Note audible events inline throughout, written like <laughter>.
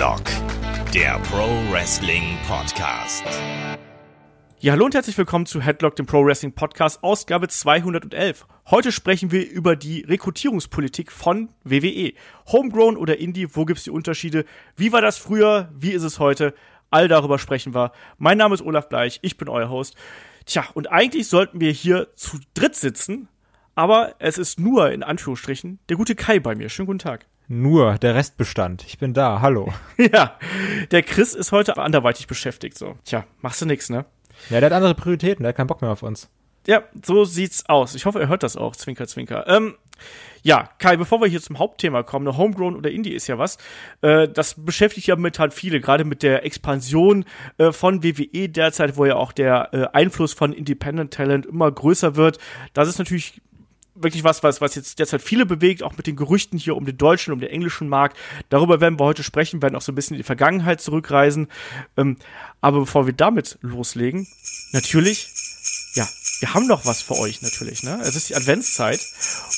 Headlock, der Pro Wrestling Podcast. Ja, hallo und herzlich willkommen zu Headlock, dem Pro Wrestling Podcast, Ausgabe 211. Heute sprechen wir über die Rekrutierungspolitik von WWE. Homegrown oder Indie, wo gibt's die Unterschiede? Wie war das früher? Wie ist es heute? All darüber sprechen wir. Mein Name ist Olaf Bleich, ich bin euer Host. Tja, und eigentlich sollten wir hier zu dritt sitzen, aber es ist nur, in Anführungsstrichen, der gute Kai bei mir. Schönen guten Tag. Nur der Restbestand. Ich bin da. Hallo. <laughs> ja, der Chris ist heute anderweitig beschäftigt, so. Tja, machst du nix, ne? Ja, der hat andere Prioritäten, der hat keinen Bock mehr auf uns. Ja, so sieht's aus. Ich hoffe, er hört das auch. Zwinker, zwinker. Ähm, ja, Kai, bevor wir hier zum Hauptthema kommen, eine Homegrown oder Indie ist ja was. Äh, das beschäftigt ja momentan viele, gerade mit der Expansion äh, von WWE derzeit, wo ja auch der äh, Einfluss von Independent Talent immer größer wird. Das ist natürlich wirklich was, was, was jetzt derzeit viele bewegt, auch mit den Gerüchten hier um den deutschen, um den englischen Markt. Darüber werden wir heute sprechen, werden auch so ein bisschen in die Vergangenheit zurückreisen. Ähm, aber bevor wir damit loslegen, natürlich, wir haben noch was für euch natürlich, ne? Es ist die Adventszeit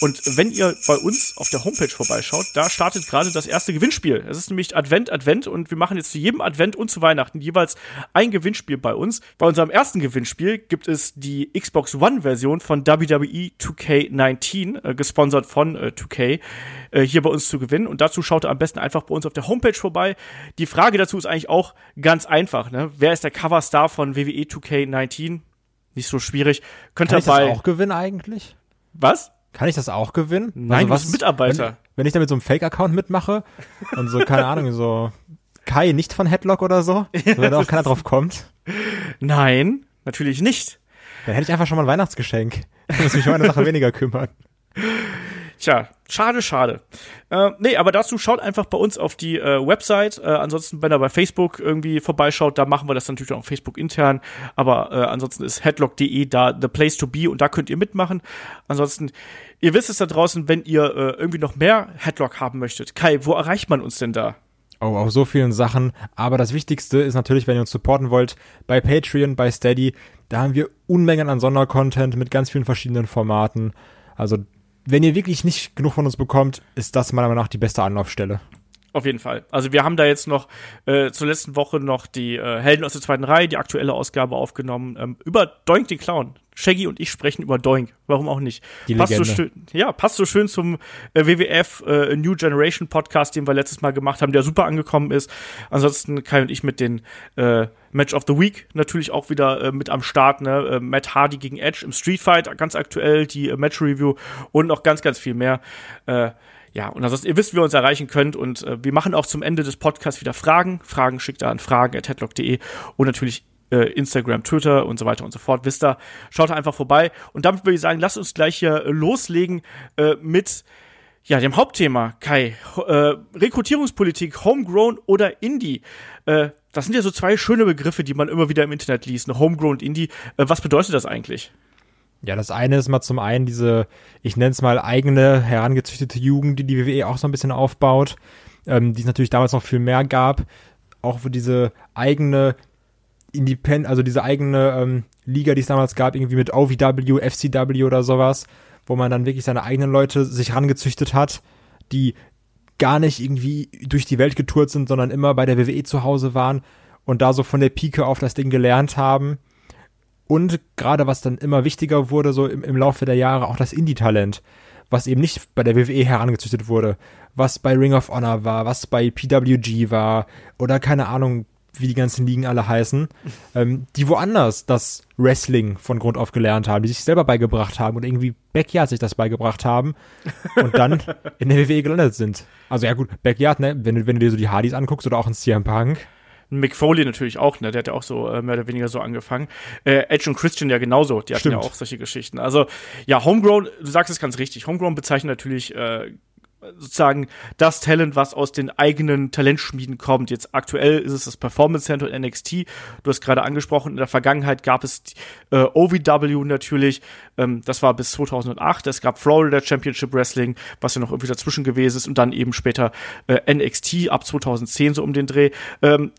und wenn ihr bei uns auf der Homepage vorbeischaut, da startet gerade das erste Gewinnspiel. Es ist nämlich Advent, Advent und wir machen jetzt zu jedem Advent und zu Weihnachten jeweils ein Gewinnspiel bei uns. Bei unserem ersten Gewinnspiel gibt es die Xbox One Version von WWE 2K19, äh, gesponsert von äh, 2K, äh, hier bei uns zu gewinnen und dazu schaut ihr am besten einfach bei uns auf der Homepage vorbei. Die Frage dazu ist eigentlich auch ganz einfach, ne? Wer ist der Coverstar von WWE 2K19? Nicht so schwierig. Könnt Kann ich das auch gewinnen eigentlich? Was? Kann ich das auch gewinnen? Nein, was, du bist Mitarbeiter. Wenn, wenn ich da mit so einem Fake-Account mitmache und so, keine Ahnung, so Kai nicht von Headlock oder so, wenn da auch keiner drauf kommt, Nein, natürlich nicht. dann hätte ich einfach schon mal ein Weihnachtsgeschenk. Ich muss mich um eine Sache weniger kümmern. Tja, schade, schade. Äh, nee, aber dazu schaut einfach bei uns auf die äh, Website. Äh, ansonsten, wenn er bei Facebook irgendwie vorbeischaut, da machen wir das natürlich auch auf Facebook intern. Aber äh, ansonsten ist headlock.de da the place to be und da könnt ihr mitmachen. Ansonsten, ihr wisst es da draußen, wenn ihr äh, irgendwie noch mehr Headlock haben möchtet. Kai, wo erreicht man uns denn da? Oh, auf so vielen Sachen. Aber das Wichtigste ist natürlich, wenn ihr uns supporten wollt, bei Patreon, bei Steady, da haben wir Unmengen an Sondercontent mit ganz vielen verschiedenen Formaten. Also, wenn ihr wirklich nicht genug von uns bekommt, ist das meiner Meinung nach die beste Anlaufstelle. Auf jeden Fall. Also wir haben da jetzt noch äh, zur letzten Woche noch die äh, Helden aus der zweiten Reihe, die aktuelle Ausgabe aufgenommen, ähm, über Doink den Clown. Shaggy und ich sprechen über Doink. Warum auch nicht? Die passt so Legende. schön, ja, passt so schön zum äh, WWF äh, New Generation Podcast, den wir letztes Mal gemacht haben, der super angekommen ist. Ansonsten Kai und ich mit den äh, Match of the Week natürlich auch wieder äh, mit am Start. Ne? Äh, Matt Hardy gegen Edge im Street Fight, ganz aktuell die äh, Match Review und noch ganz, ganz viel mehr. Ja, und ansonsten, ihr wisst, wie ihr uns erreichen könnt. Und wir machen auch zum Ende des Podcasts wieder Fragen. Fragen schickt ihr an fragen.headlock.de und natürlich äh, Instagram, Twitter und so weiter und so fort. Wisst ihr, schaut einfach vorbei. Und damit würde ich sagen, lasst uns gleich hier äh, loslegen äh, mit ja, dem Hauptthema, Kai. Äh, Rekrutierungspolitik, Homegrown oder Indie. Äh, das sind ja so zwei schöne Begriffe, die man immer wieder im Internet liest. Ne? Homegrown und Indie. Äh, was bedeutet das eigentlich? Ja, das eine ist mal zum einen diese, ich nenne es mal eigene, herangezüchtete Jugend, die die WWE auch so ein bisschen aufbaut, ähm, die es natürlich damals noch viel mehr gab. Auch für diese eigene Independent, also diese eigene ähm, Liga, die es damals gab, irgendwie mit OVW, FCW oder sowas, wo man dann wirklich seine eigenen Leute sich herangezüchtet hat, die gar nicht irgendwie durch die Welt getourt sind, sondern immer bei der WWE zu Hause waren und da so von der Pike auf das Ding gelernt haben. Und gerade was dann immer wichtiger wurde, so im, im Laufe der Jahre, auch das Indie-Talent, was eben nicht bei der WWE herangezüchtet wurde, was bei Ring of Honor war, was bei PWG war oder keine Ahnung, wie die ganzen Ligen alle heißen, ähm, die woanders das Wrestling von Grund auf gelernt haben, die sich selber beigebracht haben und irgendwie Backyard sich das beigebracht haben und dann <laughs> in der WWE gelandet sind. Also ja gut, Backyard, ne, wenn du, wenn du dir so die Hardys anguckst oder auch in CM Punk, Mick Foley natürlich auch, ne? Der hat ja auch so äh, mehr oder weniger so angefangen. Äh, Edge und Christian ja genauso, die hatten Stimmt. ja auch solche Geschichten. Also ja, Homegrown, du sagst es ganz richtig. Homegrown bezeichnet natürlich äh, sozusagen das Talent, was aus den eigenen Talentschmieden kommt. Jetzt aktuell ist es das Performance Center und NXT. Du hast gerade angesprochen, in der Vergangenheit gab es äh, OVW natürlich. Ähm, das war bis 2008. Es gab Florida Championship Wrestling, was ja noch irgendwie dazwischen gewesen ist. Und dann eben später äh, NXT ab 2010 so um den Dreh. Ähm,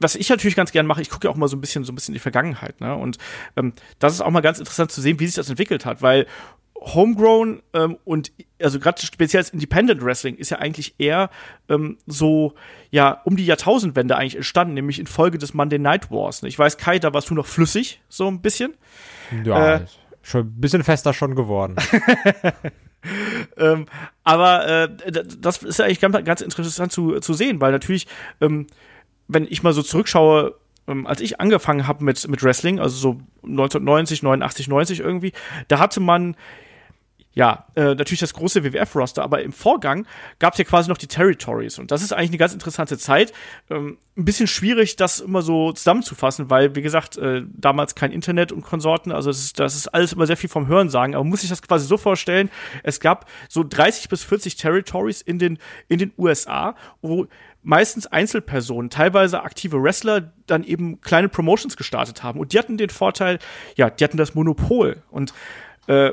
was ich natürlich ganz gern mache, ich gucke ja auch mal so ein bisschen so ein bisschen in die Vergangenheit, ne? Und ähm, das ist auch mal ganz interessant zu sehen, wie sich das entwickelt hat, weil Homegrown ähm, und also gerade speziell als Independent Wrestling ist ja eigentlich eher ähm, so ja um die Jahrtausendwende eigentlich entstanden, nämlich in Folge des Monday Night Wars. Ne? Ich weiß, Kai, da warst du noch flüssig, so ein bisschen. Ja, äh, schon ein bisschen fester schon geworden. <laughs> ähm, aber äh, das ist ja eigentlich ganz, ganz interessant zu, zu sehen, weil natürlich, ähm, wenn ich mal so zurückschaue, ähm, als ich angefangen habe mit, mit Wrestling, also so 1990, 89, 90 irgendwie, da hatte man ja, äh, natürlich das große WWF-Roster, aber im Vorgang gab es ja quasi noch die Territories. Und das ist eigentlich eine ganz interessante Zeit. Ähm, ein bisschen schwierig, das immer so zusammenzufassen, weil, wie gesagt, äh, damals kein Internet und Konsorten, also das ist, das ist alles immer sehr viel vom Hören sagen. Aber muss sich das quasi so vorstellen, es gab so 30 bis 40 Territories in den, in den USA, wo meistens Einzelpersonen, teilweise aktive Wrestler, dann eben kleine Promotions gestartet haben. Und die hatten den Vorteil, ja, die hatten das Monopol. Und äh,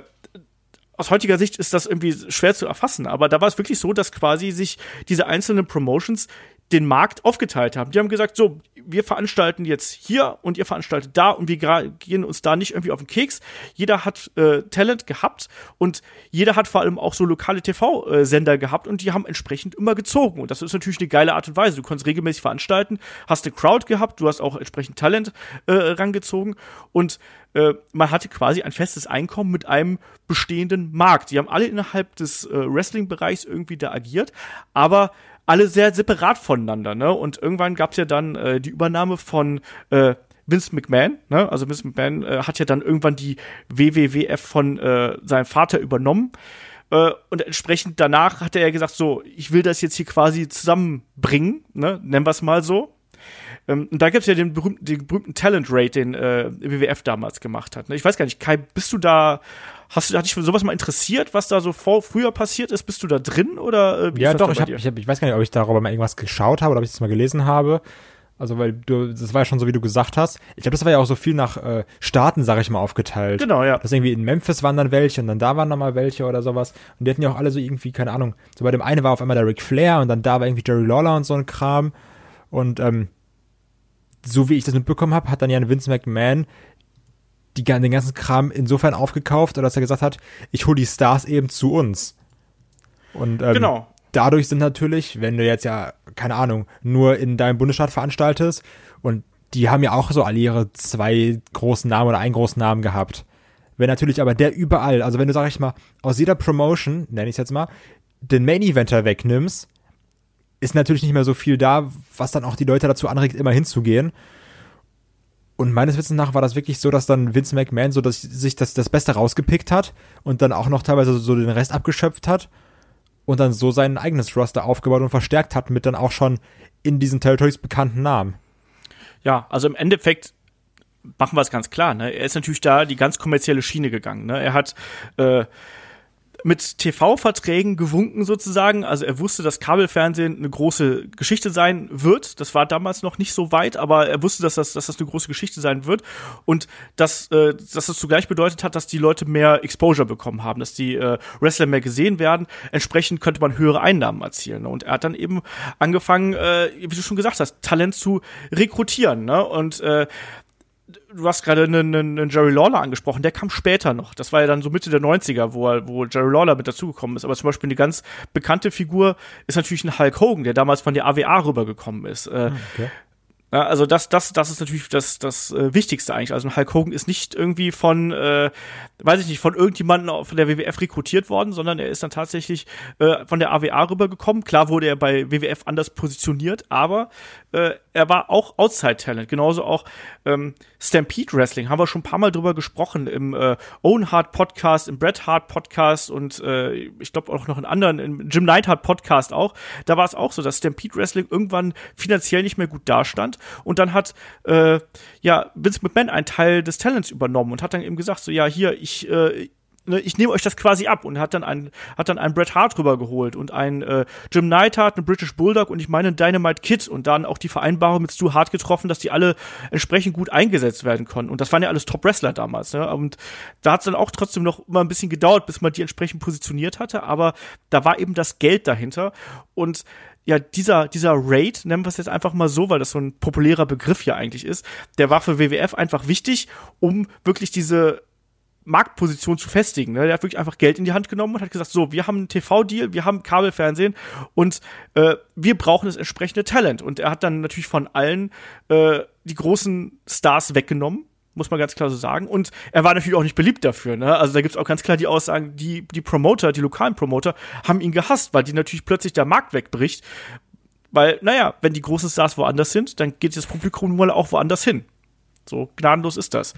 aus heutiger Sicht ist das irgendwie schwer zu erfassen, aber da war es wirklich so, dass quasi sich diese einzelnen Promotions den Markt aufgeteilt haben. Die haben gesagt, so, wir veranstalten jetzt hier und ihr veranstaltet da und wir gehen uns da nicht irgendwie auf den Keks. Jeder hat äh, Talent gehabt und jeder hat vor allem auch so lokale TV-Sender gehabt und die haben entsprechend immer gezogen. Und das ist natürlich eine geile Art und Weise. Du konntest regelmäßig veranstalten, hast eine Crowd gehabt, du hast auch entsprechend Talent äh, rangezogen und äh, man hatte quasi ein festes Einkommen mit einem bestehenden Markt. Die haben alle innerhalb des äh, Wrestling-Bereichs irgendwie da agiert, aber alle sehr separat voneinander, ne? Und irgendwann gab es ja dann äh, die Übernahme von äh, Vince McMahon, ne? Also Vince McMahon äh, hat ja dann irgendwann die WWWF von äh, seinem Vater übernommen. Äh, und entsprechend danach hat er ja gesagt, so, ich will das jetzt hier quasi zusammenbringen, ne? Nennen wir es mal so. Ähm, und da gibt es ja den berühmten, den berühmten Talent Rate, den äh, WWF damals gemacht hat. Ne? Ich weiß gar nicht, Kai, bist du da Hast du, hat dich sowas mal interessiert, was da so vor, früher passiert ist? Bist du da drin oder? Äh, ja, doch, ich, hab, ich, hab, ich weiß gar nicht, ob ich darüber mal irgendwas geschaut habe oder ob ich das mal gelesen habe. Also, weil du, das war ja schon so, wie du gesagt hast. Ich glaube, das war ja auch so viel nach äh, Staaten, sag ich mal, aufgeteilt. Genau, ja. Das irgendwie in Memphis waren dann welche und dann da waren noch mal welche oder sowas. Und die hatten ja auch alle so irgendwie, keine Ahnung. So bei dem einen war auf einmal der Ric Flair und dann da war irgendwie Jerry Lawler und so ein Kram. Und ähm, so wie ich das mitbekommen habe, hat dann ja ein Vince McMahon die, den ganzen Kram insofern aufgekauft, oder dass er gesagt hat, ich hole die Stars eben zu uns. Und ähm, genau. dadurch sind natürlich, wenn du jetzt ja, keine Ahnung, nur in deinem Bundesstaat veranstaltest, und die haben ja auch so alle ihre zwei großen Namen oder einen großen Namen gehabt. Wenn natürlich aber der überall, also wenn du, sag ich mal, aus jeder Promotion, nenne ich es jetzt mal, den Main Eventer wegnimmst, ist natürlich nicht mehr so viel da, was dann auch die Leute dazu anregt, immer hinzugehen. Und meines Wissens nach war das wirklich so, dass dann Vince McMahon so dass sich das, das Beste rausgepickt hat und dann auch noch teilweise so den Rest abgeschöpft hat und dann so sein eigenes Roster aufgebaut und verstärkt hat mit dann auch schon in diesen Territories bekannten Namen. Ja, also im Endeffekt machen wir es ganz klar. Ne? Er ist natürlich da die ganz kommerzielle Schiene gegangen. Ne? Er hat äh, mit TV-Verträgen gewunken sozusagen. Also er wusste, dass Kabelfernsehen eine große Geschichte sein wird. Das war damals noch nicht so weit, aber er wusste, dass das, dass das eine große Geschichte sein wird und dass, äh, dass das zugleich bedeutet hat, dass die Leute mehr Exposure bekommen haben, dass die äh, Wrestler mehr gesehen werden. Entsprechend könnte man höhere Einnahmen erzielen. Ne? Und er hat dann eben angefangen, äh, wie du schon gesagt hast, Talent zu rekrutieren. Ne? Und äh, du hast gerade einen, einen Jerry Lawler angesprochen, der kam später noch. Das war ja dann so Mitte der 90er, wo, er, wo Jerry Lawler mit dazugekommen ist. Aber zum Beispiel eine ganz bekannte Figur ist natürlich ein Hulk Hogan, der damals von der AWA rübergekommen ist. Äh, ah, okay. Ja, also das, das, das ist natürlich das, das äh, Wichtigste eigentlich. Also ein Hulk Hogan ist nicht irgendwie von, äh, weiß ich nicht, von irgendjemandem von der WWF rekrutiert worden, sondern er ist dann tatsächlich äh, von der AWA rübergekommen. Klar wurde er bei WWF anders positioniert, aber äh, er war auch Outside-Talent. Genauso auch ähm, Stampede Wrestling, haben wir schon ein paar Mal drüber gesprochen im äh, Owen Hart Podcast, im Bret Hart Podcast und äh, ich glaube auch noch in anderen, im Jim Neidhart Podcast auch. Da war es auch so, dass Stampede Wrestling irgendwann finanziell nicht mehr gut dastand und dann hat äh, ja Vince McMahon einen Teil des Talents übernommen und hat dann eben gesagt, so ja, hier, ich, äh, ne, ich nehme euch das quasi ab und hat dann einen, hat dann einen Bret Hart rübergeholt und ein äh, Jim Neidhart, einen British Bulldog und ich meine einen Dynamite Kid und dann auch die Vereinbarung mit Stu Hart getroffen, dass die alle entsprechend gut eingesetzt werden konnten. Und das waren ja alles Top-Wrestler damals. Ne? Und da hat es dann auch trotzdem noch immer ein bisschen gedauert, bis man die entsprechend positioniert hatte, aber da war eben das Geld dahinter und ja, dieser, dieser Raid, nennen wir es jetzt einfach mal so, weil das so ein populärer Begriff ja eigentlich ist, der war für WWF einfach wichtig, um wirklich diese Marktposition zu festigen. Ne? Der hat wirklich einfach Geld in die Hand genommen und hat gesagt, so, wir haben einen TV-Deal, wir haben Kabelfernsehen und äh, wir brauchen das entsprechende Talent. Und er hat dann natürlich von allen äh, die großen Stars weggenommen muss man ganz klar so sagen. Und er war natürlich auch nicht beliebt dafür. Ne? Also da gibt's auch ganz klar die Aussagen, die, die Promoter, die lokalen Promoter, haben ihn gehasst, weil die natürlich plötzlich der Markt wegbricht. Weil, naja, wenn die großen Stars woanders sind, dann geht das Publikum wohl auch woanders hin. So gnadenlos ist das.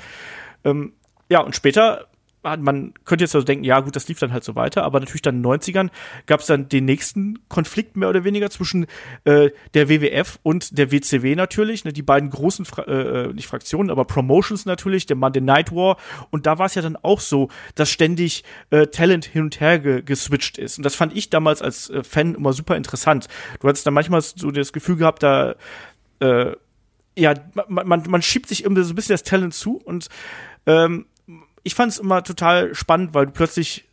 Ähm, ja, und später man könnte jetzt also denken, ja gut, das lief dann halt so weiter, aber natürlich dann in den 90ern gab es dann den nächsten Konflikt mehr oder weniger zwischen äh, der WWF und der WCW natürlich, ne, die beiden großen, Fra äh, nicht Fraktionen, aber Promotions natürlich, der Monday Night War und da war es ja dann auch so, dass ständig äh, Talent hin und her ge geswitcht ist und das fand ich damals als äh, Fan immer super interessant. Du hattest dann manchmal so das Gefühl gehabt, da äh, ja, man, man, man schiebt sich irgendwie so ein bisschen das Talent zu und ähm, ich fand es immer total spannend, weil du plötzlich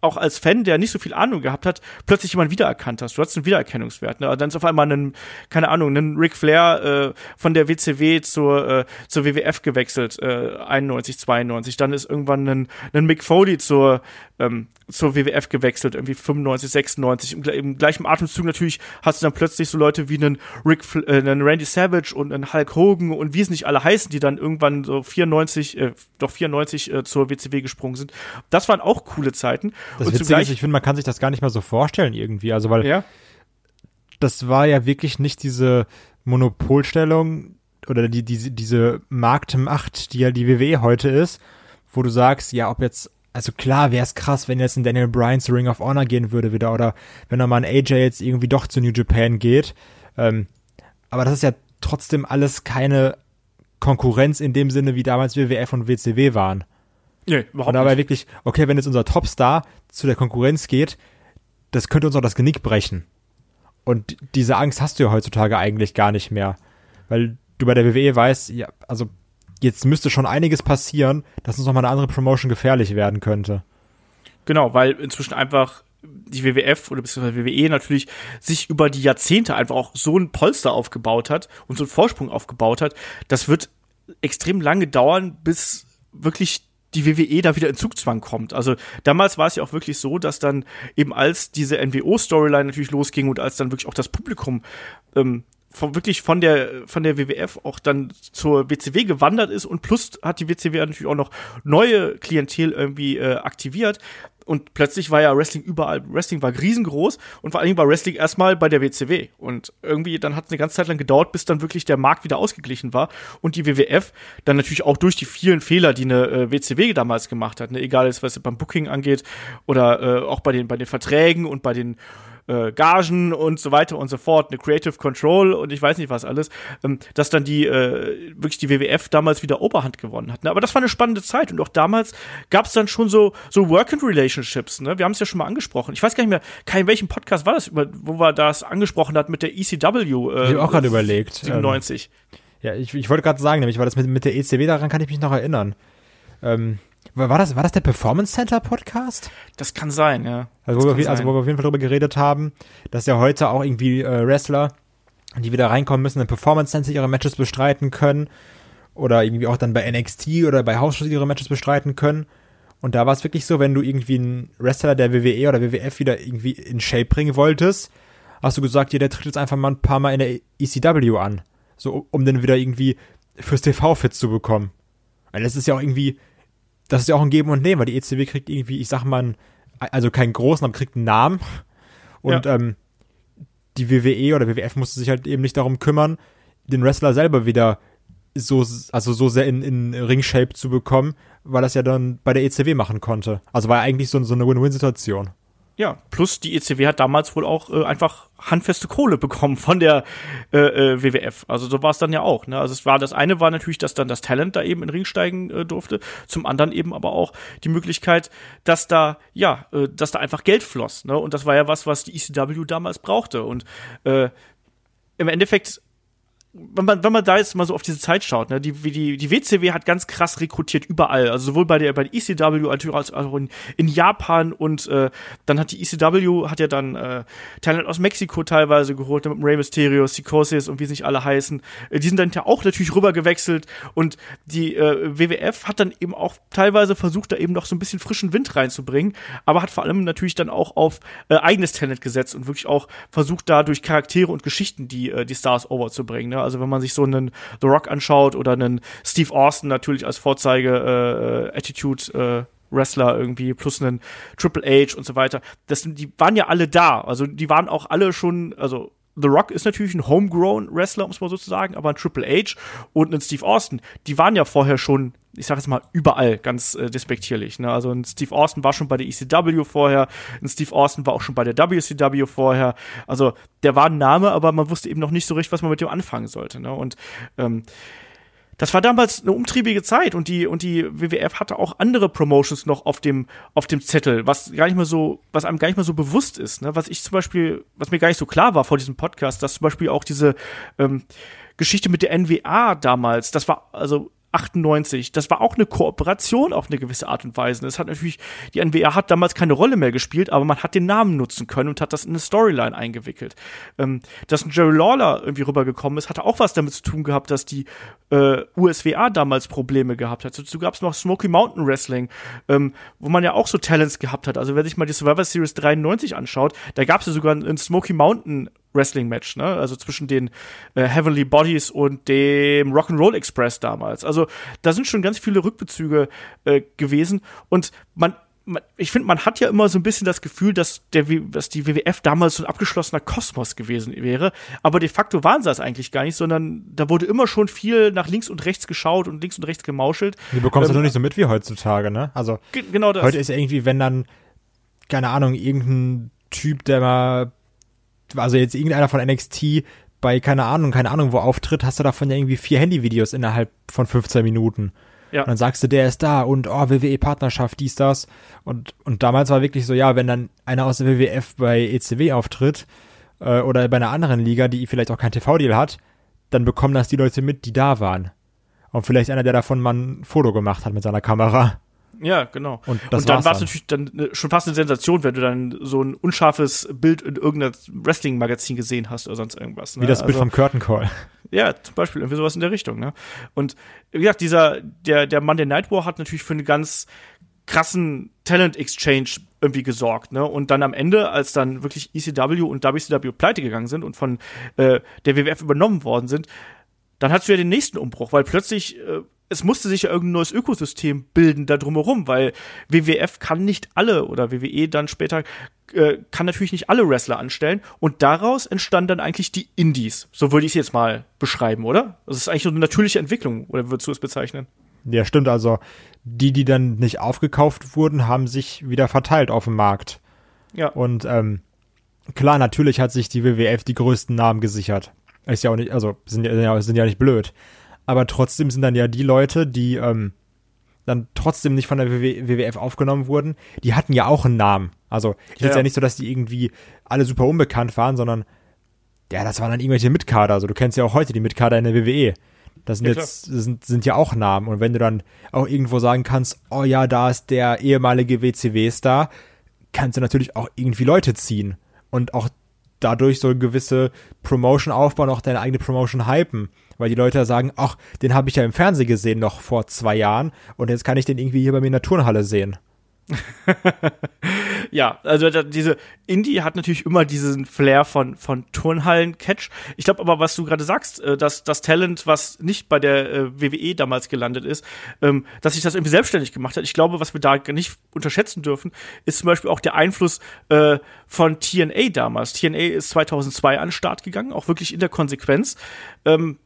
auch als Fan, der nicht so viel Ahnung gehabt hat, plötzlich jemand wiedererkannt hast. Du hast einen Wiedererkennungswert. Ne? Dann ist auf einmal ein, keine Ahnung, ein Ric Flair äh, von der WCW zur, äh, zur WWF gewechselt, äh, 91, 92. Dann ist irgendwann ein, ein Mick Foley zur, ähm, zur WWF gewechselt, irgendwie 95, 96. Im, im gleichen Atemzug natürlich hast du dann plötzlich so Leute wie einen, Rick, äh, einen Randy Savage und einen Hulk Hogan und wie es nicht alle heißen, die dann irgendwann so 94, äh, doch 94 äh, zur WCW gesprungen sind. Das waren auch coole Zeiten. Das und Witzige ist, ich finde, man kann sich das gar nicht mal so vorstellen irgendwie. Also, weil ja. das war ja wirklich nicht diese Monopolstellung oder die, die, diese Marktmacht, die ja die WWE heute ist, wo du sagst, ja, ob jetzt also klar wäre es krass, wenn jetzt ein Daniel Bryan zu Ring of Honor gehen würde wieder oder wenn er mal ein AJ jetzt irgendwie doch zu New Japan geht. Ähm, aber das ist ja trotzdem alles keine Konkurrenz in dem Sinne, wie damals WWF und WCW waren. Nee, überhaupt und dabei nicht. wirklich, okay, wenn jetzt unser Topstar zu der Konkurrenz geht, das könnte uns auch das Genick brechen. Und diese Angst hast du ja heutzutage eigentlich gar nicht mehr. Weil du bei der WWE weißt, ja, also jetzt müsste schon einiges passieren, dass uns nochmal eine andere Promotion gefährlich werden könnte. Genau, weil inzwischen einfach die WWF oder beziehungsweise WWE natürlich sich über die Jahrzehnte einfach auch so ein Polster aufgebaut hat und so einen Vorsprung aufgebaut hat. Das wird extrem lange dauern, bis wirklich die WWE da wieder in Zugzwang kommt. Also damals war es ja auch wirklich so, dass dann eben als diese NWO-Storyline natürlich losging und als dann wirklich auch das Publikum ähm, von, wirklich von der, von der WWF auch dann zur WCW gewandert ist und plus hat die WCW natürlich auch noch neue Klientel irgendwie äh, aktiviert. Und plötzlich war ja Wrestling überall, Wrestling war riesengroß und vor allen Dingen war Wrestling erstmal bei der WCW. Und irgendwie dann hat es eine ganze Zeit lang gedauert, bis dann wirklich der Markt wieder ausgeglichen war und die WWF dann natürlich auch durch die vielen Fehler, die eine äh, WCW damals gemacht hat, ne, egal was es beim Booking angeht oder äh, auch bei den, bei den Verträgen und bei den äh, Gagen und so weiter und so fort, eine Creative Control und ich weiß nicht was alles, ähm, dass dann die äh, wirklich die WWF damals wieder Oberhand gewonnen hat. Ne? Aber das war eine spannende Zeit und auch damals gab es dann schon so so Working Relationships. Ne? Wir haben es ja schon mal angesprochen. Ich weiß gar nicht mehr, kein welchem Podcast war das, wo wir das angesprochen hat mit der ECW. Äh, ich habe auch gerade überlegt. 97. Ähm, ja, ich, ich wollte gerade sagen, nämlich, weil das mit, mit der ECW daran kann ich mich noch erinnern. Ähm, war das, war das der Performance Center Podcast? Das kann sein, ja. Also wo, wir, also wo wir auf jeden Fall darüber geredet haben, dass ja heute auch irgendwie äh, Wrestler, die wieder reinkommen müssen, im Performance Center ihre Matches bestreiten können. Oder irgendwie auch dann bei NXT oder bei House ihre Matches bestreiten können. Und da war es wirklich so, wenn du irgendwie einen Wrestler der WWE oder WWF wieder irgendwie in Shape bringen wolltest, hast du gesagt, ja, der tritt jetzt einfach mal ein paar Mal in der ECW an. So, um den wieder irgendwie fürs TV fit zu bekommen. Weil das ist ja auch irgendwie, das ist ja auch ein Geben und Nehmen, weil die ECW kriegt irgendwie, ich sag mal, also keinen großen, aber kriegt einen Namen. Und ja. ähm, die WWE oder WWF musste sich halt eben nicht darum kümmern, den Wrestler selber wieder so, also so sehr in, in Ring-Shape zu bekommen, weil das ja dann bei der ECW machen konnte. Also war ja eigentlich so, so eine Win-Win-Situation. Ja, plus die ECW hat damals wohl auch äh, einfach handfeste Kohle bekommen von der äh, äh, WWF. Also so war es dann ja auch. Ne? Also es war das eine war natürlich, dass dann das Talent da eben in den Ring steigen äh, durfte. Zum anderen eben aber auch die Möglichkeit, dass da ja, äh, dass da einfach Geld floss. Ne? Und das war ja was, was die ECW damals brauchte. Und äh, im Endeffekt wenn man, wenn man da jetzt mal so auf diese Zeit schaut, ne, die, die, die WCW hat ganz krass rekrutiert überall. Also sowohl bei der, bei der ECW als auch in, in Japan und äh, dann hat die ECW, hat ja dann äh, Talent aus Mexiko teilweise geholt, ne, mit Rey Mysterio, Psychosis und wie sie nicht alle heißen. Äh, die sind dann ja auch natürlich rüber gewechselt und die äh, WWF hat dann eben auch teilweise versucht, da eben noch so ein bisschen frischen Wind reinzubringen, aber hat vor allem natürlich dann auch auf äh, eigenes Talent gesetzt und wirklich auch versucht, da durch Charaktere und Geschichten die, äh, die Stars overzubringen. Ne? Also wenn man sich so einen The Rock anschaut oder einen Steve Austin natürlich als Vorzeige äh, Attitude äh, Wrestler irgendwie plus einen Triple H und so weiter. Das, die waren ja alle da. Also die waren auch alle schon, also The Rock ist natürlich ein homegrown Wrestler, um es mal so zu sagen, aber ein Triple H und ein Steve Austin, die waren ja vorher schon, ich sag jetzt mal, überall ganz äh, despektierlich. Ne? Also ein Steve Austin war schon bei der ECW vorher, ein Steve Austin war auch schon bei der WCW vorher. Also der war ein Name, aber man wusste eben noch nicht so richtig, was man mit dem anfangen sollte. Ne? Und ähm, das war damals eine umtriebige Zeit und die und die WWF hatte auch andere Promotions noch auf dem auf dem Zettel, was gar nicht mehr so, was einem gar nicht mehr so bewusst ist. Ne? Was ich zum Beispiel, was mir gar nicht so klar war vor diesem Podcast, dass zum Beispiel auch diese ähm, Geschichte mit der NWA damals, das war also 98. Das war auch eine Kooperation auf eine gewisse Art und Weise. Es hat natürlich, die NWA hat damals keine Rolle mehr gespielt, aber man hat den Namen nutzen können und hat das in eine Storyline eingewickelt. Ähm, dass ein Jerry Lawler irgendwie rübergekommen ist, hatte auch was damit zu tun gehabt, dass die äh, USWA damals Probleme gehabt hat. Dazu gab es noch Smoky Mountain Wrestling, ähm, wo man ja auch so Talents gehabt hat. Also wer sich mal die Survivor Series 93 anschaut, da gab es ja sogar ein Smoky Mountain Wrestling-Match, ne? Also zwischen den äh, Heavenly Bodies und dem Rock'n'Roll Express damals. Also da sind schon ganz viele Rückbezüge äh, gewesen und man ich finde, man hat ja immer so ein bisschen das Gefühl, dass, der, dass die WWF damals so ein abgeschlossener Kosmos gewesen wäre. Aber de facto waren sie das eigentlich gar nicht, sondern da wurde immer schon viel nach links und rechts geschaut und links und rechts gemauschelt. Du bekommst ähm, ja nur nicht so mit wie heutzutage, ne? Also, genau das. Heute ist ja irgendwie, wenn dann, keine Ahnung, irgendein Typ, der mal also jetzt irgendeiner von NXT bei, keine Ahnung, keine Ahnung, wo auftritt, hast du davon ja irgendwie vier Handyvideos innerhalb von 15 Minuten. Ja. Und dann sagst du, der ist da und oh, WWE-Partnerschaft, dies, das. Und, und damals war wirklich so, ja, wenn dann einer aus der WWF bei ECW auftritt äh, oder bei einer anderen Liga, die vielleicht auch kein TV-Deal hat, dann bekommen das die Leute mit, die da waren. Und vielleicht einer, der davon mal ein Foto gemacht hat mit seiner Kamera. Ja, genau. Und, und dann war es natürlich dann äh, schon fast eine Sensation, wenn du dann so ein unscharfes Bild in irgendeinem Wrestling-Magazin gesehen hast oder sonst irgendwas. Ne? Wie das Bild also, vom Curtain Call. <laughs> Ja, zum Beispiel irgendwie sowas in der Richtung. Ne? Und wie gesagt, dieser der der Monday Night War hat natürlich für einen ganz krassen Talent Exchange irgendwie gesorgt, ne? Und dann am Ende, als dann wirklich ECW und WCW pleite gegangen sind und von äh, der WWF übernommen worden sind, dann hast du ja den nächsten Umbruch, weil plötzlich äh, es musste sich ja irgendein neues Ökosystem bilden da drumherum, weil WWF kann nicht alle oder WWE dann später äh, kann natürlich nicht alle Wrestler anstellen und daraus entstanden dann eigentlich die Indies. So würde ich es jetzt mal beschreiben, oder? Das ist eigentlich so eine natürliche Entwicklung, oder würdest du es bezeichnen? Ja, stimmt. Also die, die dann nicht aufgekauft wurden, haben sich wieder verteilt auf dem Markt. Ja. Und ähm, klar, natürlich hat sich die WWF die größten Namen gesichert. Ist ja auch nicht, also sind ja, sind ja nicht blöd aber trotzdem sind dann ja die Leute, die ähm, dann trotzdem nicht von der WWF aufgenommen wurden, die hatten ja auch einen Namen. Also ist ja. jetzt ja nicht so, dass die irgendwie alle super unbekannt waren, sondern ja, das waren dann irgendwelche Mitkader. Also du kennst ja auch heute die Mitkader in der WWE. Das sind ja, jetzt das sind, sind ja auch Namen. Und wenn du dann auch irgendwo sagen kannst, oh ja, da ist der ehemalige WCW-Star, kannst du natürlich auch irgendwie Leute ziehen und auch dadurch so eine gewisse Promotion aufbauen, auch deine eigene Promotion hypen weil die Leute sagen, ach, den habe ich ja im Fernsehen gesehen noch vor zwei Jahren und jetzt kann ich den irgendwie hier bei mir in der Turnhalle sehen. <laughs> ja, also diese Indie hat natürlich immer diesen Flair von von Turnhallen-Catch. Ich glaube aber, was du gerade sagst, äh, dass das Talent, was nicht bei der äh, WWE damals gelandet ist, ähm, dass sich das irgendwie selbstständig gemacht hat. Ich glaube, was wir da nicht unterschätzen dürfen, ist zum Beispiel auch der Einfluss äh, von TNA damals. TNA ist 2002 an den Start gegangen, auch wirklich in der Konsequenz. Ähm,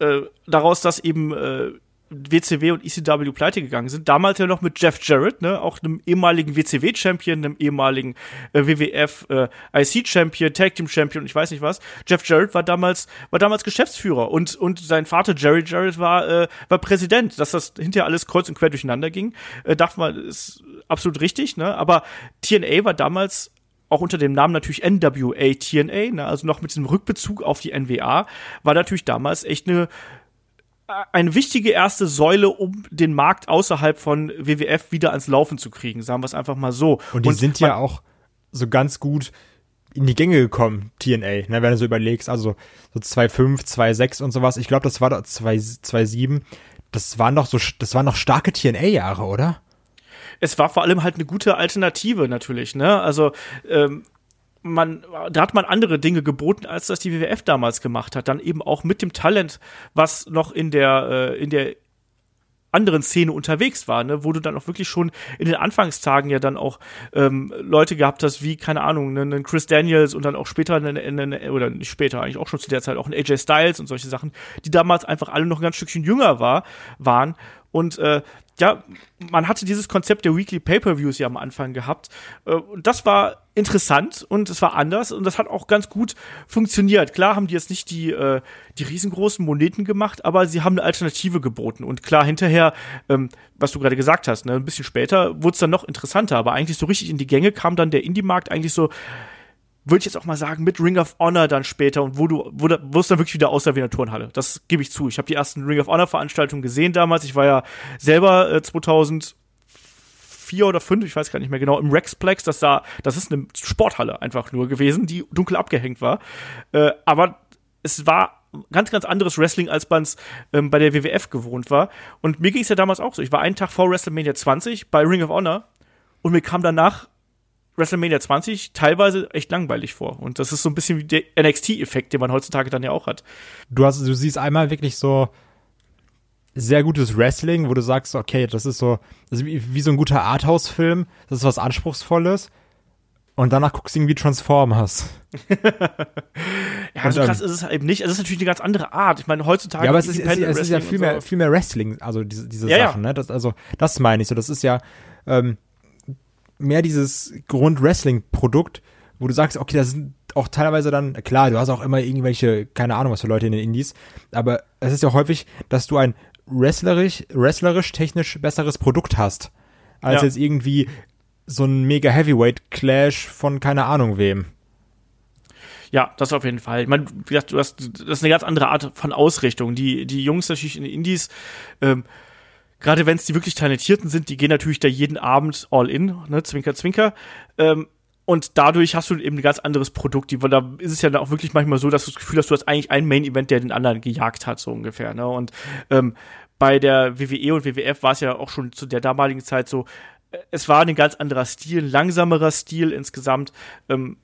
äh, daraus, dass eben äh, WCW und ECW pleite gegangen sind. Damals ja noch mit Jeff Jarrett, ne, auch einem ehemaligen WCW-Champion, einem ehemaligen äh, WWF äh, Tag Team-Champion, ich weiß nicht was. Jeff Jarrett war damals war damals Geschäftsführer und und sein Vater Jerry Jarrett war äh, war Präsident. Dass das hinterher alles kreuz und quer durcheinander ging, äh, darf man ist absolut richtig, ne? Aber TNA war damals auch unter dem Namen natürlich NWA TNA, ne, also noch mit diesem Rückbezug auf die NWA, war natürlich damals echt eine eine wichtige erste Säule, um den Markt außerhalb von WWF wieder ans Laufen zu kriegen, sagen wir es einfach mal so. Und die und sind ja auch so ganz gut in die Gänge gekommen, TNA, ne, wenn du so überlegst, also so 2.5, 2.6 und sowas. Ich glaube, das war 2.7. Das waren doch so, das waren noch starke TNA-Jahre, oder? Es war vor allem halt eine gute Alternative natürlich, ne? Also ähm, man, da hat man andere Dinge geboten, als das die WWF damals gemacht hat. Dann eben auch mit dem Talent, was noch in der, äh, in der anderen Szene unterwegs war, ne, wo du dann auch wirklich schon in den Anfangstagen ja dann auch ähm, Leute gehabt hast, wie, keine Ahnung, einen ne Chris Daniels und dann auch später, einen, einen, oder nicht später, eigentlich auch schon zu der Zeit auch ein AJ Styles und solche Sachen, die damals einfach alle noch ein ganz Stückchen jünger war, waren und äh, ja, man hatte dieses Konzept der Weekly Pay-per-Views ja am Anfang gehabt. Äh, und das war interessant und es war anders und das hat auch ganz gut funktioniert. Klar haben die jetzt nicht die, äh, die riesengroßen Moneten gemacht, aber sie haben eine Alternative geboten. Und klar, hinterher, ähm, was du gerade gesagt hast, ne, ein bisschen später wurde es dann noch interessanter, aber eigentlich so richtig in die Gänge kam dann der Indie-Markt eigentlich so würde ich jetzt auch mal sagen, mit Ring of Honor dann später und wo du, wo, da, wo es dann wirklich wieder aussah wie eine Turnhalle. Das gebe ich zu. Ich habe die ersten Ring of Honor Veranstaltungen gesehen damals. Ich war ja selber äh, 2004 oder 5, ich weiß gar nicht mehr genau, im Rexplex. Das sah, das ist eine Sporthalle einfach nur gewesen, die dunkel abgehängt war. Äh, aber es war ganz, ganz anderes Wrestling, als man es ähm, bei der WWF gewohnt war. Und mir ging es ja damals auch so. Ich war einen Tag vor WrestleMania 20 bei Ring of Honor und mir kam danach WrestleMania 20 teilweise echt langweilig vor. Und das ist so ein bisschen wie der NXT-Effekt, den man heutzutage dann ja auch hat. Du hast, du siehst einmal wirklich so sehr gutes Wrestling, wo du sagst, okay, das ist so, das ist wie, wie so ein guter Arthouse-Film, das ist was Anspruchsvolles. Und danach guckst du irgendwie Transformers. <laughs> ja, so krass ist es halt eben nicht. Es ist natürlich eine ganz andere Art. Ich meine, heutzutage. Ja, aber es ist, es, ist ja viel mehr, viel mehr Wrestling, also diese, diese ja, Sachen, ja. ne? Das, also, das meine ich so. Das ist ja, ähm, mehr dieses Grund-Wrestling-Produkt, wo du sagst, okay, das sind auch teilweise dann, klar, du hast auch immer irgendwelche, keine Ahnung, was für Leute in den Indies, aber es ist ja häufig, dass du ein wrestlerisch, wrestlerisch technisch besseres Produkt hast, als ja. jetzt irgendwie so ein mega Heavyweight Clash von keine Ahnung wem. Ja, das auf jeden Fall. Ich meine, wie gesagt, du hast, das ist eine ganz andere Art von Ausrichtung. Die, die Jungs natürlich in den Indies, ähm, gerade wenn es die wirklich Talentierten sind, die gehen natürlich da jeden Abend all in, ne, zwinker, zwinker. Ähm, und dadurch hast du eben ein ganz anderes Produkt. Die, da ist es ja auch wirklich manchmal so, dass du das Gefühl hast, du hast eigentlich einen Main-Event, der den anderen gejagt hat, so ungefähr. Ne? Und ähm, bei der WWE und WWF war es ja auch schon zu der damaligen Zeit so, äh, es war ein ganz anderer Stil, langsamerer Stil insgesamt. Ähm,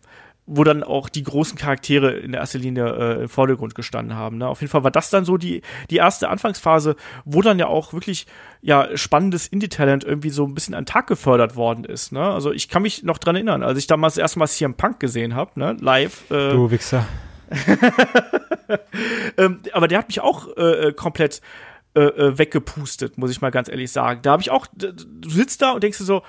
wo dann auch die großen Charaktere in der ersten Linie äh, im Vordergrund gestanden haben. Ne? Auf jeden Fall war das dann so die, die erste Anfangsphase, wo dann ja auch wirklich ja spannendes Indie-Talent irgendwie so ein bisschen an den Tag gefördert worden ist. Ne? Also ich kann mich noch dran erinnern, als ich damals erstmal CM Punk gesehen habe, ne? live. Äh, du Wichser. <laughs> ähm, aber der hat mich auch äh, äh komplett äh, äh, weggepustet, muss ich mal ganz ehrlich sagen. Da habe ich auch, du sitzt da und denkst dir so,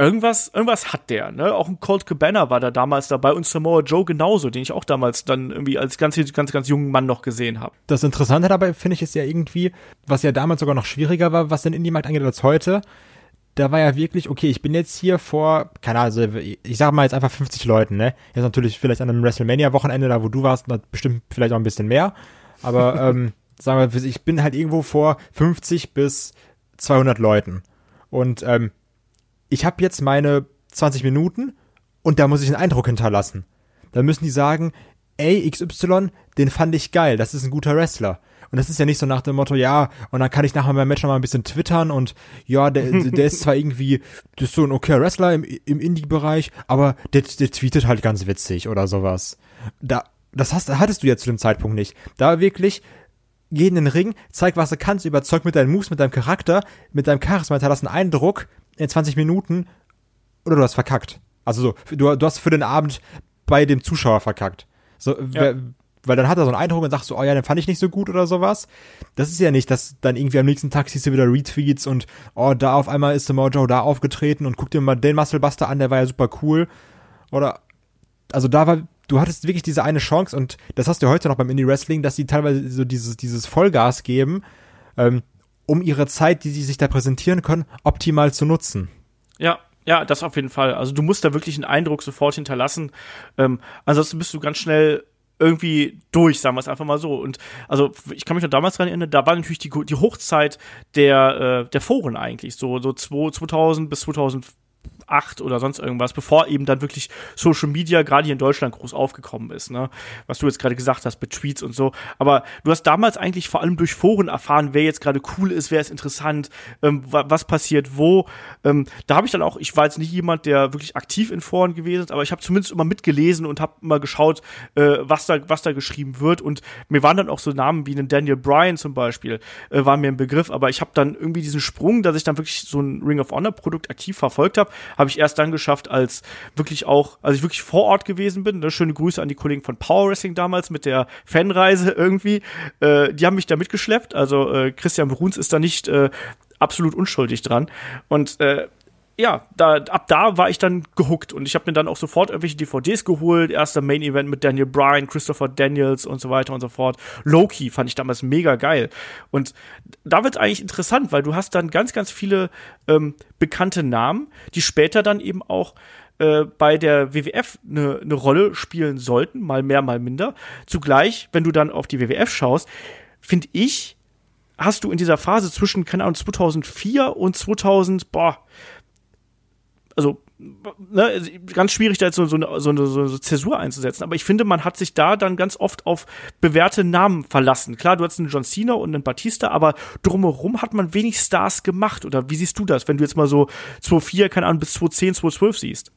irgendwas, irgendwas hat der, ne? Auch ein Colt Cabana war da damals dabei und Samoa Joe genauso, den ich auch damals dann irgendwie als ganz, ganz, ganz jungen Mann noch gesehen habe. Das Interessante dabei finde ich ist ja irgendwie, was ja damals sogar noch schwieriger war, was den Indie-Markt angeht als heute. Da war ja wirklich, okay, ich bin jetzt hier vor, keine Ahnung, also ich sag mal jetzt einfach 50 Leuten, ne? Jetzt natürlich vielleicht an einem WrestleMania-Wochenende, da wo du warst, bestimmt vielleicht auch ein bisschen mehr. Aber, <laughs> ähm, sagen wir, ich bin halt irgendwo vor 50 bis 200 Leuten. Und, ähm, ich habe jetzt meine 20 Minuten und da muss ich einen Eindruck hinterlassen. Da müssen die sagen, ey, XY, den fand ich geil, das ist ein guter Wrestler. Und das ist ja nicht so nach dem Motto, ja, und dann kann ich nachher beim Match noch mal ein bisschen twittern und ja, der, <laughs> der ist zwar irgendwie, das ist so ein okayer Wrestler im, im Indie-Bereich, aber der, der tweetet halt ganz witzig oder sowas. Da, das hast, hattest du ja zu dem Zeitpunkt nicht. Da wirklich, geh in den Ring, zeig, was du kannst, überzeug mit deinen Moves, mit deinem Charakter, mit deinem Charisma, hinterlass einen Eindruck in 20 Minuten oder du hast verkackt. Also so, du, du hast für den Abend bei dem Zuschauer verkackt. So, ja. weil dann hat er so einen Eindruck und sagt so, oh ja, den fand ich nicht so gut oder sowas. Das ist ja nicht, dass dann irgendwie am nächsten Tag siehst du wieder Retweets und oh, da auf einmal ist der Mojo da aufgetreten und guck dir mal den Musclebuster an, der war ja super cool. Oder, also da war, du hattest wirklich diese eine Chance und das hast du heute noch beim Indie Wrestling, dass sie teilweise so dieses, dieses Vollgas geben. Ähm, um ihre Zeit, die sie sich da präsentieren können, optimal zu nutzen. Ja, Ja, das auf jeden Fall. Also du musst da wirklich einen Eindruck sofort hinterlassen. Ähm, ansonsten bist du ganz schnell irgendwie durch, sagen wir es einfach mal so. Und also ich kann mich noch damals dran erinnern, da war natürlich die, die Hochzeit der, äh, der Foren eigentlich, so, so 2000 bis 2004 8 oder sonst irgendwas, bevor eben dann wirklich Social Media gerade hier in Deutschland groß aufgekommen ist, ne? Was du jetzt gerade gesagt hast mit Tweets und so. Aber du hast damals eigentlich vor allem durch Foren erfahren, wer jetzt gerade cool ist, wer ist interessant, ähm, was passiert wo. Ähm, da habe ich dann auch, ich war jetzt nicht jemand, der wirklich aktiv in Foren gewesen ist, aber ich habe zumindest immer mitgelesen und habe immer geschaut, äh, was da, was da geschrieben wird. Und mir waren dann auch so Namen wie einen Daniel Bryan zum Beispiel, äh, war mir ein Begriff, aber ich habe dann irgendwie diesen Sprung, dass ich dann wirklich so ein Ring of Honor Produkt aktiv verfolgt habe, habe ich erst dann geschafft, als wirklich auch, als ich wirklich vor Ort gewesen bin. Ne? Schöne Grüße an die Kollegen von Power Wrestling damals mit der Fanreise <laughs> irgendwie. Äh, die haben mich da mitgeschleppt. Also äh, Christian Bruns ist da nicht äh, absolut unschuldig dran. Und äh, ja, da, ab da war ich dann gehuckt und ich habe mir dann auch sofort irgendwelche DVDs geholt. Erster Main Event mit Daniel Bryan, Christopher Daniels und so weiter und so fort. Loki fand ich damals mega geil. Und da wird es eigentlich interessant, weil du hast dann ganz, ganz viele ähm, bekannte Namen, die später dann eben auch äh, bei der WWF eine ne Rolle spielen sollten, mal mehr, mal minder. Zugleich, wenn du dann auf die WWF schaust, finde ich, hast du in dieser Phase zwischen, keine Ahnung, 2004 und 2000, boah, also ne, ganz schwierig, da jetzt so, so, eine, so, eine, so eine Zäsur einzusetzen. Aber ich finde, man hat sich da dann ganz oft auf bewährte Namen verlassen. Klar, du hast einen John Cena und einen Batista, aber drumherum hat man wenig Stars gemacht. Oder wie siehst du das, wenn du jetzt mal so 2.4, keine Ahnung, bis 2.10, 2.12 siehst?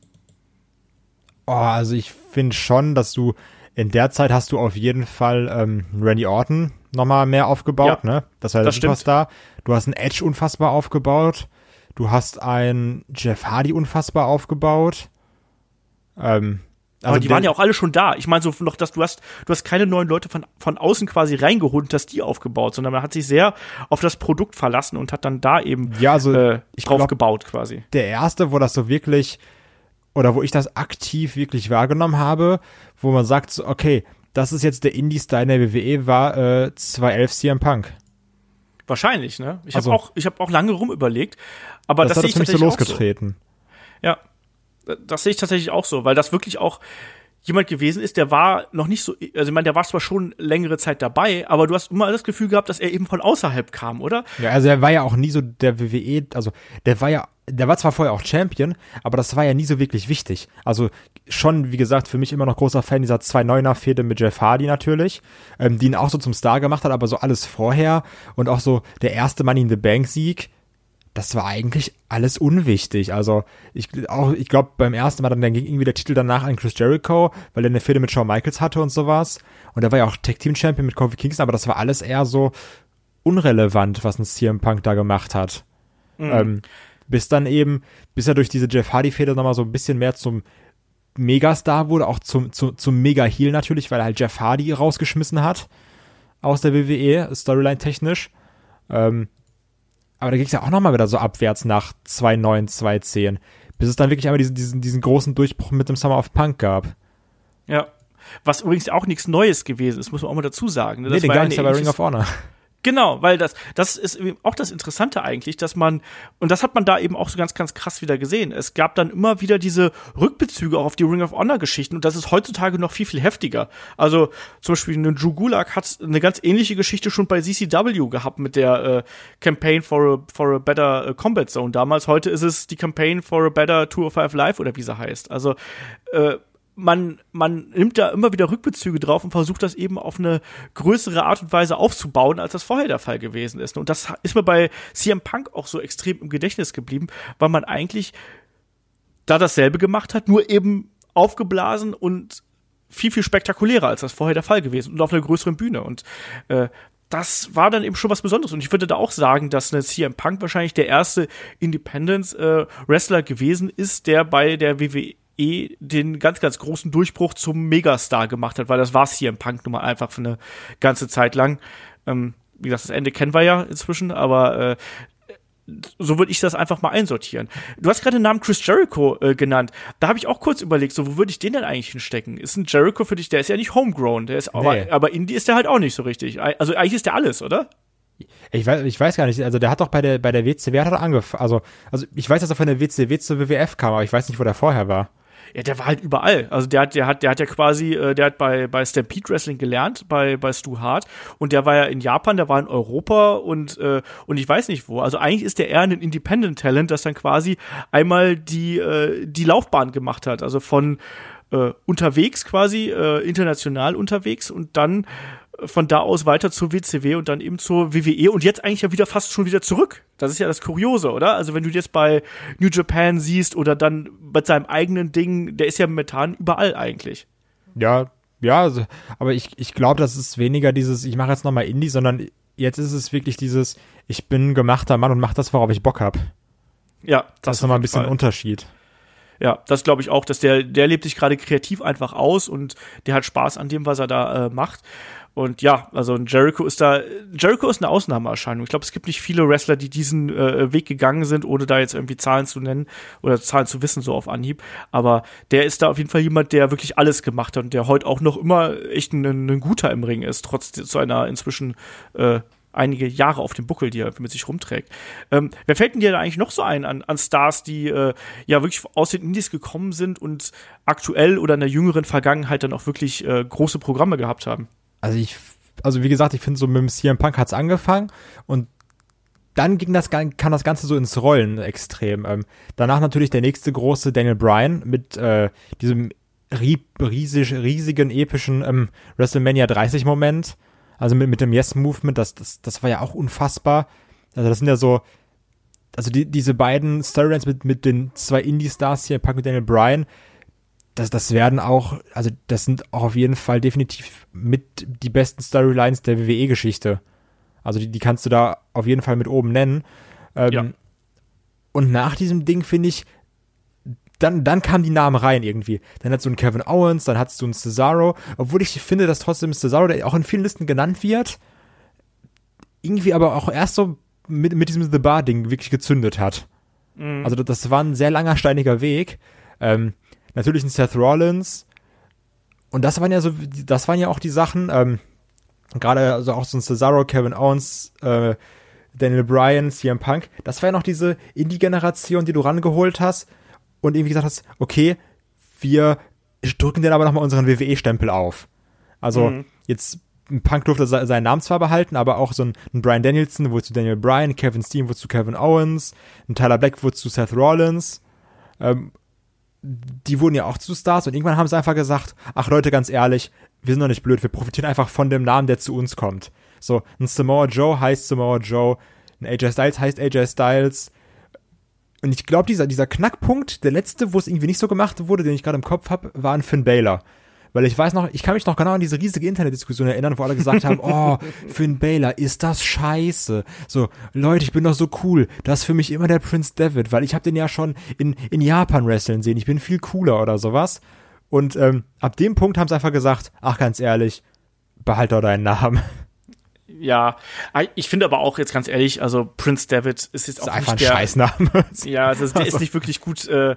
Oh, also ich finde schon, dass du in der Zeit hast du auf jeden Fall ähm, Randy Orton nochmal mehr aufgebaut, ja, ne? Das war der das Superstar. Stimmt. Du hast einen Edge unfassbar aufgebaut. Du hast einen Jeff Hardy unfassbar aufgebaut. Ähm, also aber die waren ja auch alle schon da. Ich meine, so noch, dass du hast, du hast keine neuen Leute von, von außen quasi reingeholt und hast die aufgebaut, sondern man hat sich sehr auf das Produkt verlassen und hat dann da eben ja, also, äh, ich drauf glaub, gebaut quasi. Der erste, wo das so wirklich, oder wo ich das aktiv wirklich wahrgenommen habe, wo man sagt, okay, das ist jetzt der Indie-Style der WWE, war äh, 211 CM Punk. Wahrscheinlich, ne? Ich also, habe auch, ich habe auch lange rum überlegt, aber das, das sehe ich tatsächlich so losgetreten. So. Ja, das sehe ich tatsächlich auch so, weil das wirklich auch jemand gewesen ist, der war noch nicht so, also ich meine, der war zwar schon längere Zeit dabei, aber du hast immer das Gefühl gehabt, dass er eben von außerhalb kam, oder? Ja, also er war ja auch nie so der WWE, also der war ja, der war zwar vorher auch Champion, aber das war ja nie so wirklich wichtig. Also schon, wie gesagt, für mich immer noch großer Fan dieser 2-9er-Fehde mit Jeff Hardy natürlich, ähm, die ihn auch so zum Star gemacht hat, aber so alles vorher und auch so der erste Money in the Bank Sieg, das war eigentlich alles unwichtig. Also ich auch, ich glaube beim ersten Mal dann, dann ging irgendwie der Titel danach an Chris Jericho, weil er eine Fehde mit Shawn Michaels hatte und sowas. Und er war ja auch Tag Team Champion mit Kofi Kingston, aber das war alles eher so unrelevant, was ein CM Punk da gemacht hat. Mhm. Ähm, bis dann eben, bis er durch diese Jeff Hardy Fehde nochmal so ein bisschen mehr zum Megastar wurde, auch zum, zum, zum Mega-Heel natürlich, weil er halt Jeff Hardy rausgeschmissen hat aus der WWE, Storyline technisch. Ähm, aber da ging es ja auch nochmal wieder so abwärts nach 2.9, 2.10. Bis es dann wirklich einmal diesen, diesen, diesen großen Durchbruch mit dem Summer of Punk gab. Ja. Was übrigens auch nichts Neues gewesen ist, muss man auch mal dazu sagen. Das nee, den gar nicht, aber Ring of Honor. Genau, weil das, das ist auch das Interessante eigentlich, dass man, und das hat man da eben auch so ganz, ganz krass wieder gesehen. Es gab dann immer wieder diese Rückbezüge auch auf die Ring of Honor Geschichten und das ist heutzutage noch viel, viel heftiger. Also zum Beispiel eine Drew Gulak hat eine ganz ähnliche Geschichte schon bei CCW gehabt mit der äh, Campaign for a, for a Better äh, Combat Zone damals. Heute ist es die Campaign for a Better 205 Live oder wie sie heißt. Also, äh, man, man nimmt da immer wieder Rückbezüge drauf und versucht das eben auf eine größere Art und Weise aufzubauen, als das vorher der Fall gewesen ist. Und das ist mir bei CM Punk auch so extrem im Gedächtnis geblieben, weil man eigentlich da dasselbe gemacht hat, nur eben aufgeblasen und viel, viel spektakulärer, als das vorher der Fall gewesen und auf einer größeren Bühne. Und äh, das war dann eben schon was Besonderes. Und ich würde da auch sagen, dass eine CM Punk wahrscheinlich der erste Independence-Wrestler äh, gewesen ist, der bei der WWE eh den ganz, ganz großen Durchbruch zum Megastar gemacht hat, weil das war im Punk nun mal einfach für eine ganze Zeit lang. Ähm, wie gesagt, das Ende kennen wir ja inzwischen, aber äh, so würde ich das einfach mal einsortieren. Du hast gerade den Namen Chris Jericho äh, genannt. Da habe ich auch kurz überlegt, so wo würde ich den denn eigentlich hinstecken? Ist ein Jericho für dich, der ist ja nicht homegrown, der ist nee. aber, aber Indie ist der halt auch nicht so richtig. Also eigentlich ist der alles, oder? Ich weiß, ich weiß gar nicht, also der hat doch bei der, bei der WCW hat er angefangen, also, also ich weiß, dass er von der WCW zur WWF kam, aber ich weiß nicht, wo der vorher war. Ja, der war halt überall. Also der hat, der hat, der hat ja quasi, äh, der hat bei, bei Stampede Wrestling gelernt, bei, bei Stu Hart. Und der war ja in Japan, der war in Europa und, äh, und ich weiß nicht wo. Also eigentlich ist der eher ein Independent Talent, das dann quasi einmal die, äh, die Laufbahn gemacht hat. Also von äh, unterwegs quasi, äh, international unterwegs und dann von da aus weiter zur WCW und dann eben zur WWE und jetzt eigentlich ja wieder fast schon wieder zurück. Das ist ja das Kuriose, oder? Also wenn du jetzt bei New Japan siehst oder dann bei seinem eigenen Ding, der ist ja momentan überall eigentlich. Ja, ja, also, aber ich, ich glaube, das ist weniger dieses, ich mache jetzt nochmal Indie, sondern jetzt ist es wirklich dieses, ich bin ein gemachter Mann und mach das, worauf ich Bock hab. Ja, das, das ist nochmal ein bisschen Fall. Unterschied. Ja, das glaube ich auch, dass der, der lebt sich gerade kreativ einfach aus und der hat Spaß an dem, was er da äh, macht. Und ja, also Jericho ist da, Jericho ist eine Ausnahmeerscheinung. Ich glaube, es gibt nicht viele Wrestler, die diesen äh, Weg gegangen sind, ohne da jetzt irgendwie Zahlen zu nennen oder Zahlen zu wissen, so auf Anhieb. Aber der ist da auf jeden Fall jemand, der wirklich alles gemacht hat und der heute auch noch immer echt ein, ein guter im Ring ist, trotz zu einer inzwischen äh, einige Jahre auf dem Buckel, die er mit sich rumträgt. Ähm, wer fällt denn dir da eigentlich noch so ein an, an Stars, die äh, ja wirklich aus den Indies gekommen sind und aktuell oder in der jüngeren Vergangenheit dann auch wirklich äh, große Programme gehabt haben? Also ich, also wie gesagt, ich finde so mit dem CM Punk hat es angefangen und dann ging das, kam das Ganze so ins Rollen extrem. Ähm, danach natürlich der nächste große Daniel Bryan mit äh, diesem riesig, riesigen, epischen ähm, WrestleMania 30 Moment. Also mit, mit dem Yes-Movement, das, das, das war ja auch unfassbar. Also das sind ja so, also die, diese beiden Storylines mit, mit den zwei Indie-Stars hier, Punk mit Daniel Bryan, das, das werden auch, also das sind auch auf jeden Fall definitiv mit die besten Storylines der WWE-Geschichte. Also die, die kannst du da auf jeden Fall mit oben nennen. Ähm, ja. Und nach diesem Ding finde ich, dann, dann kamen die Namen rein irgendwie. Dann hat du einen Kevin Owens, dann hattest du einen Cesaro, obwohl ich finde, dass trotzdem Cesaro, der auch in vielen Listen genannt wird, irgendwie aber auch erst so mit, mit diesem The Bar-Ding wirklich gezündet hat. Mhm. Also das war ein sehr langer, steiniger Weg. Ähm, natürlich ein Seth Rollins. Und das waren ja so, das waren ja auch die Sachen, ähm, gerade also auch so ein Cesaro, Kevin Owens, äh, Daniel Bryan, CM Punk, das war ja noch diese Indie-Generation, die du rangeholt hast und irgendwie gesagt hast, okay, wir drücken den aber nochmal unseren WWE-Stempel auf. Also mhm. jetzt Punk durfte seinen Namen zwar behalten, aber auch so ein, ein Brian Danielson wurde zu Daniel Bryan, Kevin Steen wurde zu Kevin Owens, ein Tyler Black wurde zu Seth Rollins. Ähm, die wurden ja auch zu Stars und irgendwann haben sie einfach gesagt, ach Leute, ganz ehrlich, wir sind doch nicht blöd, wir profitieren einfach von dem Namen, der zu uns kommt. So, ein Samoa Joe heißt Samoa Joe, ein AJ Styles heißt AJ Styles. Und ich glaube, dieser, dieser Knackpunkt, der letzte, wo es irgendwie nicht so gemacht wurde, den ich gerade im Kopf habe, war ein Finn Baylor. Weil ich weiß noch, ich kann mich noch genau an diese riesige Internetdiskussion erinnern, wo alle gesagt haben, <laughs> oh, Finn Baylor, ist das scheiße. So, Leute, ich bin doch so cool. Das ist für mich immer der Prince David, weil ich habe den ja schon in, in Japan wresteln sehen. Ich bin viel cooler oder sowas. Und ähm, ab dem Punkt haben sie einfach gesagt, ach ganz ehrlich, behalt doch deinen Namen. Ja, ich finde aber auch jetzt ganz ehrlich, also Prince David ist jetzt auch ist einfach ein der, Scheißname. Ja, also, der ist <laughs> nicht wirklich gut äh,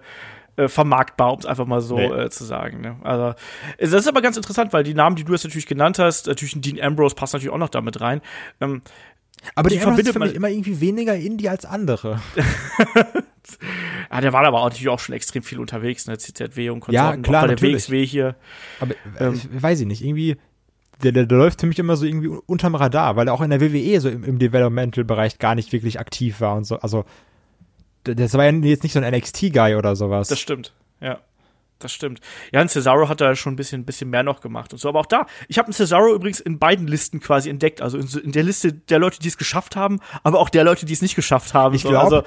äh, vermarktbar, um es einfach mal so nee. äh, zu sagen. Ne? Also, das ist aber ganz interessant, weil die Namen, die du jetzt natürlich genannt hast, natürlich ein Dean Ambrose passt natürlich auch noch damit rein. Ähm, aber die, die verbindet man immer irgendwie weniger Indie als andere. <laughs> ja, der war aber auch natürlich auch schon extrem viel unterwegs, ne? CZW und Konsorten. Ja, klar, auch bei der WXW hier. Aber ähm, weiß ich nicht, irgendwie der, der, der, läuft für mich immer so irgendwie unterm Radar, weil er auch in der WWE so im, im Developmental-Bereich gar nicht wirklich aktiv war und so. Also das war ja jetzt nicht so ein NXT-Guy oder sowas. Das stimmt, ja. Das stimmt. Ja, ein Cesaro hat da schon ein bisschen, bisschen mehr noch gemacht und so. Aber auch da, ich habe einen Cesaro übrigens in beiden Listen quasi entdeckt. Also in, in der Liste der Leute, die es geschafft haben, aber auch der Leute, die es nicht geschafft haben. Ich glaube, also,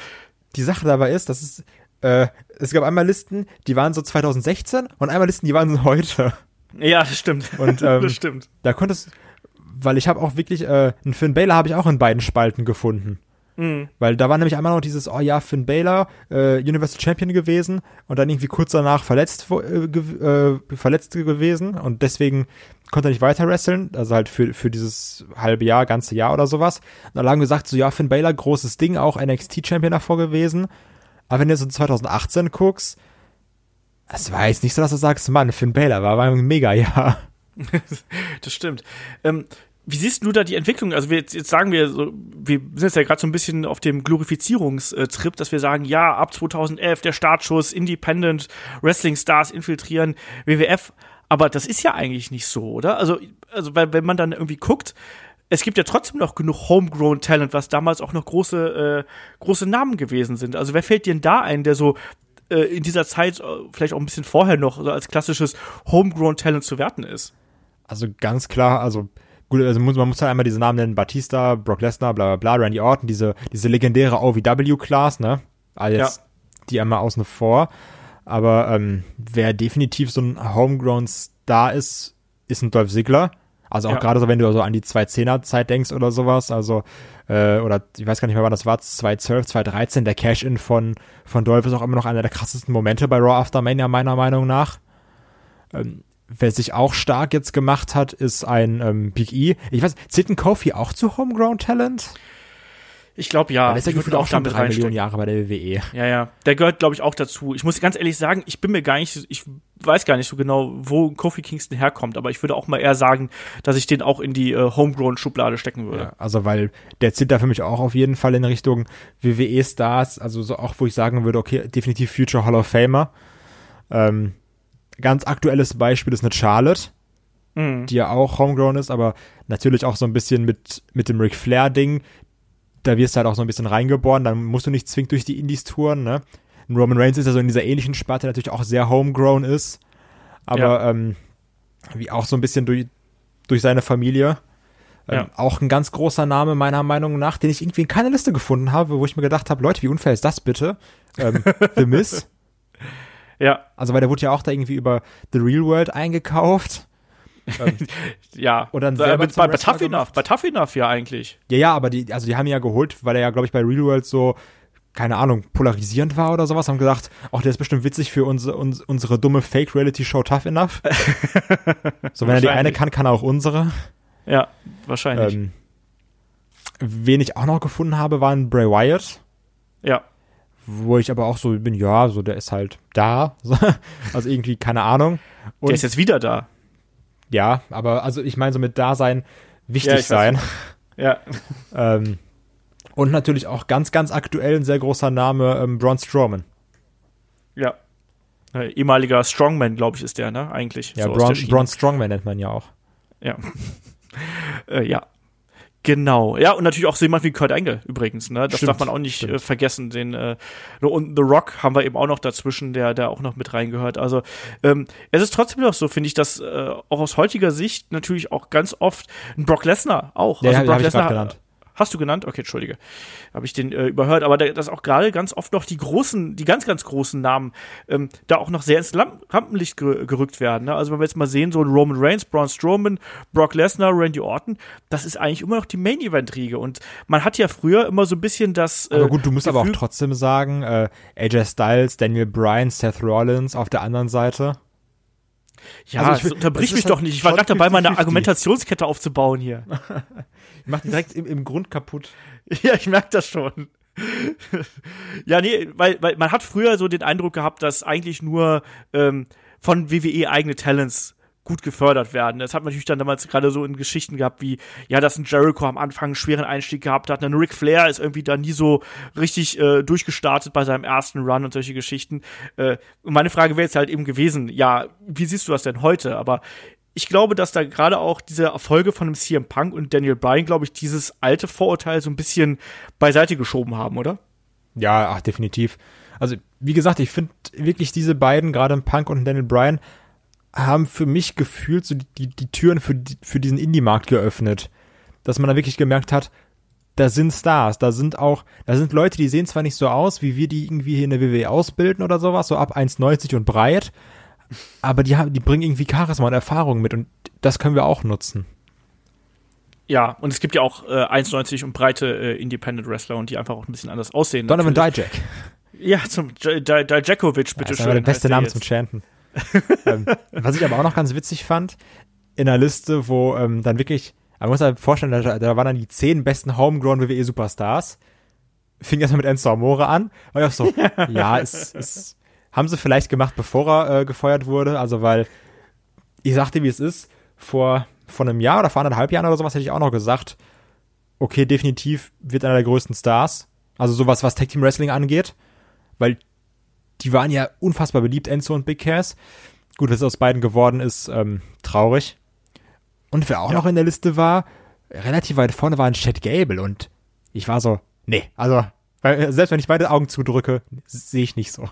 die Sache dabei ist, dass es, äh, es gab einmal Listen, die waren so 2016 und einmal Listen, die waren so heute. Ja, das stimmt. Und <laughs> ähm, das stimmt. Da konntest, weil ich habe auch wirklich, äh, einen Finn Baylor habe ich auch in beiden Spalten gefunden. Mhm. Weil da war nämlich einmal noch dieses, oh ja, Finn Baylor, äh, Universal Champion gewesen und dann irgendwie kurz danach verletzt, äh, äh, verletzt gewesen und deswegen konnte er nicht weiter wresteln, also halt für, für dieses halbe Jahr, ganze Jahr oder sowas. Und dann haben gesagt, so ja, Finn Baylor, großes Ding, auch NXT Champion davor gewesen. Aber wenn du so 2018 guckst, es war jetzt nicht so, dass du sagst, Mann, Finn Baylor war, war ein mega Jahr. <laughs> das stimmt. Ähm, wie siehst du da die Entwicklung? Also wir jetzt, sagen wir so, wir sind jetzt ja gerade so ein bisschen auf dem Glorifizierungstrip, dass wir sagen, ja, ab 2011 der Startschuss, Independent Wrestling Stars infiltrieren WWF, aber das ist ja eigentlich nicht so, oder? Also also weil wenn man dann irgendwie guckt, es gibt ja trotzdem noch genug Homegrown Talent, was damals auch noch große äh, große Namen gewesen sind. Also wer fällt dir denn da ein, der so äh, in dieser Zeit, äh, vielleicht auch ein bisschen vorher noch, so als klassisches Homegrown Talent zu werten ist? Also ganz klar, also gut, also muss, man muss halt einmal diese Namen nennen, Batista, Brock Lesnar, bla bla bla, Randy Orton, diese, diese legendäre OVW-Class, ne? Also jetzt ja. die einmal außen vor. Aber ähm, wer definitiv so ein Homegrown Star ist, ist ein Dolph Ziggler. Also auch ja. gerade so, wenn du so an die 210er-Zeit denkst oder sowas, also, äh, oder ich weiß gar nicht mehr, wann das war, 2012, 2013, der Cash-In von, von Dolph ist auch immer noch einer der krassesten Momente bei Raw After Mania, meiner Meinung nach. Ähm, wer sich auch stark jetzt gemacht hat, ist ein ähm, Big E. Ich weiß, zählt ein Kofi auch zu Homegrown Talent? Ich glaube ja. Der ist ja gefühlt auch schon drei Millionen Jahre bei der WWE. Ja, ja. Der gehört, glaube ich, auch dazu. Ich muss ganz ehrlich sagen, ich bin mir gar nicht, ich weiß gar nicht so genau, wo Kofi Kingston herkommt, aber ich würde auch mal eher sagen, dass ich den auch in die äh, Homegrown-Schublade stecken würde. Ja, also, weil der zählt da für mich auch auf jeden Fall in Richtung WWE-Stars, also so auch, wo ich sagen würde, okay, definitiv Future Hall of Famer. Ähm, ganz aktuelles Beispiel ist eine Charlotte, mhm. die ja auch homegrown ist, aber natürlich auch so ein bisschen mit, mit dem Ric Flair-Ding. Da wirst du halt auch so ein bisschen reingeboren, dann musst du nicht zwingend durch die Indies touren, ne? Roman Reigns ist ja so in dieser ähnlichen Sparte natürlich auch sehr homegrown ist, aber ja. ähm, wie auch so ein bisschen durch, durch seine Familie. Ähm, ja. Auch ein ganz großer Name meiner Meinung nach, den ich irgendwie in keiner Liste gefunden habe, wo ich mir gedacht habe, Leute, wie unfair ist das bitte? Ähm, The Miz. <laughs> Ja. Also, weil der wurde ja auch da irgendwie über The Real World eingekauft. <laughs> Ähm, ja. Und dann selber bei, bei Tough Enough, bei Tough Enough ja eigentlich. Ja, ja, aber die, also die haben ihn ja geholt, weil er ja, glaube ich, bei Real World so, keine Ahnung, polarisierend war oder sowas, haben gesagt, auch der ist bestimmt witzig für unsere, uns, unsere dumme Fake-Reality-Show Tough Enough. <laughs> so, wenn er die eine kann, kann er auch unsere. Ja, wahrscheinlich. Ähm, wen ich auch noch gefunden habe, war ein Bray Wyatt. Ja wo ich aber auch so bin, ja, so der ist halt da. <laughs> also irgendwie, keine Ahnung. Und, der ist jetzt wieder da. Ja, aber also ich meine so mit Dasein wichtig ja, sein. <laughs> Ja. <laughs> ähm, und natürlich auch ganz, ganz aktuell ein sehr großer Name, ähm, Braun Strowman. Ja. Äh, ehemaliger Strongman, glaube ich, ist der, ne? Eigentlich. Ja, so Braun, Braun Strongman nennt man ja auch. Ja. äh, ja. Genau, ja, und natürlich auch jemand wie Kurt Angle übrigens, ne? Das stimmt, darf man auch nicht äh, vergessen. Den äh, und The Rock haben wir eben auch noch dazwischen, der der auch noch mit reingehört. Also ähm, es ist trotzdem noch so, finde ich, dass äh, auch aus heutiger Sicht natürlich auch ganz oft ein Brock Lesnar auch. Ja, also Brock Lesnar Hast du genannt? Okay, entschuldige. Habe ich den äh, überhört. Aber da, dass auch gerade ganz oft noch die großen, die ganz, ganz großen Namen ähm, da auch noch sehr ins Rampenlicht ger gerückt werden. Ne? Also wenn wir jetzt mal sehen, so ein Roman Reigns, Braun Strowman, Brock Lesnar, Randy Orton, das ist eigentlich immer noch die Main-Event-Riege. Und man hat ja früher immer so ein bisschen das. Äh, aber gut, du musst Gefühl aber auch trotzdem sagen, äh, AJ Styles, Daniel Bryan, Seth Rollins auf der anderen Seite. Ja, also ich, unterbrich mich halt doch nicht. Ich war gerade dabei, meine Argumentationskette aufzubauen hier. <laughs> ich mach die direkt im, im Grund kaputt. <laughs> Ja, ich merke das schon. ja, nee, weil, weil man hat früher so den Eindruck gehabt, dass eigentlich nur ähm, von WWE eigene Talents gut gefördert werden. Das hat man natürlich dann damals gerade so in Geschichten gehabt, wie, ja, dass ein Jericho am Anfang einen schweren Einstieg gehabt hat, ein Ric Flair ist irgendwie da nie so richtig äh, durchgestartet bei seinem ersten Run und solche Geschichten. Äh, und meine Frage wäre jetzt halt eben gewesen, ja, wie siehst du das denn heute? Aber ich glaube, dass da gerade auch diese Erfolge von dem CM Punk und Daniel Bryan, glaube ich, dieses alte Vorurteil so ein bisschen beiseite geschoben haben, oder? Ja, ach, definitiv. Also, wie gesagt, ich finde wirklich diese beiden, gerade Punk und Daniel Bryan, haben für mich gefühlt so die, die Türen für, für diesen Indie-Markt geöffnet. Dass man da wirklich gemerkt hat, da sind Stars, da sind auch, da sind Leute, die sehen zwar nicht so aus, wie wir die irgendwie hier in der WWE ausbilden oder sowas, so ab 1,90 und breit, aber die haben, die bringen irgendwie Charisma und Erfahrung mit und das können wir auch nutzen. Ja, und es gibt ja auch äh, 1,90 und breite äh, Independent Wrestler und die einfach auch ein bisschen anders aussehen. Donovan Dijak. Ja, zum Dijakovic, bitteschön. Ja, das war der beste Name zum Chanten <laughs> ähm, was ich aber auch noch ganz witzig fand, in einer Liste, wo ähm, dann wirklich, man muss sich vorstellen, da, da waren dann die zehn besten Homegrown WWE Superstars. Fing erstmal mit Enzo Amore an. War ich auch so, <laughs> ja, es, es haben sie vielleicht gemacht, bevor er äh, gefeuert wurde. Also, weil ich sagte, wie es ist, vor vor einem Jahr oder vor anderthalb Jahren oder sowas hätte ich auch noch gesagt, okay, definitiv wird einer der größten Stars. Also sowas, was Tag Team Wrestling angeht. Weil die waren ja unfassbar beliebt, Enzo und Big Cass. Gut, was aus beiden geworden ist, ähm, traurig. Und wer auch Ja. noch in der Liste war, relativ weit vorne war ein Chad Gable und ich war so, nee, also, weil, selbst wenn ich beide Augen zudrücke, sehe ich nicht so.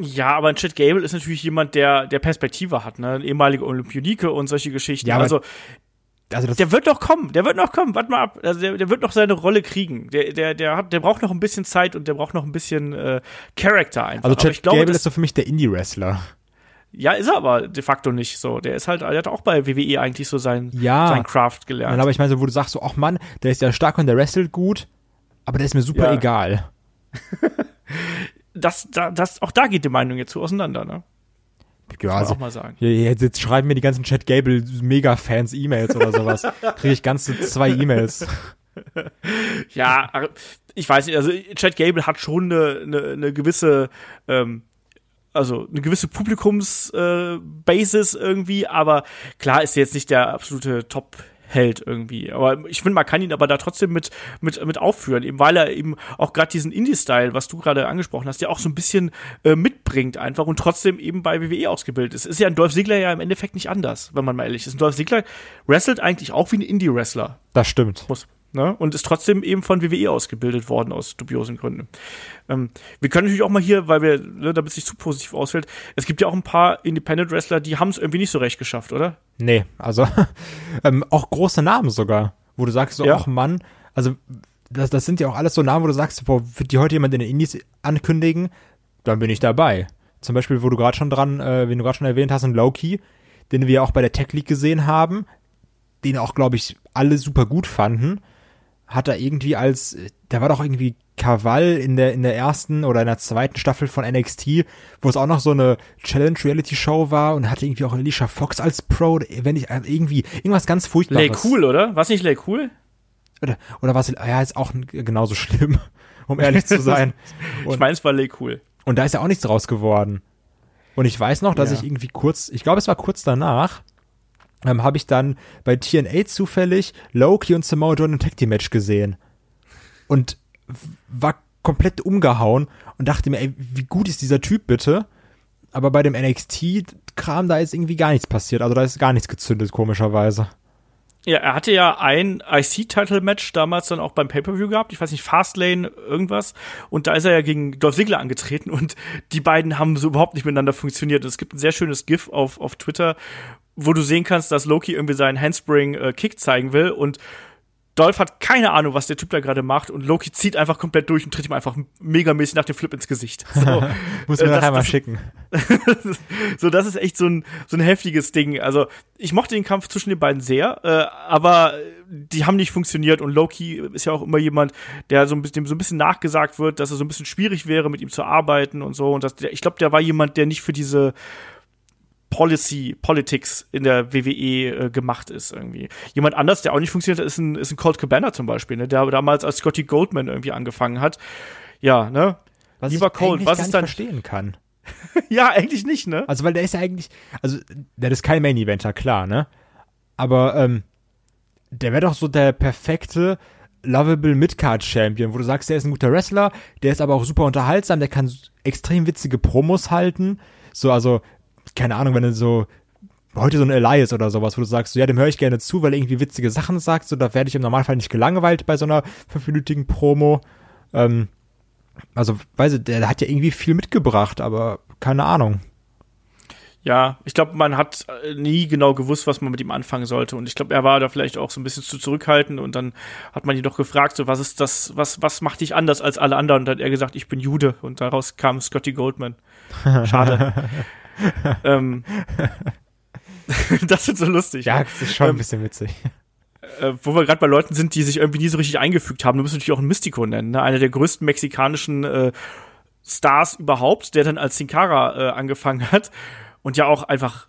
Ja, aber ein Chad Gable ist natürlich jemand, der, der Perspektive hat, ne? Ein ehemaliger Olympionike und solche Geschichten. Ja, also, Also der wird noch kommen, der wird noch kommen, warte mal ab. Also der, der wird noch seine Rolle kriegen. Der, der, der, hat, der braucht noch ein bisschen Zeit und der braucht noch ein bisschen äh, Charakter einfach. also Chad ich glaube, Gable ist so für mich der Indie-Wrestler. ja, ist er aber de facto nicht so. Der ist halt, der hat auch bei WWE eigentlich so sein, Ja. sein Craft gelernt. Aber ich meine, so, wo du sagst, so, ach Mann, der ist ja stark und der wrestelt gut, aber der ist mir super Ja. egal. <laughs> das, da, das, auch da geht die Meinung jetzt so auseinander, ne? Man also, auch mal sagen. Jetzt, jetzt schreiben mir die ganzen Chad Gable Mega-Fans E-Mails oder sowas. <laughs> Kriege ich ganze zwei E-Mails. <laughs> Ja, ach, ich weiß nicht, also Chad Gable hat schon eine, eine, eine gewisse, ähm, also eine gewisse Publikumsbasis äh, irgendwie, aber klar ist er jetzt nicht der absolute Top. Held irgendwie. Aber ich finde, man kann ihn aber da trotzdem mit, mit, mit aufführen, eben weil er eben auch gerade diesen Indie-Style, was du gerade angesprochen hast, ja auch so ein bisschen äh, mitbringt einfach und trotzdem eben bei WWE ausgebildet ist. Ist ja ein Dolph Ziggler ja im Endeffekt nicht anders, wenn man mal ehrlich ist. Ein Dolph Ziggler wrestelt eigentlich auch wie ein Indie-Wrestler Das stimmt. muss. Ne? Und ist trotzdem eben von WWE ausgebildet worden aus dubiosen Gründen. Ähm, wir können natürlich auch mal hier, weil wir, ne, damit es nicht zu positiv ausfällt, es gibt ja auch ein paar Independent Wrestler, die haben es irgendwie nicht so recht geschafft, oder? Nee, also <laughs> ähm, auch große Namen sogar, wo du sagst so, Ja. ach Mann, also das, das sind ja auch alles so Namen, wo du sagst, boah, wird die heute jemand in den Indies ankündigen, dann bin ich dabei. Zum Beispiel, wo du gerade schon dran, äh, wen du gerade schon erwähnt hast, ein Loki, den wir auch bei der Tech League gesehen haben, den auch, glaube ich, alle super gut fanden, hat er irgendwie als, der war doch irgendwie Krawall in der, in der ersten oder in der zweiten Staffel von NXT, wo es auch noch so eine Challenge-Reality-Show war und hatte irgendwie auch Alicia Fox als Pro, wenn ich, also irgendwie, irgendwas ganz furchtbares. Lay Cool, oder? Was nicht Lay Cool? Oder, oder was, ja, ist auch genauso schlimm, <laughs> um ehrlich zu sein. <laughs> Ich Und, meine, es war Lay Cool. und da ist ja auch nichts draus geworden. Und ich weiß noch, dass Ja. ich irgendwie kurz, ich glaube, es war kurz danach, ähm, habe ich dann bei TNA zufällig Loki und Samoa Joe im Tag Team Match gesehen. Und war komplett umgehauen und dachte mir, ey, wie gut ist dieser Typ bitte? Aber bei dem NXT-Kram, da ist irgendwie gar nichts passiert. Also da ist gar nichts gezündet, komischerweise. Ja, er hatte ja ein IC-Title-Match damals dann auch beim Pay-Per-View gehabt. Ich weiß nicht, Fastlane, irgendwas. Und da ist er ja gegen Dolph Ziggler angetreten und die beiden haben so überhaupt nicht miteinander funktioniert. Es gibt ein sehr schönes GIF auf, auf Twitter, wo du sehen kannst, dass Loki irgendwie seinen Handspring-Kick zeigen will und Dolph hat keine Ahnung, was der Typ da gerade macht und Loki zieht einfach komplett durch und tritt ihm einfach megamäßig nach dem Flip ins Gesicht. <laughs> So, Muss Äh, mir das- nachher mal schicken. <laughs> so, das ist echt so ein, so ein heftiges Ding. Also, ich mochte den Kampf zwischen den beiden sehr, äh, aber die haben nicht funktioniert und Loki ist ja auch immer jemand, der so ein bisschen, dem so ein bisschen nachgesagt wird, dass es so ein bisschen schwierig wäre, mit ihm zu arbeiten und so. Und das, der, ich glaube, der war jemand, der nicht für diese Policy, Politics in der WWE äh, gemacht ist irgendwie. Jemand anders, der auch nicht funktioniert hat, ist ein, ist ein Colt Cabana zum Beispiel, ne, der damals als Scotty Goldman irgendwie angefangen hat. Ja, ne? Was Lieber ich Colt, was gar ist nicht dann- verstehen kann. <laughs> Ja, eigentlich nicht, ne? Also, weil der ist ja eigentlich, also, der ist kein Main-Eventer, klar, ne? Aber, ähm, der wäre doch so der perfekte, lovable Midcard-Champion, wo du sagst, der ist ein guter Wrestler, der ist aber auch super unterhaltsam, der kann extrem witzige Promos halten. So, also, keine Ahnung, wenn du so, heute so ein Elias oder sowas, wo du sagst, so, ja, dem höre ich gerne zu, weil er irgendwie witzige Sachen sagt, so, da werde ich im Normalfall nicht gelangweilt bei so einer fünfminütigen Promo. Ähm, also, weiß ich, der, hat ja irgendwie viel mitgebracht, aber keine Ahnung. Ja, ich glaube, man hat äh, nie genau gewusst, was man mit ihm anfangen sollte. Und ich glaube, er war da vielleicht auch so ein bisschen zu zurückhaltend. Und dann hat man ihn doch gefragt, so, was ist das, was, was macht dich anders als alle anderen? Und dann hat er gesagt, ich bin Jude. Und daraus kam Scotty Goldman. Schade. <laughs> <laughs> ähm, <laughs> das ist so lustig. Ja, das ist schon Ähm, ein bisschen witzig. äh, wo wir gerade bei Leuten sind, die sich irgendwie nie so richtig eingefügt haben. Du musst natürlich auch einen Mystico nennen, ne? einer der größten mexikanischen äh, Stars überhaupt, der dann als Sin Cara äh, angefangen hat und ja auch einfach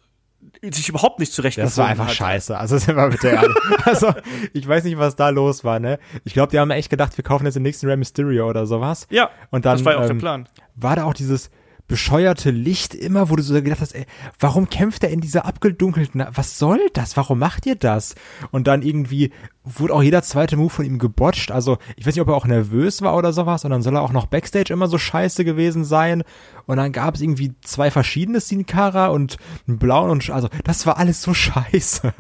sich überhaupt nicht zurecht Das war einfach hat. scheiße. Also <laughs> sind wir bitte ehrlich. Also, ich weiß nicht, was da los war, ne? Ich glaube, die haben echt gedacht, wir kaufen jetzt den nächsten Rey Mysterio oder sowas. Ja, Und dann das war ja auch der ähm, Plan. war da auch dieses bescheuerte Licht immer, wo du so gedacht hast, ey, warum kämpft er in dieser abgedunkelten, was soll das? Warum macht ihr das? Und dann irgendwie wurde auch jeder zweite Move von ihm gebotcht. Also, ich weiß nicht, ob er auch nervös war oder sowas. Und dann soll er auch noch Backstage immer so scheiße gewesen sein. Und dann gab es irgendwie zwei verschiedene Sin Cara und einen blauen und, also, das war alles so <laughs> scheiße.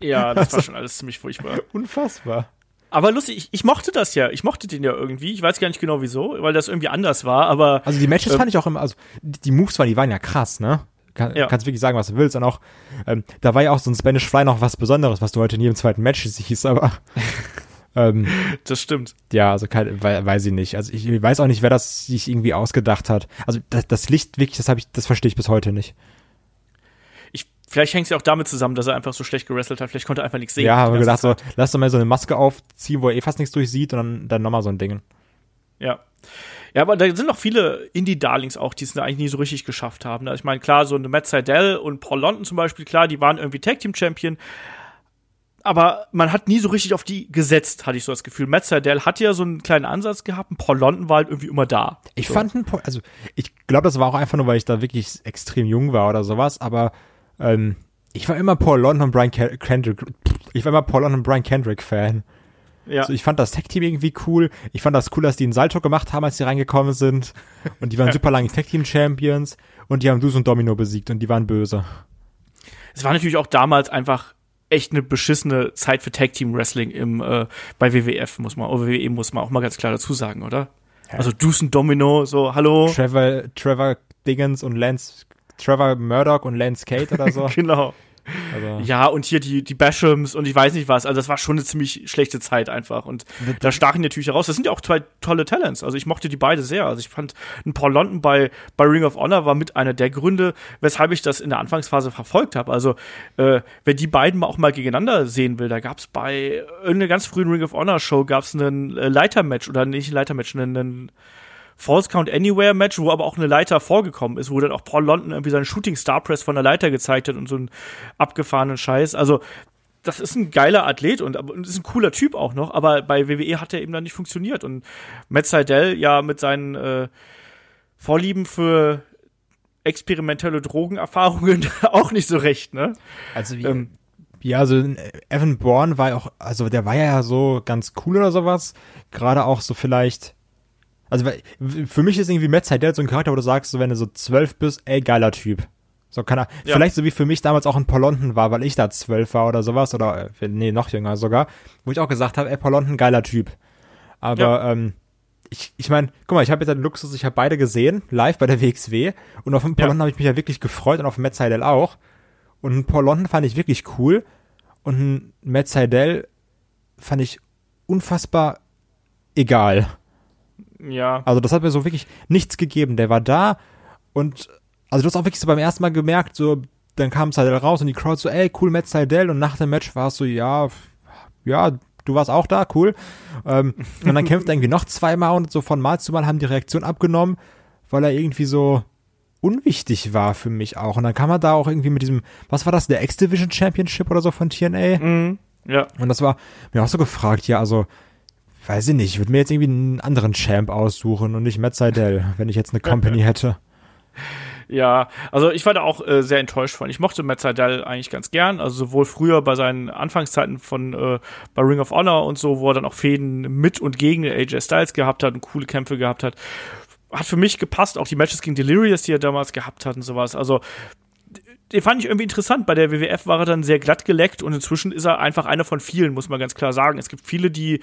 Ja, das war schon alles ziemlich furchtbar. <laughs> Unfassbar. Aber lustig, ich, ich mochte das ja. Ich mochte den ja irgendwie. Ich weiß gar nicht genau wieso, weil das irgendwie anders war, aber. Also die Matches ähm, fand ich auch immer, also die, Moves waren, die waren ja krass, ne? Kann, ja. Kannst wirklich sagen, was du willst. Und auch, ähm, da war ja auch so ein Spanish Fly noch was Besonderes, was du heute nie im zweiten Match siehst, aber. <laughs> ähm, das stimmt. Ja, also kein, weiß ich nicht. Also ich weiß auch nicht, wer das sich irgendwie ausgedacht hat. Also das, das Licht wirklich, das habe ich, das verstehe ich bis heute nicht. Vielleicht hängt es ja auch damit zusammen, dass er einfach so schlecht gewrestelt hat. Vielleicht konnte er einfach nichts sehen. Ja, haben wir gedacht, so, lass doch mal so eine Maske aufziehen, wo er eh fast nichts durchsieht und dann, dann nochmal so ein Ding. Ja. Ja, aber da sind noch viele Indie-Darlings auch, die es eigentlich nie so richtig geschafft haben. Also ich meine, klar, so eine Matt Seidel und Paul London zum Beispiel, klar, die waren irgendwie Tag-Team-Champion. Aber man hat nie so richtig auf die gesetzt, hatte ich so das Gefühl. Matt Seidel hat ja so einen kleinen Ansatz gehabt, und Paul London war halt irgendwie immer da. Ich so. fand, also ich glaube, das war auch einfach nur, weil ich da wirklich extrem jung war oder sowas, aber ähm, ich war immer Paul London und Brian Kendrick. Ich war immer Paul London und Brian Kendrick Fan. Ja. Also ich fand das Tag-Team irgendwie cool. Ich fand das cool, dass die einen Salto gemacht haben, als sie reingekommen sind. Und die waren <laughs> super lange Tag-Team-Champions. Und die haben Dus und Domino besiegt und die waren böse. Es war natürlich auch damals einfach echt eine beschissene Zeit für Tag-Team-Wrestling im, äh, bei WWF, muss man, oder WWE muss man auch mal ganz klar dazu sagen, oder? Ja. Also Dus und Domino, so, hallo. Trevor, Trevor Diggins und Lance Trevor Murdoch und Lance Kate oder so. <laughs> genau. Also. Ja, und hier die, die Bashams und ich weiß nicht was. Also, das war schon eine ziemlich schlechte Zeit einfach. Und da stachen die natürlich heraus. Das sind ja auch zwei tolle Talents. Also, ich mochte die beide sehr. Also, ich fand, ein Paul London bei, bei Ring of Honor war mit einer der Gründe, weshalb ich das in der Anfangsphase verfolgt habe. Also, äh, wer die beiden auch mal gegeneinander sehen will, da gab es bei irgendeiner ganz frühen Ring of Honor Show gab es einen äh, Leitermatch oder nicht Leitermatch, einen, einen False Count Anywhere Match, wo aber auch eine Leiter vorgekommen ist, wo dann auch Paul London irgendwie seinen Shooting Star Press von der Leiter gezeigt hat und so einen abgefahrenen Scheiß. Also, das ist ein geiler Athlet und, und ist ein cooler Typ auch noch, aber bei WWE hat er eben dann nicht funktioniert. Und Matt Seidel ja mit seinen äh, Vorlieben für experimentelle Drogenerfahrungen <laughs> auch nicht so recht, ne? Also wie, ähm, ja, also Evan Bourne war ja auch, also der war ja so ganz cool oder sowas. Gerade auch so vielleicht also für mich ist irgendwie Matt Seidel so ein Charakter, wo du sagst, so, wenn du so zwölf bist, ey, geiler Typ. So kann er, ja. vielleicht so wie für mich damals auch ein Paul London war, weil ich da zwölf war oder sowas, oder, äh, nee, noch jünger sogar, wo ich auch gesagt habe, ey, Paul London, geiler Typ. Aber, ja. ähm, ich, ich meine, guck mal, ich habe jetzt den Luxus, ich habe beide gesehen, live bei der WXW, und auf den Paul ja. Habe ich mich ja wirklich gefreut und auf Matt Seidel auch. Und einen Paul London fand ich wirklich cool, und einen Matt Seidel fand ich unfassbar egal. Ja. Also das hat mir so wirklich nichts gegeben. Der war da und also du hast auch wirklich so beim ersten Mal gemerkt, so dann kam Seidel raus und die Crowd so, ey, cool, Matt Seidel und nach dem Match war es so, ja, ja, du warst auch da, cool. Ähm, und dann <laughs> kämpft er irgendwie noch zweimal und so von Mal zu Mal haben die Reaktion abgenommen, weil er irgendwie so unwichtig war für mich auch. Und dann kam er da auch irgendwie mit diesem, was war das, der X-Division Championship oder so von TNA? Mhm, ja. Und das war mir auch so gefragt, ja, also weiß ich nicht, ich würde mir jetzt irgendwie einen anderen Champ aussuchen und nicht Matt Seidel, wenn ich jetzt eine Company hätte. Ja, also ich war da auch äh, sehr enttäuscht von. Ich mochte Matt Seidel eigentlich ganz gern, also sowohl früher bei seinen Anfangszeiten von äh, bei Ring of Honor und so, wo er dann auch Fäden mit und gegen AJ Styles gehabt hat und coole Kämpfe gehabt hat. Hat für mich gepasst, auch die Matches gegen Delirious, die er damals gehabt hat und sowas. Also den fand ich irgendwie interessant. Bei der WWF war er dann sehr glatt geleckt und inzwischen ist er einfach einer von vielen, muss man ganz klar sagen. Es gibt viele, die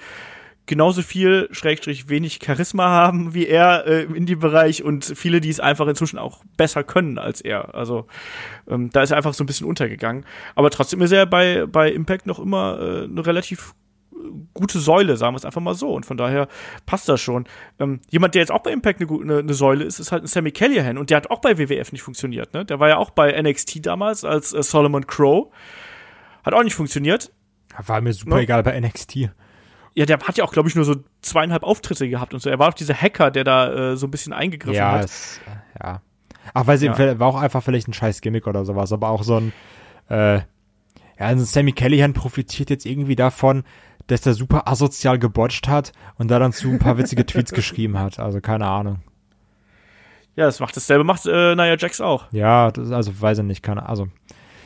genauso viel, Schrägstrich, wenig Charisma haben wie er äh, im Indie-Bereich und viele, die es einfach inzwischen auch besser können als er. Also ähm, da ist er einfach so ein bisschen untergegangen. Aber trotzdem ist er bei, bei Impact noch immer äh, eine relativ gute Säule, sagen wir es einfach mal so. Und von daher passt das schon. Ähm, jemand, der jetzt auch bei Impact eine, eine, eine, Säule ist, ist halt ein Sammy Callahan. Und der hat auch bei WWF nicht funktioniert. Ne? Der war ja auch bei NXT damals als äh, Solomon Crow. Hat auch nicht funktioniert. War mir super no? egal bei NXT. Ja, der hat ja auch, glaube ich, nur so zweieinhalb Auftritte gehabt und so. Er war auch dieser Hacker, der da äh, so ein bisschen eingegriffen ja, hat. Es, ja. Ach, weiß ich, ja. war auch einfach vielleicht ein scheiß Gimmick oder sowas, aber auch so ein, äh, ja, also Sammy Callahan profitiert jetzt irgendwie davon, dass der super asozial gebotcht hat und da dann zu ein paar witzige <laughs> Tweets geschrieben hat. Also keine Ahnung. Ja, das macht dasselbe, macht äh, Nia Jax auch. Ja, das, also weiß ich nicht, kann also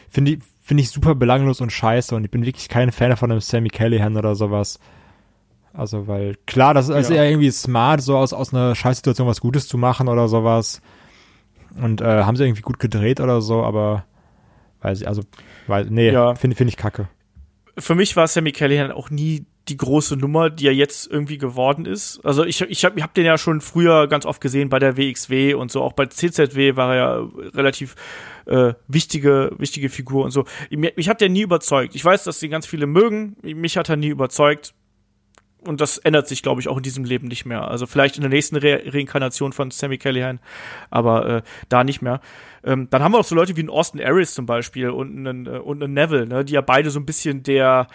finde ich finde ich super belanglos und scheiße und ich bin wirklich kein Fan von einem Sammy Callahan oder sowas. Also, weil klar, das ist ja. ja irgendwie smart, so aus, aus einer Scheißsituation was Gutes zu machen oder sowas. Und äh, haben sie irgendwie gut gedreht oder so, aber weiß ich, also, weil, nee, ja. finde find ich kacke. Für mich war Sammy Callahan auch nie die große Nummer, die er jetzt irgendwie geworden ist. Also ich, ich habe ich hab den ja schon früher ganz oft gesehen bei der WXW und so, auch bei CZW war er ja relativ äh, wichtige, wichtige Figur und so. Mich, mich hat der nie überzeugt. Ich weiß, dass sie ganz viele mögen, mich hat er nie überzeugt und das ändert sich, glaube ich, auch in diesem Leben nicht mehr. Also vielleicht in der nächsten Re Reinkarnation von Sammy Callahan, aber äh, da nicht mehr. Ähm, dann haben wir auch so Leute wie einen Austin Aries zum Beispiel und einen, äh, und einen Neville, ne, die ja beide so ein bisschen der,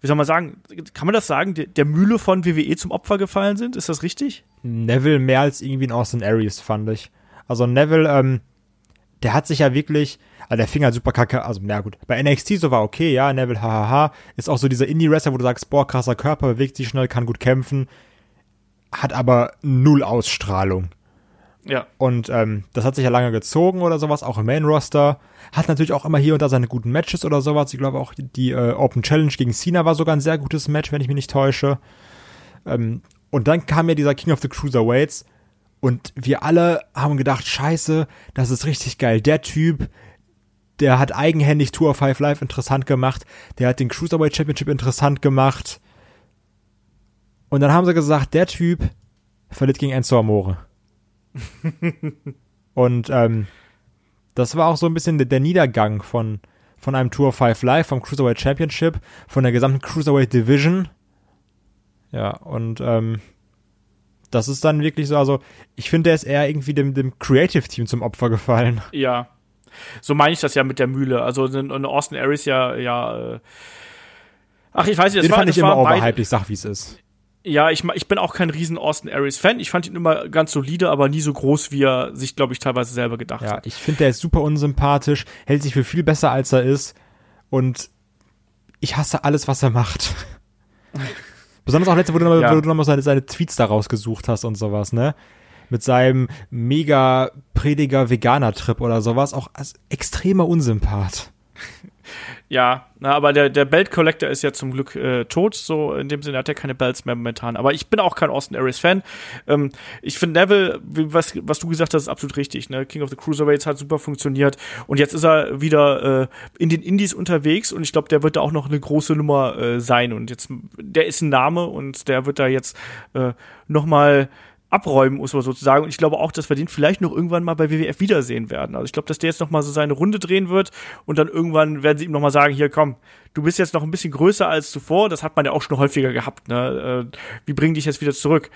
wie soll man sagen, kann man das sagen, der, der Mühle von WWE zum Opfer gefallen sind? Ist das richtig? Neville mehr als irgendwie ein Austin Aries, fand ich. Also Neville, ähm, der hat sich ja wirklich, also der fing halt super kacke, also na gut, bei NXT so war okay, ja, Neville, hahaha, ist auch so dieser Indie-Wrestler, wo du sagst, boah, krasser Körper, bewegt sich schnell, kann gut kämpfen, hat aber null Ausstrahlung. Ja. Und ähm, das hat sich ja lange gezogen oder sowas, auch im Main-Roster. Hat natürlich auch immer hier und da seine guten Matches oder sowas. Ich glaube auch die äh, Open Challenge gegen Cena war sogar ein sehr gutes Match, wenn ich mich nicht täusche. Ähm, und dann kam ja dieser King of the Cruiserweights, und wir alle haben gedacht, scheiße, das ist richtig geil. Der Typ, der hat eigenhändig Tour of Five Live interessant gemacht. Der hat den Cruiserweight Championship interessant gemacht. Und dann haben sie gesagt, der Typ verliert gegen Enzo Amore. <laughs> und ähm, das war auch so ein bisschen der, der Niedergang von, von einem Tour of Five Live, vom Cruiserweight Championship, von der gesamten Cruiserweight Division. Ja, und ähm, das ist dann wirklich so, also ich finde, der ist eher irgendwie dem, dem Creative Team zum Opfer gefallen. Ja. So meine ich das ja mit der Mühle. Also in Austin Aries ja, ja. Äh Ach, ich weiß nicht, das Den war, fand ich immer overhyped, ich sag, wie es ist. Ja, ich, ich bin auch kein riesen Austin Aries Fan. Ich fand ihn immer ganz solide, aber nie so groß, wie er sich, glaube ich, teilweise selber gedacht ja, hat. Ja, ich finde, der ist super unsympathisch, hält sich für viel besser, als er ist. Und ich hasse alles, was er macht. <laughs> Besonders auch letzte, wo du, ja. wo du nochmal seine, seine Tweets da rausgesucht hast und sowas, ne? Mit seinem mega Prediger Veganer-Trip oder sowas, auch als extremer Unsympath. Ja, na, aber der, der Belt Collector ist ja zum Glück äh, tot, so in dem Sinne hat er keine Belts mehr momentan. Aber ich bin auch kein Austin Aries Fan. Ähm, ich finde Neville, was, was du gesagt hast, ist absolut richtig. Ne? King of the Cruiserweights hat super funktioniert und jetzt ist er wieder äh, in den Indies unterwegs und ich glaube, der wird da auch noch eine große Nummer äh, sein und jetzt, der ist ein Name und der wird da jetzt äh, noch mal abräumen, muss man sozusagen. Und ich glaube auch, dass wir den vielleicht noch irgendwann mal bei WWF wiedersehen werden. Also ich glaube, dass der jetzt noch mal so seine Runde drehen wird und dann irgendwann werden sie ihm noch mal sagen, hier komm, du bist jetzt noch ein bisschen größer als zuvor. Das hat man ja auch schon häufiger gehabt. Ne? Äh, wie bringen dich jetzt wieder zurück?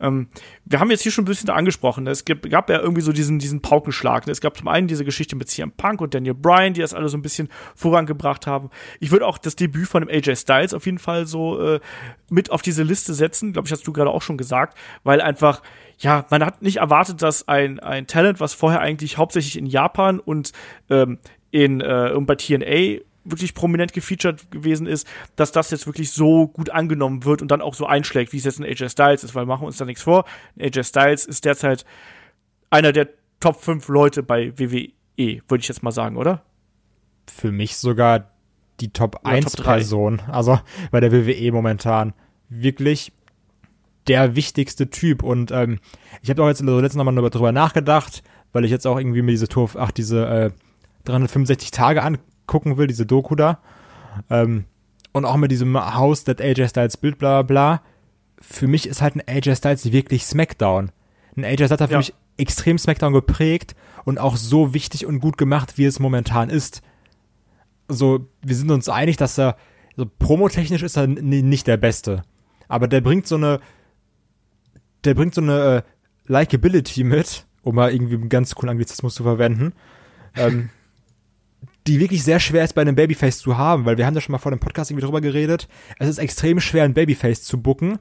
Ähm, wir haben jetzt hier schon ein bisschen angesprochen. Ne? Es gab, ja irgendwie so diesen, diesen Paukenschlag. Ne? Es gab zum einen diese Geschichte mit CM Punk und Daniel Bryan, die das alle so ein bisschen vorangebracht haben. Ich würde auch das Debüt von dem AJ Styles auf jeden Fall so äh, mit auf diese Liste setzen. Glaube ich, hast du gerade auch schon gesagt, weil einfach ja, man hat nicht erwartet, dass ein, ein Talent, was vorher eigentlich hauptsächlich in Japan und ähm, in äh, und bei TNA wirklich prominent gefeatured gewesen ist, dass das jetzt wirklich so gut angenommen wird und dann auch so einschlägt, wie es jetzt in AJ Styles ist, weil machen wir uns da nichts vor. AJ Styles ist derzeit einer der Top 5 Leute bei WWE, würde ich jetzt mal sagen, oder? Für mich sogar die Top 1 Top Person, also bei der WWE momentan. Wirklich der wichtigste Typ und ähm, ich habe auch jetzt letztens nochmal darüber nachgedacht, weil ich jetzt auch irgendwie mir diese Tour, ach, diese äh, 365 Tage an, gucken will, diese Doku da. Ähm, und auch mit diesem Haus, that AJ Styles Bild, bla bla. Für mich ist halt ein AJ Styles wirklich Smackdown. Ein AJ Styles hat für ja. mich extrem Smackdown geprägt und auch so wichtig und gut gemacht, wie es momentan ist. So, wir sind uns einig, dass er, so promotechnisch ist er nicht der Beste. Aber der bringt so eine, der bringt so eine äh, Likeability mit, um mal irgendwie einen ganz coolen Anglizismus zu verwenden. ähm, die wirklich sehr schwer ist bei einem Babyface zu haben, weil wir haben da schon mal vor dem Podcast irgendwie drüber geredet. Es ist extrem schwer, ein Babyface zu bucken.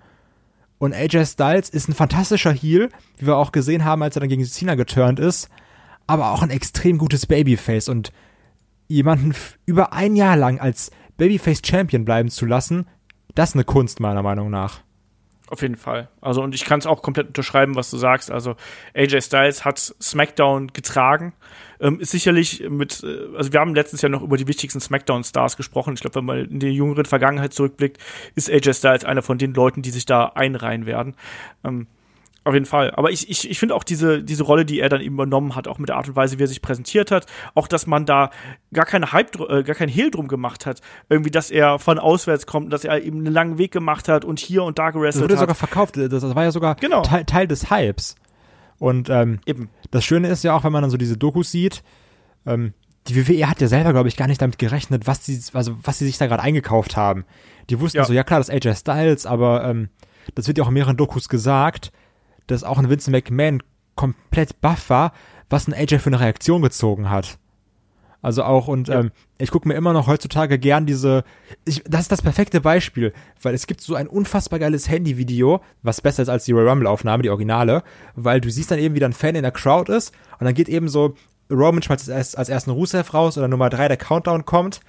Und AJ Styles ist ein fantastischer Heel, wie wir auch gesehen haben, als er dann gegen Cena geturnt ist, aber auch ein extrem gutes Babyface und jemanden über ein Jahr lang als Babyface Champion bleiben zu lassen, das ist eine Kunst meiner Meinung nach. Auf jeden Fall. Also, und ich kann es auch komplett unterschreiben, was du sagst. Also, AJ Styles hat SmackDown getragen. Ähm, ist sicherlich mit, äh, also wir haben letztes Jahr noch über die wichtigsten SmackDown-Stars gesprochen. Ich glaube, wenn man in die jüngeren Vergangenheit zurückblickt, ist AJ Styles einer von den Leuten, die sich da einreihen werden. Ähm, auf jeden Fall. Aber ich, ich, ich finde auch diese, diese Rolle, die er dann eben übernommen hat, auch mit der Art und Weise, wie er sich präsentiert hat, auch, dass man da gar keine Hype, äh, gar kein Hehl drum gemacht hat. Irgendwie, dass er von auswärts kommt, dass er eben einen langen Weg gemacht hat und hier und da gerestelt hat. Das wurde sogar verkauft. Das, das war ja sogar genau. Teil, Teil, des Hypes. Und ähm, eben. das Schöne ist ja auch, wenn man dann so diese Dokus sieht, ähm, die WWE hat ja selber, glaube ich, gar nicht damit gerechnet, was sie, also was sie sich da gerade eingekauft haben. Die wussten ja. so, ja klar, das AJ Styles, aber ähm, das wird ja auch in mehreren Dokus gesagt, dass auch ein Vincent McMahon komplett baff war, was ein AJ für eine Reaktion gezogen hat. Also auch, und ja. ähm, ich gucke mir immer noch heutzutage gern diese, ich, das ist das perfekte Beispiel, weil es gibt so ein unfassbar geiles Handyvideo, was besser ist als die Royal Rumble-Aufnahme, die Originale, weil du siehst dann eben, wie dann ein Fan in der Crowd ist und dann geht eben so Roman schmeißt als, als ersten Rusev raus oder Nummer drei der Countdown kommt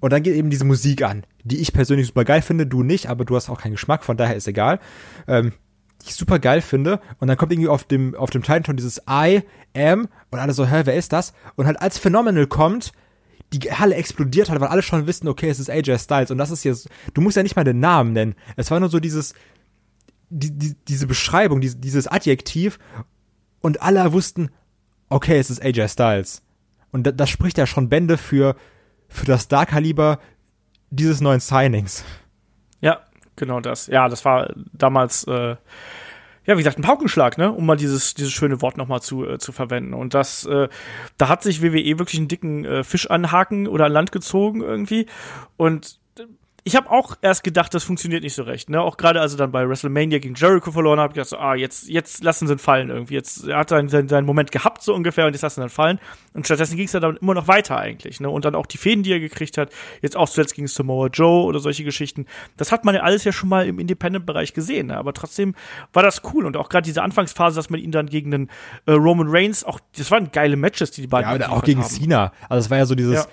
und dann geht eben diese Musik an, die ich persönlich super geil finde, du nicht, aber du hast auch keinen Geschmack, von daher ist egal. Ähm, ich super geil finde. Und dann kommt irgendwie auf dem, auf dem Titanton dieses I am und alle so, hä, wer ist das? Und halt als Phenomenal kommt, die Halle explodiert hat, weil alle schon wissen, okay, es ist AJ Styles. Und das ist jetzt, du musst ja nicht mal den Namen nennen. Es war nur so dieses, die, die, diese Beschreibung, dieses, dieses Adjektiv. Und alle wussten, okay, es ist AJ Styles. Und das, das spricht ja schon Bände für, für das Star-Kaliber dieses neuen Signings. Genau das. Ja, das war damals, äh, ja, wie gesagt, ein Paukenschlag, ne, um mal dieses, dieses schöne Wort nochmal zu, äh, zu verwenden. Und das, äh, da hat sich WWE wirklich einen dicken äh, Fisch anhaken oder an Land gezogen irgendwie. Und ich habe auch erst gedacht, das funktioniert nicht so recht. Ne? Auch gerade als er dann bei WrestleMania gegen Jericho verloren hat, gedacht so, ah, jetzt, jetzt lassen sie ihn fallen irgendwie. Jetzt er hat er seinen, seinen Moment gehabt so ungefähr und jetzt lassen sie ihn fallen. Und stattdessen ging es dann immer noch weiter eigentlich. Ne? Und dann auch die Fäden, die er gekriegt hat, jetzt auch zuletzt gegen Samoa Joe oder solche Geschichten. Das hat man ja alles ja schon mal im Independent-Bereich gesehen. Ne? Aber trotzdem war das cool. Und auch gerade diese Anfangsphase, dass man ihn dann gegen den äh, Roman Reigns, auch, das waren geile Matches, die die beiden Ja, aber auch gegen haben. Cena. Also es war ja so dieses. Ja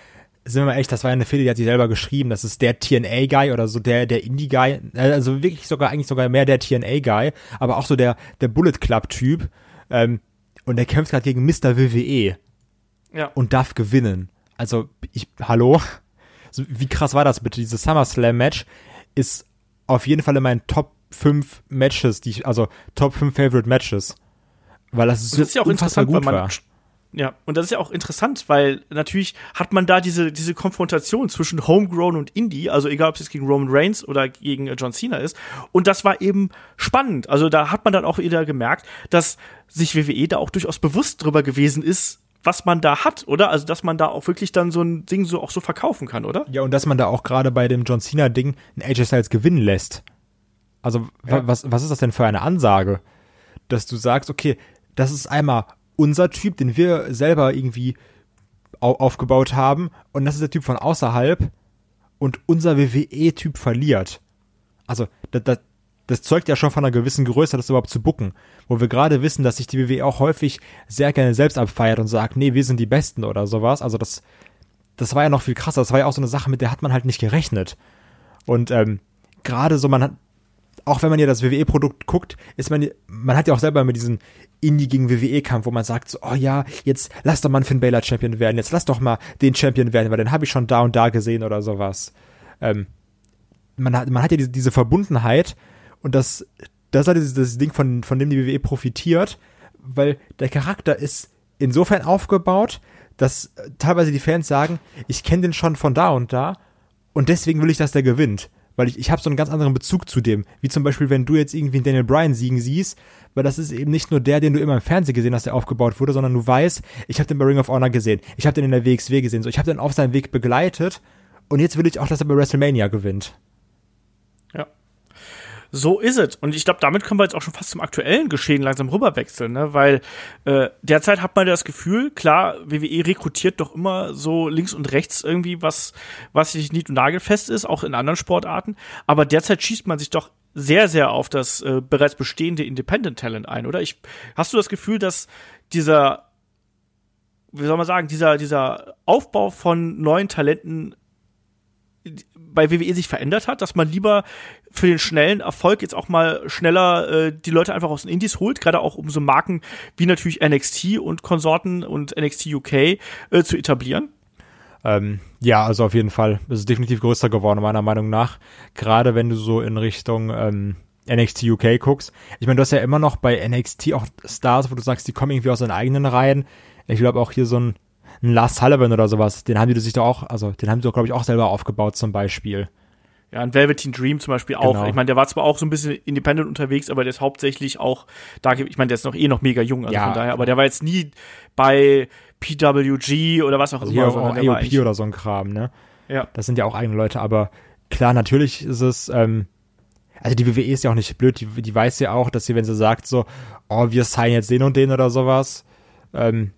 sind wir mal echt, das war ja eine Fehde, die hat sie selber geschrieben, das ist der TNA-Guy oder so der, der Indie-Guy, also wirklich sogar, eigentlich sogar mehr der TNA-Guy, aber auch so der, der Bullet Club-Typ, ähm, und der kämpft gerade gegen Mr. WWE. Ja. Und darf gewinnen. Also, ich, hallo? Wie krass war das bitte? Dieses SummerSlam-Match ist auf jeden Fall in meinen Top 5 Matches, die ich, also Top 5 Favorite Matches. Weil das, so das ist ja auch interessant, gut weil man, war ja, und das ist ja auch interessant, weil natürlich hat man da diese, diese Konfrontation zwischen Homegrown und Indie, also egal ob es jetzt gegen Roman Reigns oder gegen äh, John Cena ist. Und das war eben spannend. Also da hat man dann auch wieder gemerkt, dass sich WWE da auch durchaus bewusst drüber gewesen ist, was man da hat, oder? Also, dass man da auch wirklich dann so ein Ding so auch so verkaufen kann, oder? Ja, und dass man da auch gerade bei dem John Cena-Ding ein AJ Styles gewinnen lässt. Also, ja. was, was ist das denn für eine Ansage? Dass du sagst, okay, das ist einmal unser Typ, den wir selber irgendwie aufgebaut haben. Und das ist der Typ von außerhalb. Und unser WWE-Typ verliert. Also, das, das, das zeugt ja schon von einer gewissen Größe, das überhaupt zu bucken. Wo wir gerade wissen, dass sich die WWE auch häufig sehr gerne selbst abfeiert und sagt, nee, wir sind die Besten oder sowas. Also, das, das war ja noch viel krasser. Das war ja auch so eine Sache, mit der hat man halt nicht gerechnet. Und ähm, gerade so, man hat, auch wenn man ja das WWE-Produkt guckt, ist man, man hat ja auch selber mit diesen Indie gegen WWE-Kampf, wo man sagt, so, oh ja, jetzt lass doch mal einen Finn Balor Champion werden, jetzt lass doch mal den Champion werden, weil den habe ich schon da und da gesehen oder sowas. Ähm, man, hat, man hat ja diese, diese Verbundenheit und das, das ist halt das Ding, von, von dem die WWE profitiert, weil der Charakter ist insofern aufgebaut, dass teilweise die Fans sagen, ich kenne den schon von da und da und deswegen will ich, dass der gewinnt weil ich, ich habe so einen ganz anderen Bezug zu dem. Wie zum Beispiel, wenn du jetzt irgendwie einen Daniel Bryan siegen siehst, weil das ist eben nicht nur der, den du immer im Fernsehen gesehen hast, der aufgebaut wurde, sondern du weißt, ich habe den bei Ring of Honor gesehen, ich habe den in der WXW gesehen, so ich habe den auf seinem Weg begleitet und jetzt will ich auch, dass er bei WrestleMania gewinnt. So ist es. Und ich glaube, damit können wir jetzt auch schon fast zum aktuellen Geschehen langsam rüberwechseln, ne? weil äh, derzeit hat man das Gefühl, klar, WWE rekrutiert doch immer so links und rechts irgendwie was, was sich nicht und nagelfest ist, auch in anderen Sportarten. Aber derzeit schießt man sich doch sehr, sehr auf das äh, bereits bestehende Independent Talent ein, oder? Ich, hast du das Gefühl, dass dieser, wie soll man sagen, dieser, dieser Aufbau von neuen Talenten bei WWE sich verändert hat, dass man lieber für den schnellen Erfolg jetzt auch mal schneller äh, die Leute einfach aus den Indies holt, gerade auch um so Marken wie natürlich NXT und Konsorten und NXT UK äh, zu etablieren? Ähm, ja, also auf jeden Fall. Es ist definitiv größer geworden, meiner Meinung nach. Gerade wenn du so in Richtung ähm, NXT UK guckst. Ich meine, du hast ja immer noch bei NXT auch Stars, wo du sagst, die kommen irgendwie aus ihren eigenen Reihen. Ich glaube auch hier so ein, ein Lars Sullivan oder sowas, den haben die sich doch auch, also den haben die doch, glaube ich, auch selber aufgebaut zum Beispiel. Ja, ein Velveteen Dream zum Beispiel auch. Genau. Ich meine, der war zwar auch so ein bisschen independent unterwegs, aber der ist hauptsächlich auch da, ich meine, der ist noch eh noch mega jung, also ja. von daher, aber der war jetzt nie bei PWG oder was auch also immer. Auch AOP oder so ein Kram, ne? Ja. Das sind ja auch eigene Leute, aber klar, natürlich ist es, ähm, also die WWE ist ja auch nicht blöd, die, die weiß ja auch, dass sie, wenn sie sagt so, oh, wir signen jetzt den und den oder sowas, ähm,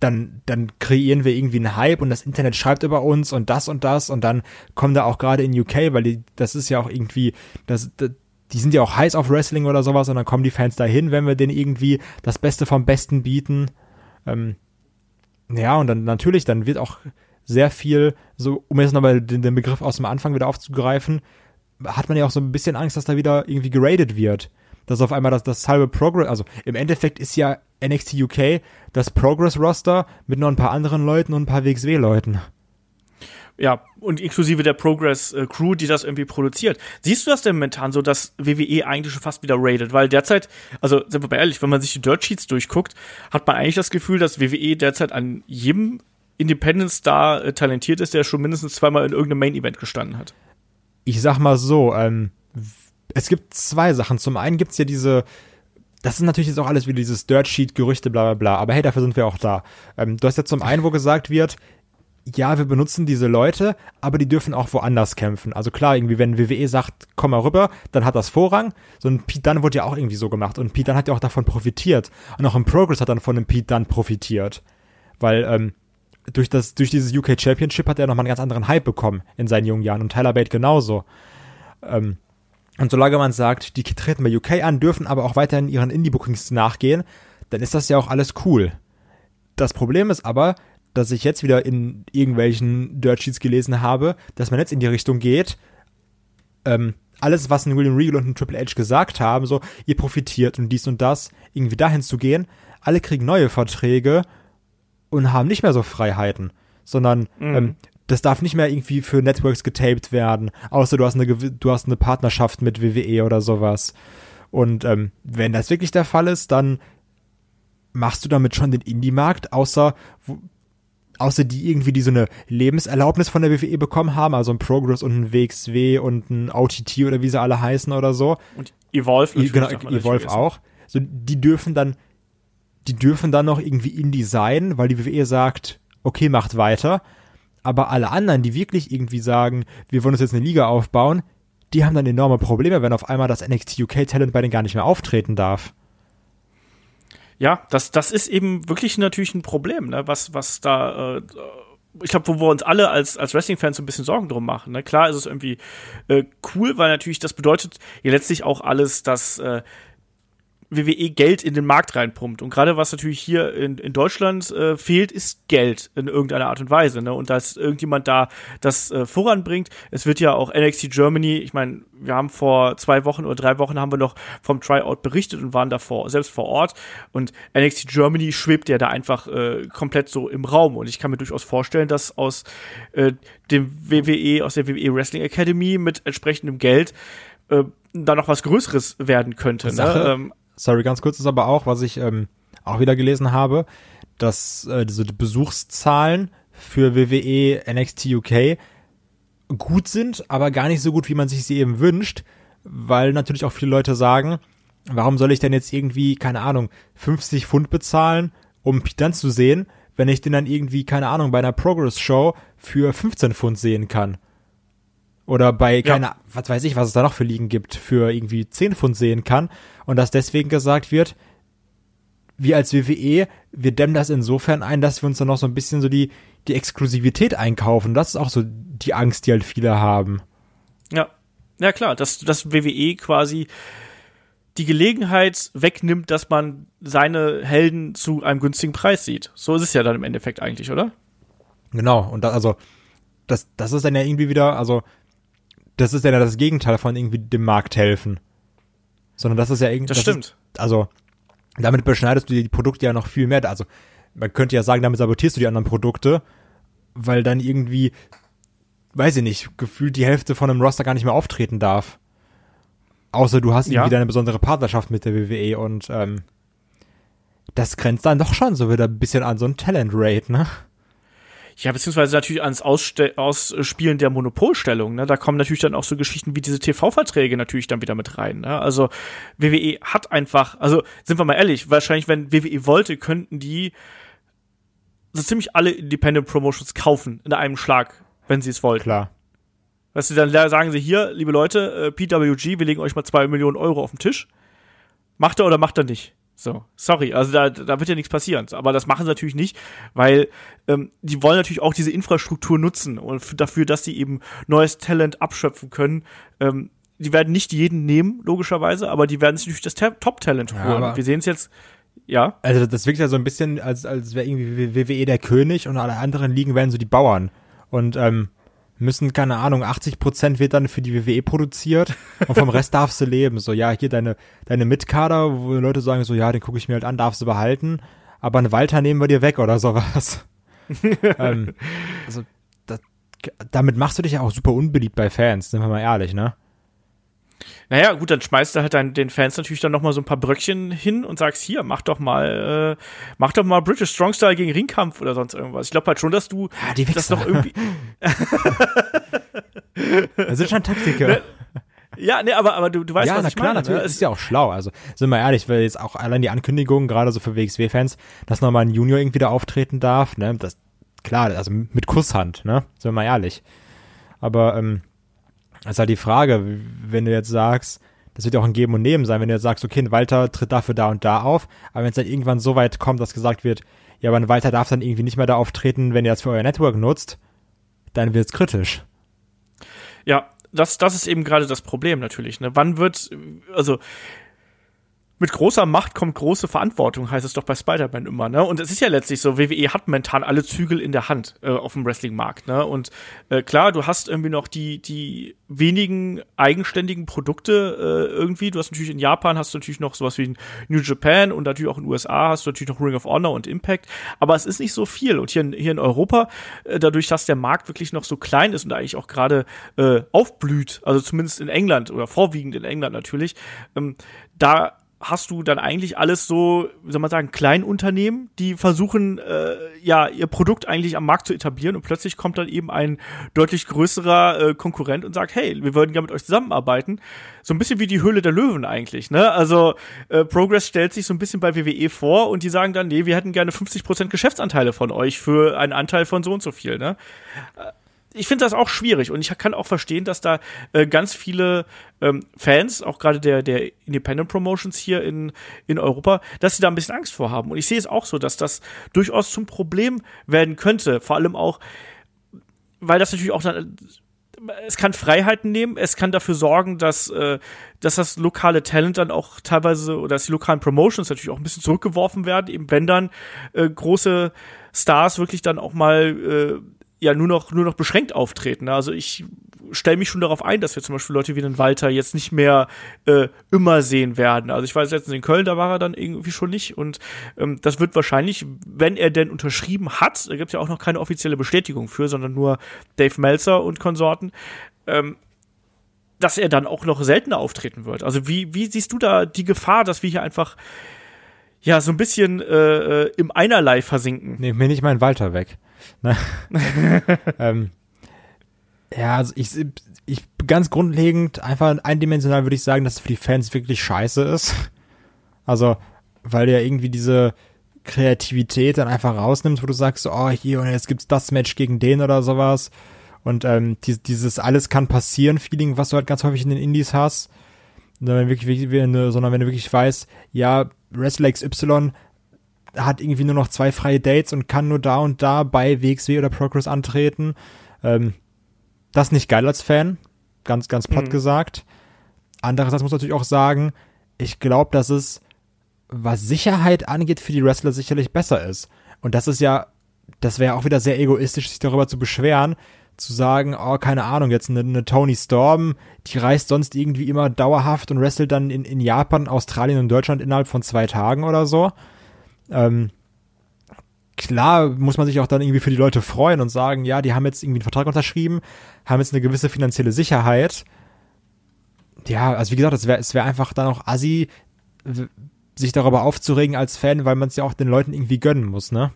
dann, dann kreieren wir irgendwie einen Hype und das Internet schreibt über uns und das und das und dann kommen da auch gerade in UK, weil die, das ist ja auch irgendwie, das, das die sind ja auch heiß auf Wrestling oder sowas und dann kommen die Fans dahin, wenn wir denen irgendwie das Beste vom Besten bieten. Ähm, ja, und dann natürlich, dann wird auch sehr viel, so, um jetzt nochmal den, den Begriff aus dem Anfang wieder aufzugreifen, hat man ja auch so ein bisschen Angst, dass da wieder irgendwie geradet wird. Dass auf einmal das, das halbe Progress, also im Endeffekt ist ja NXT UK das Progress-Roster mit noch ein paar anderen Leuten und ein paar WXW-Leuten. Ja, und inklusive der Progress-Crew, die das irgendwie produziert. Siehst du das denn momentan so, dass WWE eigentlich schon fast wieder raided? Weil derzeit, also sind wir mal ehrlich, wenn man sich die Dirt Sheets durchguckt, hat man eigentlich das Gefühl, dass WWE derzeit an jedem Independent Star äh, talentiert ist, der schon mindestens zweimal in irgendeinem Main-Event gestanden hat. Ich sag mal so, ähm, es gibt zwei Sachen. Zum einen gibt's ja diese das ist natürlich jetzt auch alles wieder dieses Dirt Sheet, Gerüchte, bla bla bla. Aber hey, dafür sind wir auch da. Ähm, du hast ja zum einen, wo gesagt wird, ja, wir benutzen diese Leute, aber die dürfen auch woanders kämpfen. Also klar, irgendwie, wenn WWE sagt, komm mal rüber, dann hat das Vorrang. So ein Pete Dunne wurde ja auch irgendwie so gemacht. Und Pete Dunne hat ja auch davon profitiert. Und auch im Progress hat dann von dem Pete Dunne profitiert. Weil, ähm, durch das, durch dieses UK Championship hat er nochmal einen ganz anderen Hype bekommen in seinen jungen Jahren. Und Tyler Bate genauso. Ähm, und solange man sagt, die treten bei UK an, dürfen aber auch weiterhin ihren Indie-Bookings nachgehen, dann ist das ja auch alles cool. Das Problem ist aber, dass ich jetzt wieder in irgendwelchen Dirt Sheets gelesen habe, dass man jetzt in die Richtung geht, ähm, alles, was ein William Regal und ein Triple H gesagt haben, so, ihr profitiert und dies und das, irgendwie dahin zu gehen, alle kriegen neue Verträge und haben nicht mehr so Freiheiten, sondern mhm. ähm, das darf nicht mehr irgendwie für Networks getaped werden, außer du hast eine, du hast eine Partnerschaft mit WWE oder sowas. Und ähm, wenn das wirklich der Fall ist, dann machst du damit schon den Indie-Markt, außer, außer die irgendwie, die so eine Lebenserlaubnis von der WWE bekommen haben, also ein Progress und ein WXW und ein OTT oder wie sie alle heißen oder so. Und Evolve natürlich. Genau, Evolve auch. So, die dürfen dann, die dürfen dann noch irgendwie Indie sein, weil die WWE sagt, okay, macht weiter aber alle anderen, die wirklich irgendwie sagen, wir wollen uns jetzt eine Liga aufbauen, die haben dann enorme Probleme, wenn auf einmal das NXT UK Talent bei denen gar nicht mehr auftreten darf. Ja, das, das ist eben wirklich natürlich ein Problem, ne? was, was da, äh, ich glaube, wo wir uns alle als, als Wrestling-Fans so ein bisschen Sorgen drum machen. Ne? Klar ist es irgendwie äh, cool, weil natürlich das bedeutet ja letztlich auch alles, dass äh, WWE Geld in den Markt reinpumpt. Und gerade was natürlich hier in, in Deutschland äh, fehlt, ist Geld in irgendeiner Art und Weise. Ne? Und dass irgendjemand da das äh, voranbringt. Es wird ja auch NXT Germany, ich meine, wir haben vor zwei Wochen oder drei Wochen haben wir noch vom Tryout berichtet und waren davor selbst vor Ort. Und NXT Germany schwebt ja da einfach äh, komplett so im Raum. Und ich kann mir durchaus vorstellen, dass aus äh, dem WWE, aus der WWE Wrestling Academy mit entsprechendem Geld äh, da noch was Größeres werden könnte. Ne? Ähm, sorry, ganz kurz ist aber auch, was ich ähm, auch wieder gelesen habe, dass äh, diese Besuchszahlen für WWE NXT UK gut sind, aber gar nicht so gut, wie man sich sie eben wünscht, weil natürlich auch viele Leute sagen, warum soll ich denn jetzt irgendwie, keine Ahnung, 50 Pfund bezahlen, um dann zu sehen, wenn ich den dann irgendwie, keine Ahnung, bei einer Progress-Show für 15 Pfund sehen kann. Oder bei, keine, ja. was weiß ich, was es da noch für Ligen gibt, für irgendwie 10 Pfund sehen kann. Und dass deswegen gesagt wird, wir als WWE, wir dämmen das insofern ein, dass wir uns dann noch so ein bisschen so die, die Exklusivität einkaufen. Das ist auch so die Angst, die halt viele haben. Ja. Ja, klar, dass, dass WWE quasi die Gelegenheit wegnimmt, dass man seine Helden zu einem günstigen Preis sieht. So ist es ja dann im Endeffekt eigentlich, oder? Genau. Und da, also, das, das ist dann ja irgendwie wieder, also, das ist ja das Gegenteil von irgendwie dem Markt helfen. Sondern das ist ja irgendwie. Das, das stimmt. Ist, also, damit beschneidest du die Produkte ja noch viel mehr. Also, man könnte ja sagen, damit sabotierst du die anderen Produkte, weil dann irgendwie, weiß ich nicht, gefühlt die Hälfte von einem Roster gar nicht mehr auftreten darf. Außer du hast irgendwie ja. deine besondere Partnerschaft mit der WWE und ähm, das grenzt dann doch schon so wieder ein bisschen an so ein Talent-Rate, ne? Ja, beziehungsweise natürlich ans Ausste Ausspielen der Monopolstellung. Ne? Da kommen natürlich dann auch so Geschichten wie diese TV-Verträge natürlich dann wieder mit rein. Ne? Also WWE hat einfach, also sind wir mal ehrlich, wahrscheinlich, wenn WWE wollte, könnten die so ziemlich alle Independent Promotions kaufen in einem Schlag, wenn sie es wollten. Klar. Weißt du, dann sagen sie hier, liebe Leute, äh, PWG, wir legen euch mal zwei Millionen Euro auf den Tisch. Macht er oder macht er nicht? So, sorry, also da, da wird ja nichts passieren. Aber das machen sie natürlich nicht, weil ähm, die wollen natürlich auch diese Infrastruktur nutzen und dafür, dass sie eben neues Talent abschöpfen können. Ähm, die werden nicht jeden nehmen, logischerweise, aber die werden sich natürlich das Top-Talent holen. Ja, wir sehen es jetzt, ja. Also das wirkt ja so ein bisschen, als, als wäre irgendwie WWE der König und alle anderen Ligen wären so die Bauern. Und ähm, müssen, keine Ahnung, 80 Prozent wird dann für die WWE produziert und vom Rest darfst du leben. So, ja, hier deine, deine Mitkader, wo Leute sagen so, ja, den gucke ich mir halt an, darfst du behalten, aber einen Walter nehmen wir dir weg oder sowas. <laughs> ähm, also, das, damit machst du dich ja auch super unbeliebt bei Fans, sind wir mal ehrlich, ne? Naja, gut, dann schmeißt du halt dann den Fans natürlich dann nochmal so ein paar Bröckchen hin und sagst, hier, mach doch mal, äh, mach doch mal British Strong Style gegen Ringkampf oder sonst irgendwas. Ich glaube halt schon, dass du ja, die das noch irgendwie. <laughs> das sind schon Taktiker. Ne? Ja, nee, aber, aber du, du weißt, ja, was na ich klar, meine. natürlich. Ne? ist ja auch schlau. Also, sind wir ehrlich, weil jetzt auch allein die Ankündigung, gerade so für WXW-Fans, dass nochmal ein Junior irgendwie da auftreten darf, ne, das, klar, also mit Kusshand, ne, sind wir mal ehrlich. Aber, ähm, das ist halt die Frage, wenn du jetzt sagst, das wird ja auch ein Geben und Nehmen sein, wenn du jetzt sagst, okay, ein Walter tritt dafür da und da auf, aber wenn es dann irgendwann so weit kommt, dass gesagt wird, ja, aber ein Walter darf dann irgendwie nicht mehr da auftreten, wenn ihr das für euer Network nutzt, dann wird es kritisch. Ja, das, das ist eben gerade das Problem natürlich. Ne? Wann wird, also mit großer Macht kommt große Verantwortung, heißt es doch bei Spider-Man immer, ne? Und es ist ja letztlich so, WWE hat momentan alle Zügel in der Hand äh, auf dem Wrestling-Markt, ne? Und äh, klar, du hast irgendwie noch die, die wenigen eigenständigen Produkte äh, irgendwie. Du hast natürlich in Japan hast du natürlich noch sowas wie New Japan und natürlich auch in den USA hast du natürlich noch Ring of Honor und Impact, aber es ist nicht so viel. Und hier in, hier in Europa, äh, dadurch, dass der Markt wirklich noch so klein ist und eigentlich auch gerade äh, aufblüht, also zumindest in England oder vorwiegend in England natürlich, ähm, da hast du dann eigentlich alles so, wie soll man sagen, Kleinunternehmen, die versuchen, äh, ja, ihr Produkt eigentlich am Markt zu etablieren und plötzlich kommt dann eben ein deutlich größerer äh, Konkurrent und sagt, hey, wir würden gerne mit euch zusammenarbeiten. So ein bisschen wie die Höhle der Löwen eigentlich, ne? Also äh, Progress stellt sich so ein bisschen bei WWE vor und die sagen dann, nee, wir hätten gerne 50% Geschäftsanteile von euch für einen Anteil von so und so viel, ne? Ich finde das auch schwierig und ich kann auch verstehen, dass da äh, ganz viele ähm, Fans, auch gerade der, der Independent Promotions hier in, in Europa, dass sie da ein bisschen Angst vor haben. Und ich sehe es auch so, dass das durchaus zum Problem werden könnte. Vor allem auch, weil das natürlich auch dann es kann Freiheiten nehmen, es kann dafür sorgen, dass, äh, dass das lokale Talent dann auch teilweise oder dass die lokalen Promotions natürlich auch ein bisschen zurückgeworfen werden, eben wenn dann äh, große Stars wirklich dann auch mal äh, ja nur noch nur noch beschränkt auftreten. Also ich stelle mich schon darauf ein, dass wir zum Beispiel Leute wie den Walter jetzt nicht mehr äh, immer sehen werden. Also ich weiß jetzt in Köln, da war er dann irgendwie schon nicht und ähm, das wird wahrscheinlich, wenn er denn unterschrieben hat, da gibt es ja auch noch keine offizielle Bestätigung für, sondern nur Dave Meltzer und Konsorten, ähm, dass er dann auch noch seltener auftreten wird. Also wie wie siehst du da die Gefahr, dass wir hier einfach ja so ein bisschen äh, äh im Einerlei versinken? Nehm mir nicht meinen Walter weg. Ne? <laughs> ähm, ja, also ich, ich ganz grundlegend, einfach eindimensional würde ich sagen, dass es für die Fans wirklich scheiße ist. Also, weil der irgendwie diese Kreativität dann einfach rausnimmt, wo du sagst, oh, hier und jetzt gibt's das Match gegen den oder sowas. Und ähm, die, dieses alles kann passieren Feeling, was du halt ganz häufig in den Indies hast. Sondern, wirklich, sondern wenn du wirklich weißt, ja, Wrestler XY hat irgendwie nur noch zwei freie Dates und kann nur da und da bei WXW oder Progress antreten. Ähm, das ist nicht geil als Fan, ganz, ganz platt mhm. gesagt. Andererseits muss man natürlich auch sagen, ich glaube, dass es, was Sicherheit angeht, für die Wrestler sicherlich besser ist. Und das ist ja, das wäre auch wieder sehr egoistisch, sich darüber zu beschweren, zu sagen, oh, keine Ahnung, jetzt eine, eine Tony Storm, die reist sonst irgendwie immer dauerhaft und wrestelt dann in, in Japan, Australien und Deutschland innerhalb von zwei Tagen oder so. Ähm, klar muss man sich auch dann irgendwie für die Leute freuen und sagen, ja, die haben jetzt irgendwie einen Vertrag unterschrieben, haben jetzt eine gewisse finanzielle Sicherheit. Ja, also wie gesagt, es wäre wär einfach dann auch assi, sich darüber aufzuregen als Fan, weil man es ja auch den Leuten irgendwie gönnen muss, ne?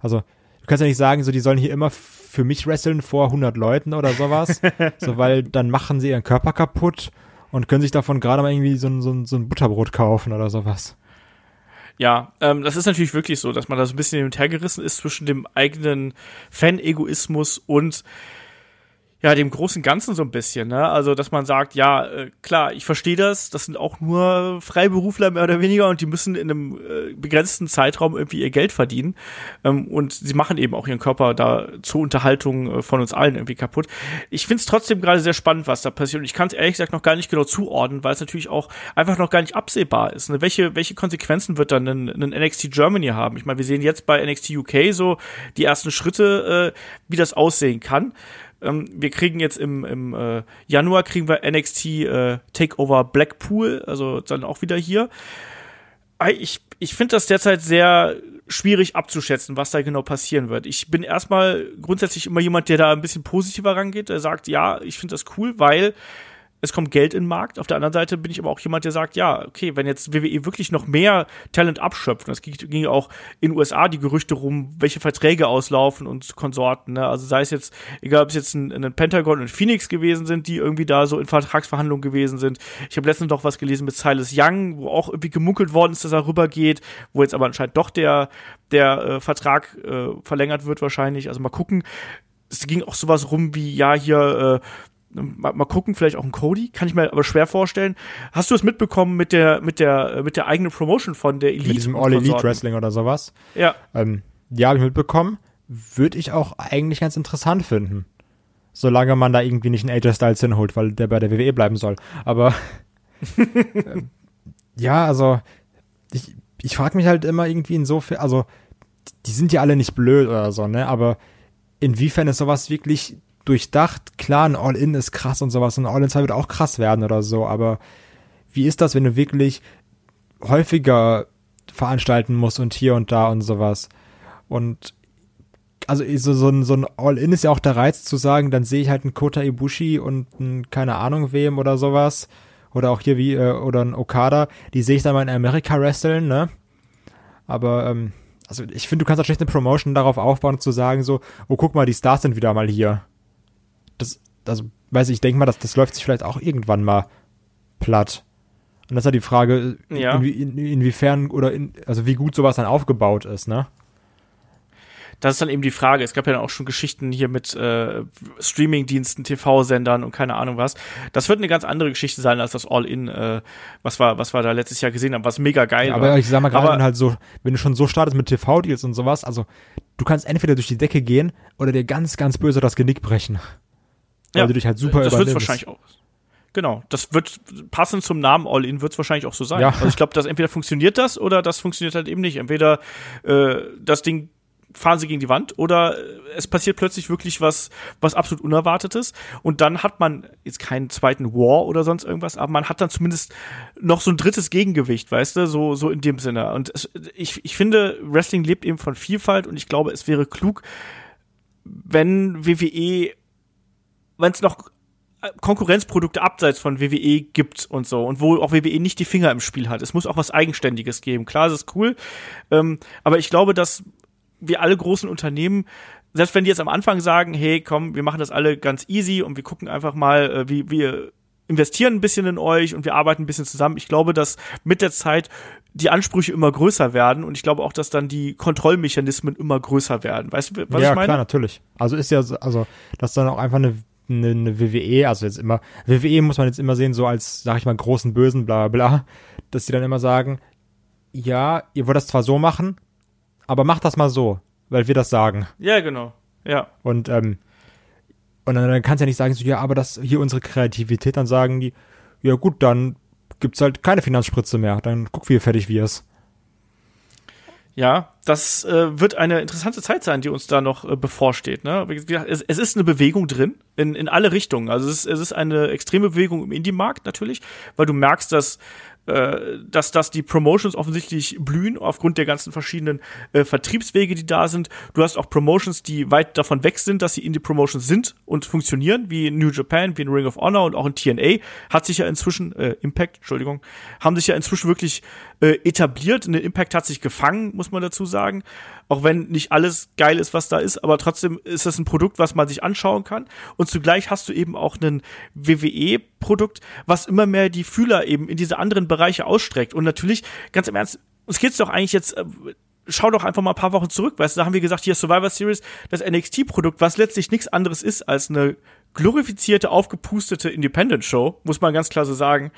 Also, du kannst ja nicht sagen, so, die sollen hier immer für mich wresteln vor 100 Leuten oder sowas, <laughs> so, weil dann machen sie ihren Körper kaputt und können sich davon gerade mal irgendwie so ein, so, so ein Butterbrot kaufen oder sowas. Ja, ähm, das ist natürlich wirklich so, dass man da so ein bisschen hin und her gerissen ist zwischen dem eigenen Fan-Egoismus und ja, dem großen Ganzen so ein bisschen, ne? Also, dass man sagt, ja, äh, klar, ich verstehe das, das sind auch nur Freiberufler mehr oder weniger und die müssen in einem äh, begrenzten Zeitraum irgendwie ihr Geld verdienen. Ähm, und sie machen eben auch ihren Körper da zur Unterhaltung äh, von uns allen irgendwie kaputt. Ich finde es trotzdem gerade sehr spannend, was da passiert. Und ich kann es ehrlich gesagt noch gar nicht genau zuordnen, weil es natürlich auch einfach noch gar nicht absehbar ist. Ne? Welche, welche Konsequenzen wird dann ein, ein NXT Germany haben? Ich meine, wir sehen jetzt bei NXT UK so die ersten Schritte, äh, wie das aussehen kann. Ähm, wir kriegen jetzt im, im äh, Januar kriegen wir NXT äh, Takeover Blackpool, also dann auch wieder hier. Ich, ich finde das derzeit sehr schwierig abzuschätzen, was da genau passieren wird. Ich bin erstmal grundsätzlich immer jemand, der da ein bisschen positiver rangeht, der sagt, ja, ich finde das cool, weil es kommt Geld in den Markt. Auf der anderen Seite bin ich aber auch jemand, der sagt, ja, okay, wenn jetzt WWE wirklich noch mehr Talent abschöpft, das ging, auch in den USA die Gerüchte rum, welche Verträge auslaufen und Konsorten, ne? also sei es jetzt, egal ob es jetzt ein, ein Pentagon und Phoenix gewesen sind, die irgendwie da so in Vertragsverhandlungen gewesen sind. Ich habe letztens doch was gelesen mit Silas Young, wo auch irgendwie gemunkelt worden ist, dass er rübergeht, wo jetzt aber anscheinend doch der, der äh, Vertrag äh, verlängert wird wahrscheinlich. Also mal gucken. Es ging auch sowas rum wie, ja, hier, äh, Mal, mal, gucken, vielleicht auch ein Cody, kann ich mir aber schwer vorstellen. Hast du es mitbekommen mit der mit der mit der eigenen Promotion von der Elite? Mit diesem All Elite Wrestling oder sowas? Ja. Ähm, ja, habe ich mitbekommen. Würde ich auch eigentlich ganz interessant finden. Solange man da irgendwie nicht einen AJ Styles hinholt, weil der bei der WWE bleiben soll. Aber <laughs> äh, ja, also ich, ich frage mich halt immer irgendwie insofern, also die sind ja alle nicht blöd oder so, ne? Aber inwiefern ist sowas wirklich durchdacht. Klar, ein All-In ist krass und sowas und All-In 2 wird auch krass werden oder so, aber wie ist das, wenn du wirklich häufiger veranstalten musst und hier und da und sowas? Und also so, so ein, so ein All-In ist ja auch der Reiz zu sagen, dann sehe ich halt einen Kota Ibushi und ein, keine Ahnung wem oder sowas. Oder auch hier wie, äh, oder ein Okada, die sehe ich dann mal in Amerika wresteln, ne? Aber, ähm, also ich finde, du kannst auch schlecht eine Promotion darauf aufbauen, zu sagen so, oh, guck mal, die Stars sind wieder mal hier das, also, weiß ich, ich denke mal, das, das läuft sich vielleicht auch irgendwann mal platt. Und das ist ja die Frage, ja. in, in, inwiefern oder in, also wie gut sowas dann aufgebaut ist, ne? Das ist dann eben die Frage. Es gab ja dann auch schon Geschichten hier mit äh, Streamingdiensten, TV-Sendern und keine Ahnung was. Das wird eine ganz andere Geschichte sein als das All-In, äh, was wir, was wir da letztes Jahr gesehen haben, was mega geil aber war. Aber ich sag mal gerade, wenn halt so, wenn du schon so startest mit TV-Deals und sowas, also du kannst entweder durch die Decke gehen oder dir ganz, ganz böse das Genick brechen ja, weil du dich halt super Das wird wahrscheinlich auch. Genau, das wird passend zum Namen All-In wird es wahrscheinlich auch so sein. Ja. Also ich glaube, dass entweder funktioniert das oder das funktioniert halt eben nicht. Entweder äh, das Ding fahren sie gegen die Wand oder es passiert plötzlich wirklich was, was absolut Unerwartetes und dann hat man jetzt keinen zweiten War oder sonst irgendwas, aber man hat dann zumindest noch so ein drittes Gegengewicht, weißt du, so, so in dem Sinne. Und es, ich, ich finde, Wrestling lebt eben von Vielfalt und ich glaube, es wäre klug, wenn WWE wenn es noch äh, Konkurrenzprodukte abseits von WWE gibt und so und wo auch WWE nicht die Finger im Spiel hat. Es muss auch was Eigenständiges geben. Klar, das ist cool, ähm, aber ich glaube, dass wir alle großen Unternehmen, selbst wenn die jetzt am Anfang sagen, hey, komm, wir machen das alle ganz easy und wir gucken einfach mal, äh, wie wir investieren ein bisschen in euch und wir arbeiten ein bisschen zusammen. Ich glaube, dass mit der Zeit die Ansprüche immer größer werden und ich glaube auch, dass dann die Kontrollmechanismen immer größer werden. Weißt du, was ja, ich meine? Ja, klar, natürlich. Also ist ja, also, dass dann auch einfach eine eine, eine WWE, also jetzt immer, WWE muss man jetzt immer sehen, so als, sag ich mal, großen Bösen, bla bla, dass die dann immer sagen, ja, ihr wollt das zwar so machen, aber macht das mal so, weil wir das sagen. Ja, genau. Ja. Und, ähm, und dann, dann kannst du ja nicht sagen, so, ja, aber das hier unsere Kreativität, dann sagen die, ja gut, dann gibt's halt keine Finanzspritze mehr, dann guck, wie fertig wir es. Ja, das äh, wird eine interessante Zeit sein, die uns da noch äh, bevorsteht. Ne? Wie gesagt, es, es, ist eine Bewegung drin in, in alle Richtungen. Also es ist, es ist eine extreme Bewegung im Indie-Markt natürlich, weil du merkst, dass äh, dass, dass die Promotions offensichtlich blühen aufgrund der ganzen verschiedenen äh, Vertriebswege, die da sind. Du hast auch Promotions, die weit davon weg sind, dass sie Indie-Promotions sind und funktionieren, wie in New Japan, wie in Ring of Honor und auch in TNA. Hat sich ja inzwischen, äh, Impact, Entschuldigung, haben sich ja inzwischen wirklich äh, etabliert. Und der Impact hat sich gefangen, muss man dazu sagen. Auch wenn nicht alles geil ist, was da ist, aber trotzdem ist das ein Produkt, was man sich anschauen kann. Und zugleich hast du eben auch ein WWE-Produkt, was immer mehr die Fühler eben in diese anderen Bereiche ausstreckt. Und natürlich, ganz im Ernst, uns geht's doch eigentlich jetzt, äh, schau doch einfach mal ein paar Wochen zurück, weißt du, da haben wir gesagt, hier Survivor Series, das NXT-Produkt, was letztlich nichts anderes ist als eine glorifizierte, aufgepustete Independent-Show, muss man ganz klar so sagen,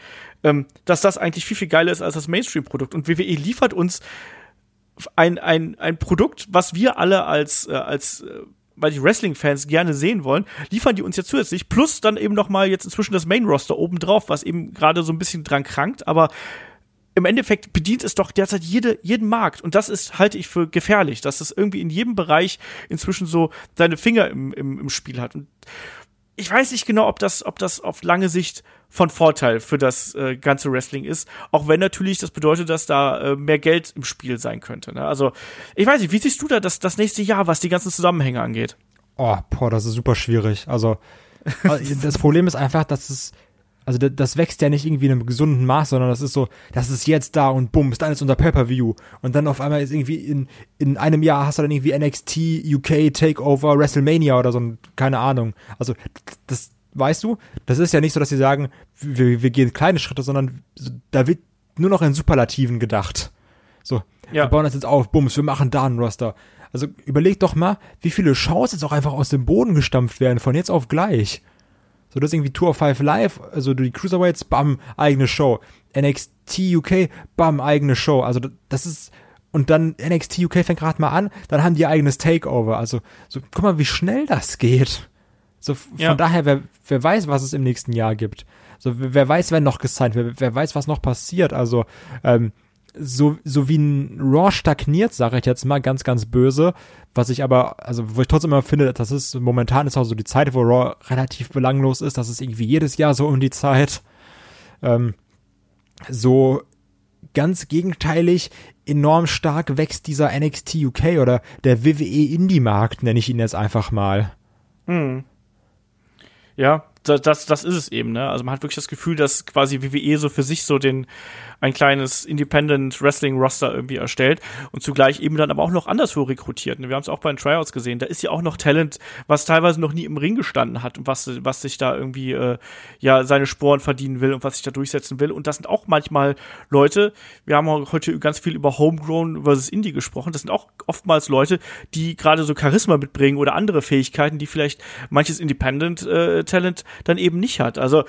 ähm, dass das eigentlich viel, viel geiler ist als das Mainstream-Produkt. Und WWE liefert uns ein, ein, ein Produkt, was wir alle als, äh, als äh, weil die Wrestling-Fans gerne sehen wollen, liefern die uns ja zusätzlich. Plus dann eben noch mal jetzt inzwischen das Main-Roster obendrauf, was eben gerade so ein bisschen dran krankt. Aber im Endeffekt bedient es doch derzeit jede, jeden Markt. Und das ist, halte ich für gefährlich, dass es irgendwie in jedem Bereich inzwischen so seine Finger im, im, im Spiel hat. Und ich weiß nicht genau, ob das, ob das auf lange Sicht von Vorteil für das äh, ganze Wrestling ist. Auch wenn natürlich das bedeutet, dass da äh, mehr Geld im Spiel sein könnte. Ne? Also, ich weiß nicht, wie siehst du da das, das nächste Jahr, was die ganzen Zusammenhänge angeht? Oh, boah, das ist super schwierig. Also, <laughs> das Problem ist einfach, dass es also das wächst ja nicht irgendwie in einem gesunden Maß, sondern das ist so, das ist jetzt da und bumm, ist alles unter Pay-Per-View. Und dann auf einmal ist irgendwie in, in einem Jahr hast du dann irgendwie NXT, UK, Takeover, WrestleMania oder so, keine Ahnung. Also das, weißt du, das ist ja nicht so, dass sie sagen, wir, wir gehen kleine Schritte, sondern da wird nur noch in Superlativen gedacht. So, ja. wir bauen das jetzt auf, bums, wir machen da einen Roster. Also überleg doch mal, wie viele Shows jetzt auch einfach aus dem Boden gestampft werden, von jetzt auf gleich. So, das ist irgendwie Tour 5 Live, also die Cruiserweights, bam, eigene Show. NXT UK, bam, eigene Show. Also das ist, und dann NXT UK fängt gerade mal an, dann haben die ihr eigenes Takeover. Also, so, guck mal, wie schnell das geht. So, von ja. daher, wer, wer weiß, was es im nächsten Jahr gibt. So, wer weiß, wer noch gesigned, wer, wer weiß, was noch passiert. Also, ähm, so, so wie ein Raw stagniert, sage ich jetzt mal ganz, ganz böse, was ich aber, also wo ich trotzdem immer finde, das ist momentan ist auch so die Zeit, wo Raw relativ belanglos ist, das ist irgendwie jedes Jahr so um die Zeit. Ähm, so ganz gegenteilig enorm stark wächst dieser NXT UK oder der WWE Indie-Markt, nenne ich ihn jetzt einfach mal. Hm. Ja, das, das ist es eben, ne? Also man hat wirklich das Gefühl, dass quasi WWE so für sich so den ein kleines Independent Wrestling Roster irgendwie erstellt und zugleich eben dann aber auch noch anderswo rekrutiert. Wir haben es auch bei den Tryouts gesehen. Da ist ja auch noch Talent, was teilweise noch nie im Ring gestanden hat und was, was sich da irgendwie äh, ja seine Sporen verdienen will und was sich da durchsetzen will. Und das sind auch manchmal Leute, wir haben heute ganz viel über Homegrown versus Indie gesprochen. Das sind auch oftmals Leute, die gerade so Charisma mitbringen oder andere Fähigkeiten, die vielleicht manches Independent äh, Talent dann eben nicht hat. Also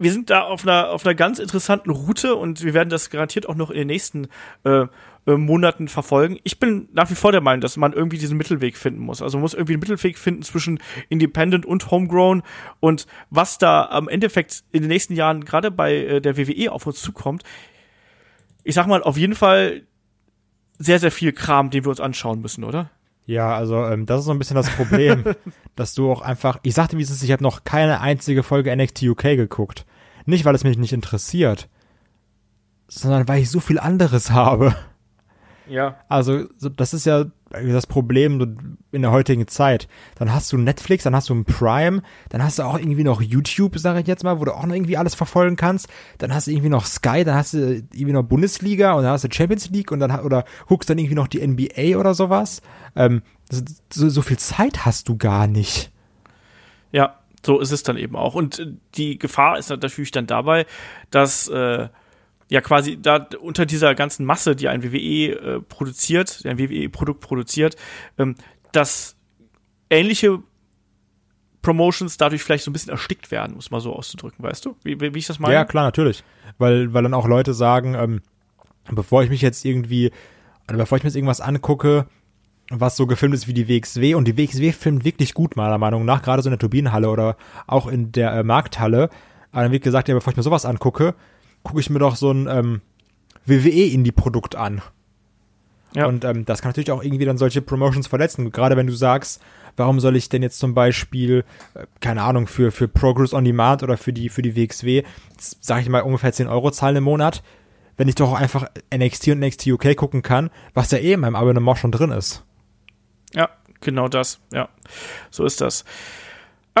wir sind da auf einer, auf einer ganz interessanten Route und wir werden das garantiert auch noch in den nächsten äh, äh, Monaten verfolgen. Ich bin nach wie vor der Meinung, dass man irgendwie diesen Mittelweg finden muss. Also man muss irgendwie einen Mittelweg finden zwischen Independent und Homegrown und was da am Endeffekt in den nächsten Jahren gerade bei äh, der WWE auf uns zukommt. Ich sag mal, auf jeden Fall sehr, sehr viel Kram, den wir uns anschauen müssen, oder? Ja, also ähm, das ist so ein bisschen das Problem, <laughs> dass du auch einfach, ich sagte, wie es ist, ich habe noch keine einzige Folge NXT UK geguckt. Nicht, weil es mich nicht interessiert, sondern weil ich so viel anderes habe. Ja. Also, das ist ja das Problem in der heutigen Zeit. Dann hast du Netflix, dann hast du ein Prime, dann hast du auch irgendwie noch YouTube, sage ich jetzt mal, wo du auch noch irgendwie alles verfolgen kannst. Dann hast du irgendwie noch Sky, dann hast du irgendwie noch Bundesliga und dann hast du Champions League und dann oder guckst dann irgendwie noch die NBA oder sowas. Ähm, so, so viel Zeit hast du gar nicht. Ja, so ist es dann eben auch. Und die Gefahr ist natürlich dann dabei, dass äh, ja quasi da unter dieser ganzen Masse, die ein WWE äh, produziert, ein WWE-Produkt produziert, ähm, dass ähnliche Promotions dadurch vielleicht so ein bisschen erstickt werden, muss man so auszudrücken, weißt du? Wie, wie, ich das meine? Ja, klar, natürlich. Weil, weil dann auch Leute sagen, ähm, bevor ich mich jetzt irgendwie, also bevor ich mir jetzt irgendwas angucke, was so gefilmt ist wie die WXW und die WXW filmt wirklich gut, meiner Meinung nach, gerade so in der Turbinenhalle oder auch in der äh, Markthalle. Aber dann wird gesagt, ja, bevor ich mir sowas angucke, gucke ich mir doch so ein ähm, WWE-Indie-Produkt an. Ja. Und ähm, das kann natürlich auch irgendwie dann solche Promotions verletzen. Gerade wenn du sagst, warum soll ich denn jetzt zum Beispiel, äh, keine Ahnung, für, für Progress on Demand oder für die, für die WXW, sage ich mal, ungefähr 10 Euro zahlen im Monat, wenn ich doch auch einfach NXT und NXT UK gucken kann, was ja eh in meinem Abonnement schon drin ist. Ja, genau das, ja. So ist das.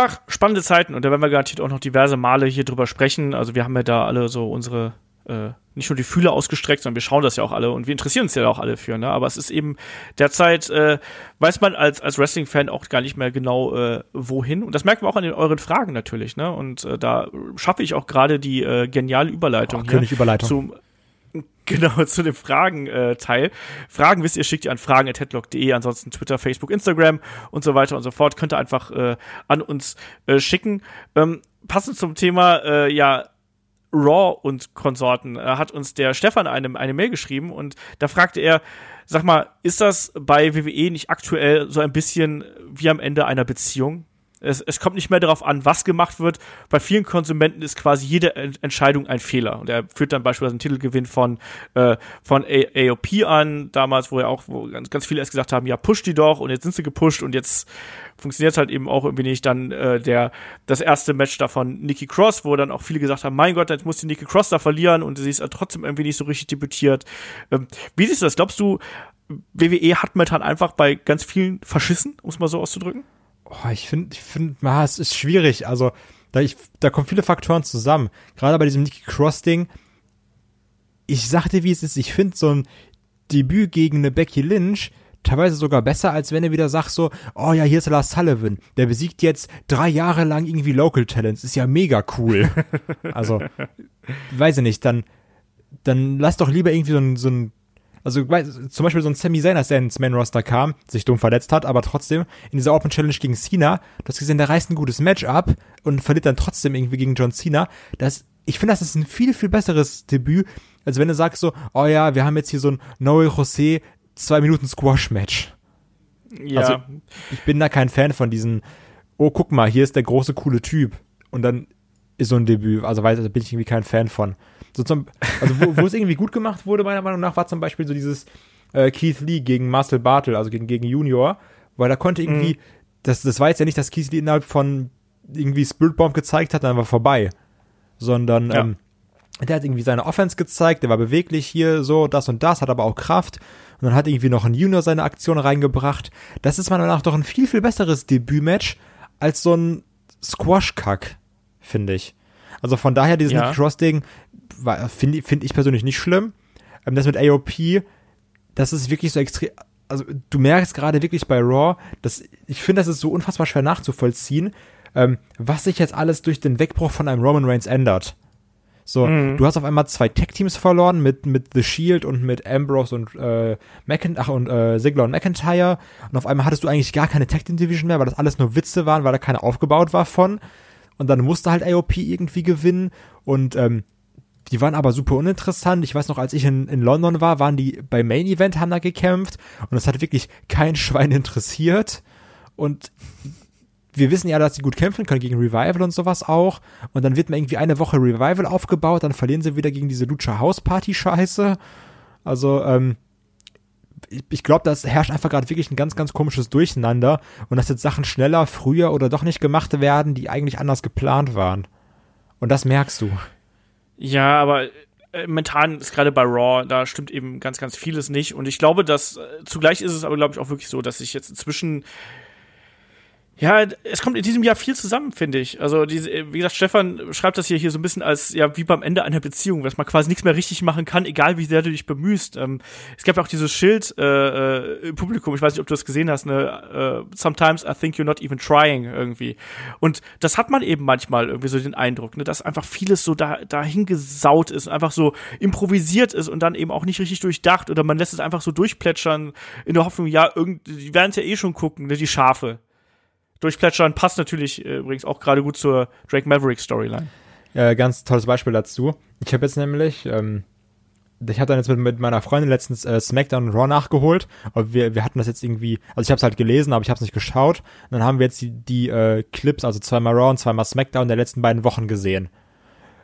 Ach, spannende Zeiten und da werden wir garantiert auch noch diverse Male hier drüber sprechen. Also wir haben ja da alle so unsere äh, nicht nur die Fühler ausgestreckt, sondern wir schauen das ja auch alle und wir interessieren uns ja auch alle für, ne? Aber es ist eben derzeit, äh, weiß man als, als Wrestling-Fan auch gar nicht mehr genau, äh, wohin. Und das merken wir auch an den euren Fragen natürlich, ne? Und äh, da schaffe ich auch gerade die äh, geniale Überleitung oh, hier Überleitung. zum <laughs> Genau, zu dem Fragen-Teil. Äh, Fragen wisst ihr, schickt ihr an fragen.headlock.de, ansonsten Twitter, Facebook, Instagram und so weiter und so fort. Könnt ihr einfach äh, an uns äh, schicken. Ähm, passend zum Thema, äh, ja, Raw und Konsorten äh, hat uns der Stefan eine, eine Mail geschrieben und da fragte er, sag mal, ist das bei WWE nicht aktuell so ein bisschen wie am Ende einer Beziehung? Es, es kommt nicht mehr darauf an, was gemacht wird. Bei vielen Konsumenten ist quasi jede Entscheidung ein Fehler. Und er führt dann beispielsweise einen Titelgewinn von, äh, von AOP an, damals, wo er auch, wo ganz, ganz viele erst gesagt haben, ja, push die doch, und jetzt sind sie gepusht und jetzt funktioniert halt eben auch irgendwie nicht. Dann äh, der, das erste Match da von Nikki Cross, wo dann auch viele gesagt haben, mein Gott, jetzt muss die Nikki Cross da verlieren und sie ist halt trotzdem irgendwie nicht so richtig debütiert. Ähm, wie siehst du das? Glaubst du, WWE hat momentan einfach bei ganz vielen verschissen, um es mal so auszudrücken? Oh, ich finde, ich finde, ah, es ist schwierig. Also, da, ich, da kommen viele Faktoren zusammen. Gerade bei diesem Nikki Cross-Ding. Ich sagte, wie es ist. Ich finde so ein Debüt gegen eine Becky Lynch teilweise sogar besser, als wenn er wieder sagt so, oh ja, hier ist Lars Sullivan, der besiegt jetzt drei Jahre lang irgendwie Local Talents, ist ja mega cool. <laughs> also, weiß ich nicht, dann, dann lass doch lieber irgendwie so ein, so ein also zum Beispiel so ein Sami Zayn, der ins Main Roster kam, sich dumm verletzt hat, aber trotzdem in dieser Open Challenge gegen Cena, du hast gesehen, der reißt ein gutes Match ab und verliert dann trotzdem irgendwie gegen John Cena. Das, ich finde, das ist ein viel, viel besseres Debüt, als wenn du sagst so, oh ja, wir haben jetzt hier so ein Noel José zwei Minuten Squash-Match. Ja. Also, ich bin da kein Fan von diesen, oh, guck mal, hier ist der große, coole Typ. Und dann ist so ein Debüt. Also, weiß, da bin ich irgendwie kein Fan von. So zum, also wo, wo es irgendwie gut gemacht wurde, meiner Meinung nach, war zum Beispiel so dieses äh, Keith Lee gegen Marcel Bartel, also gegen, gegen Junior, weil da konnte irgendwie, mhm. das, das war jetzt ja nicht, dass Keith Lee innerhalb von irgendwie Spirit Bomb gezeigt hat, dann war vorbei. Sondern, ja. ähm, der hat irgendwie seine Offense gezeigt, der war beweglich hier, so, das und das, hat aber auch Kraft. Und dann hat irgendwie noch ein Junior seine Aktion reingebracht. Das ist meiner Meinung nach doch ein viel, viel besseres Debütmatch als so ein Squash-Kack, finde ich. Also von daher, dieses ja. Cross-Ding finde find ich persönlich nicht schlimm. Ähm, das mit AOP, das ist wirklich so extrem. Also du merkst gerade wirklich bei Raw, dass ich finde, das ist so unfassbar schwer nachzuvollziehen, ähm, was sich jetzt alles durch den Wegbruch von einem Roman Reigns ändert. So, mhm. du hast auf einmal zwei Tech-Teams verloren mit, mit The Shield und mit Ambrose und äh, McIntyre und äh, Ziggler und McIntyre. Und auf einmal hattest du eigentlich gar keine Tech-Team-Division mehr, weil das alles nur Witze waren, weil da keine aufgebaut war von. Und dann musste halt AOP irgendwie gewinnen. Und ähm, die waren aber super uninteressant. Ich weiß noch, als ich in, in London war, waren die beim Main Event, haben da gekämpft und das hat wirklich kein Schwein interessiert. Und wir wissen ja, dass sie gut kämpfen können gegen Revival und sowas auch. Und dann wird mir irgendwie eine Woche Revival aufgebaut, dann verlieren sie wieder gegen diese Lucha House Party Scheiße. Also, ähm, ich glaube, das herrscht einfach gerade wirklich ein ganz, ganz komisches Durcheinander und dass jetzt Sachen schneller, früher oder doch nicht gemacht werden, die eigentlich anders geplant waren. Und das merkst du. Ja, aber äh, momentan ist gerade bei Raw, da stimmt eben ganz, ganz vieles nicht. Und ich glaube, dass äh, zugleich ist es aber, glaube ich, auch wirklich so, dass sich jetzt inzwischen ja, es kommt in diesem Jahr viel zusammen, finde ich. Also, diese, wie gesagt, Stefan schreibt das hier, hier so ein bisschen als, ja, wie beim Ende einer Beziehung, dass man quasi nichts mehr richtig machen kann, egal wie sehr du dich bemühst. Ähm, es gab auch dieses Schild äh, äh, im Publikum, ich weiß nicht, ob du das gesehen hast, ne, äh, sometimes I think you're not even trying irgendwie. Und das hat man eben manchmal irgendwie so den Eindruck, ne, dass einfach vieles so da, dahin gesaut ist, einfach so improvisiert ist und dann eben auch nicht richtig durchdacht oder man lässt es einfach so durchplätschern in der Hoffnung, ja, irgend, die werden es ja eh schon gucken, ne, die Schafe durchplätschern. Passt natürlich äh, übrigens auch gerade gut zur Drake Maverick Storyline. Ja, ganz tolles Beispiel dazu. Ich habe jetzt nämlich, ähm, ich habe dann jetzt mit, mit meiner Freundin letztens äh, SmackDown und Raw nachgeholt. Aber wir, wir hatten das jetzt irgendwie, also ich habe es halt gelesen, aber ich habe es nicht geschaut. Und dann haben wir jetzt die, die äh, Clips, also zweimal Raw und zweimal SmackDown der letzten beiden Wochen gesehen.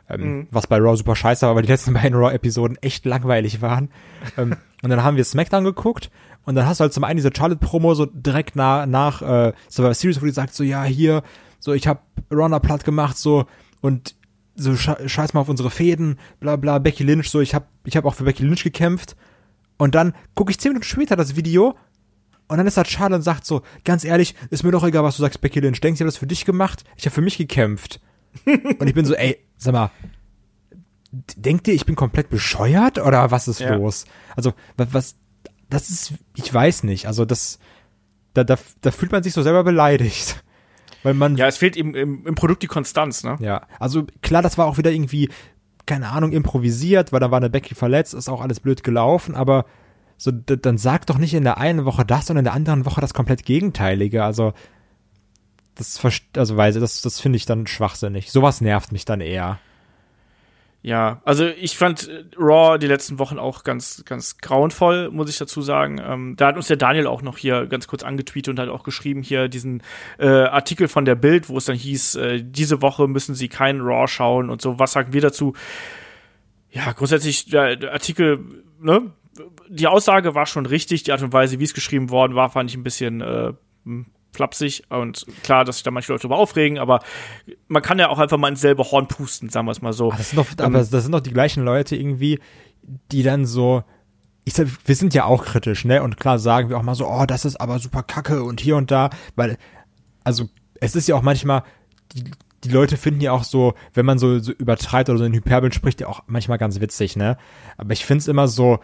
Ähm, mhm. Was bei Raw super scheiße war, weil die letzten <laughs> beiden Raw-Episoden echt langweilig waren. ähm, und dann haben wir SmackDown geguckt und dann hast du halt zum einen diese Charlotte-Promo so direkt nach, nach äh, Survivor Series, wo die sagt so, ja, hier, so, ich hab Ronda platt gemacht, so, und so scheiß mal auf unsere Fäden, bla bla, Becky Lynch, so, ich hab, ich hab auch für Becky Lynch gekämpft. Und dann gucke ich zehn Minuten später das Video und dann ist halt schade und sagt so, ganz ehrlich, ist mir doch egal, was du sagst, Becky Lynch. Denkst du, ich habe das für dich gemacht? Ich habe für mich gekämpft. <laughs> und ich bin so, ey, sag mal, denkt ihr, ich bin komplett bescheuert oder was ist ja. los? Also, was, das ist, ich weiß nicht. Also, das, da, da, da fühlt man sich so selber beleidigt. <laughs> Weil man. Ja, es fehlt eben im, im Produkt die Konstanz, ne? Ja, also klar, das war auch wieder irgendwie, keine Ahnung, improvisiert, weil da war eine Becky verletzt, ist auch alles blöd gelaufen, aber so, dann sag doch nicht in der einen Woche das und in der anderen Woche das komplett Gegenteilige. Also, das, also, weiß, das, das finde ich dann schwachsinnig. Sowas nervt mich dann eher. Ja, also ich fand äh, Raw die letzten Wochen auch ganz, ganz grauenvoll, muss ich dazu sagen. Ähm, da hat uns der Daniel auch noch hier ganz kurz angetweetet und hat auch geschrieben hier diesen äh, Artikel von der Bild, wo es dann hieß, äh, diese Woche müssen sie keinen Raw schauen und so. Was sagen wir dazu? Ja, grundsätzlich der, der Artikel, ne, die Aussage war schon richtig, die Art und Weise, wie es geschrieben worden war, fand ich ein bisschen äh, hm, flapsig und klar, dass sich da manche Leute darüber aufregen, aber man kann ja auch einfach mal ins selbe Horn pusten, sagen wir es mal so. das sind doch, ähm, aber das sind doch die gleichen Leute irgendwie, die dann so, ich sag, wir sind ja auch kritisch, ne? Und klar sagen wir auch mal so, oh, das ist aber super kacke und hier und da, weil, also, es ist ja auch manchmal, die, die Leute finden ja auch so, wenn man so, so übertreibt oder so in Hyperbeln spricht, ja auch manchmal ganz witzig, ne? Aber ich find's immer so,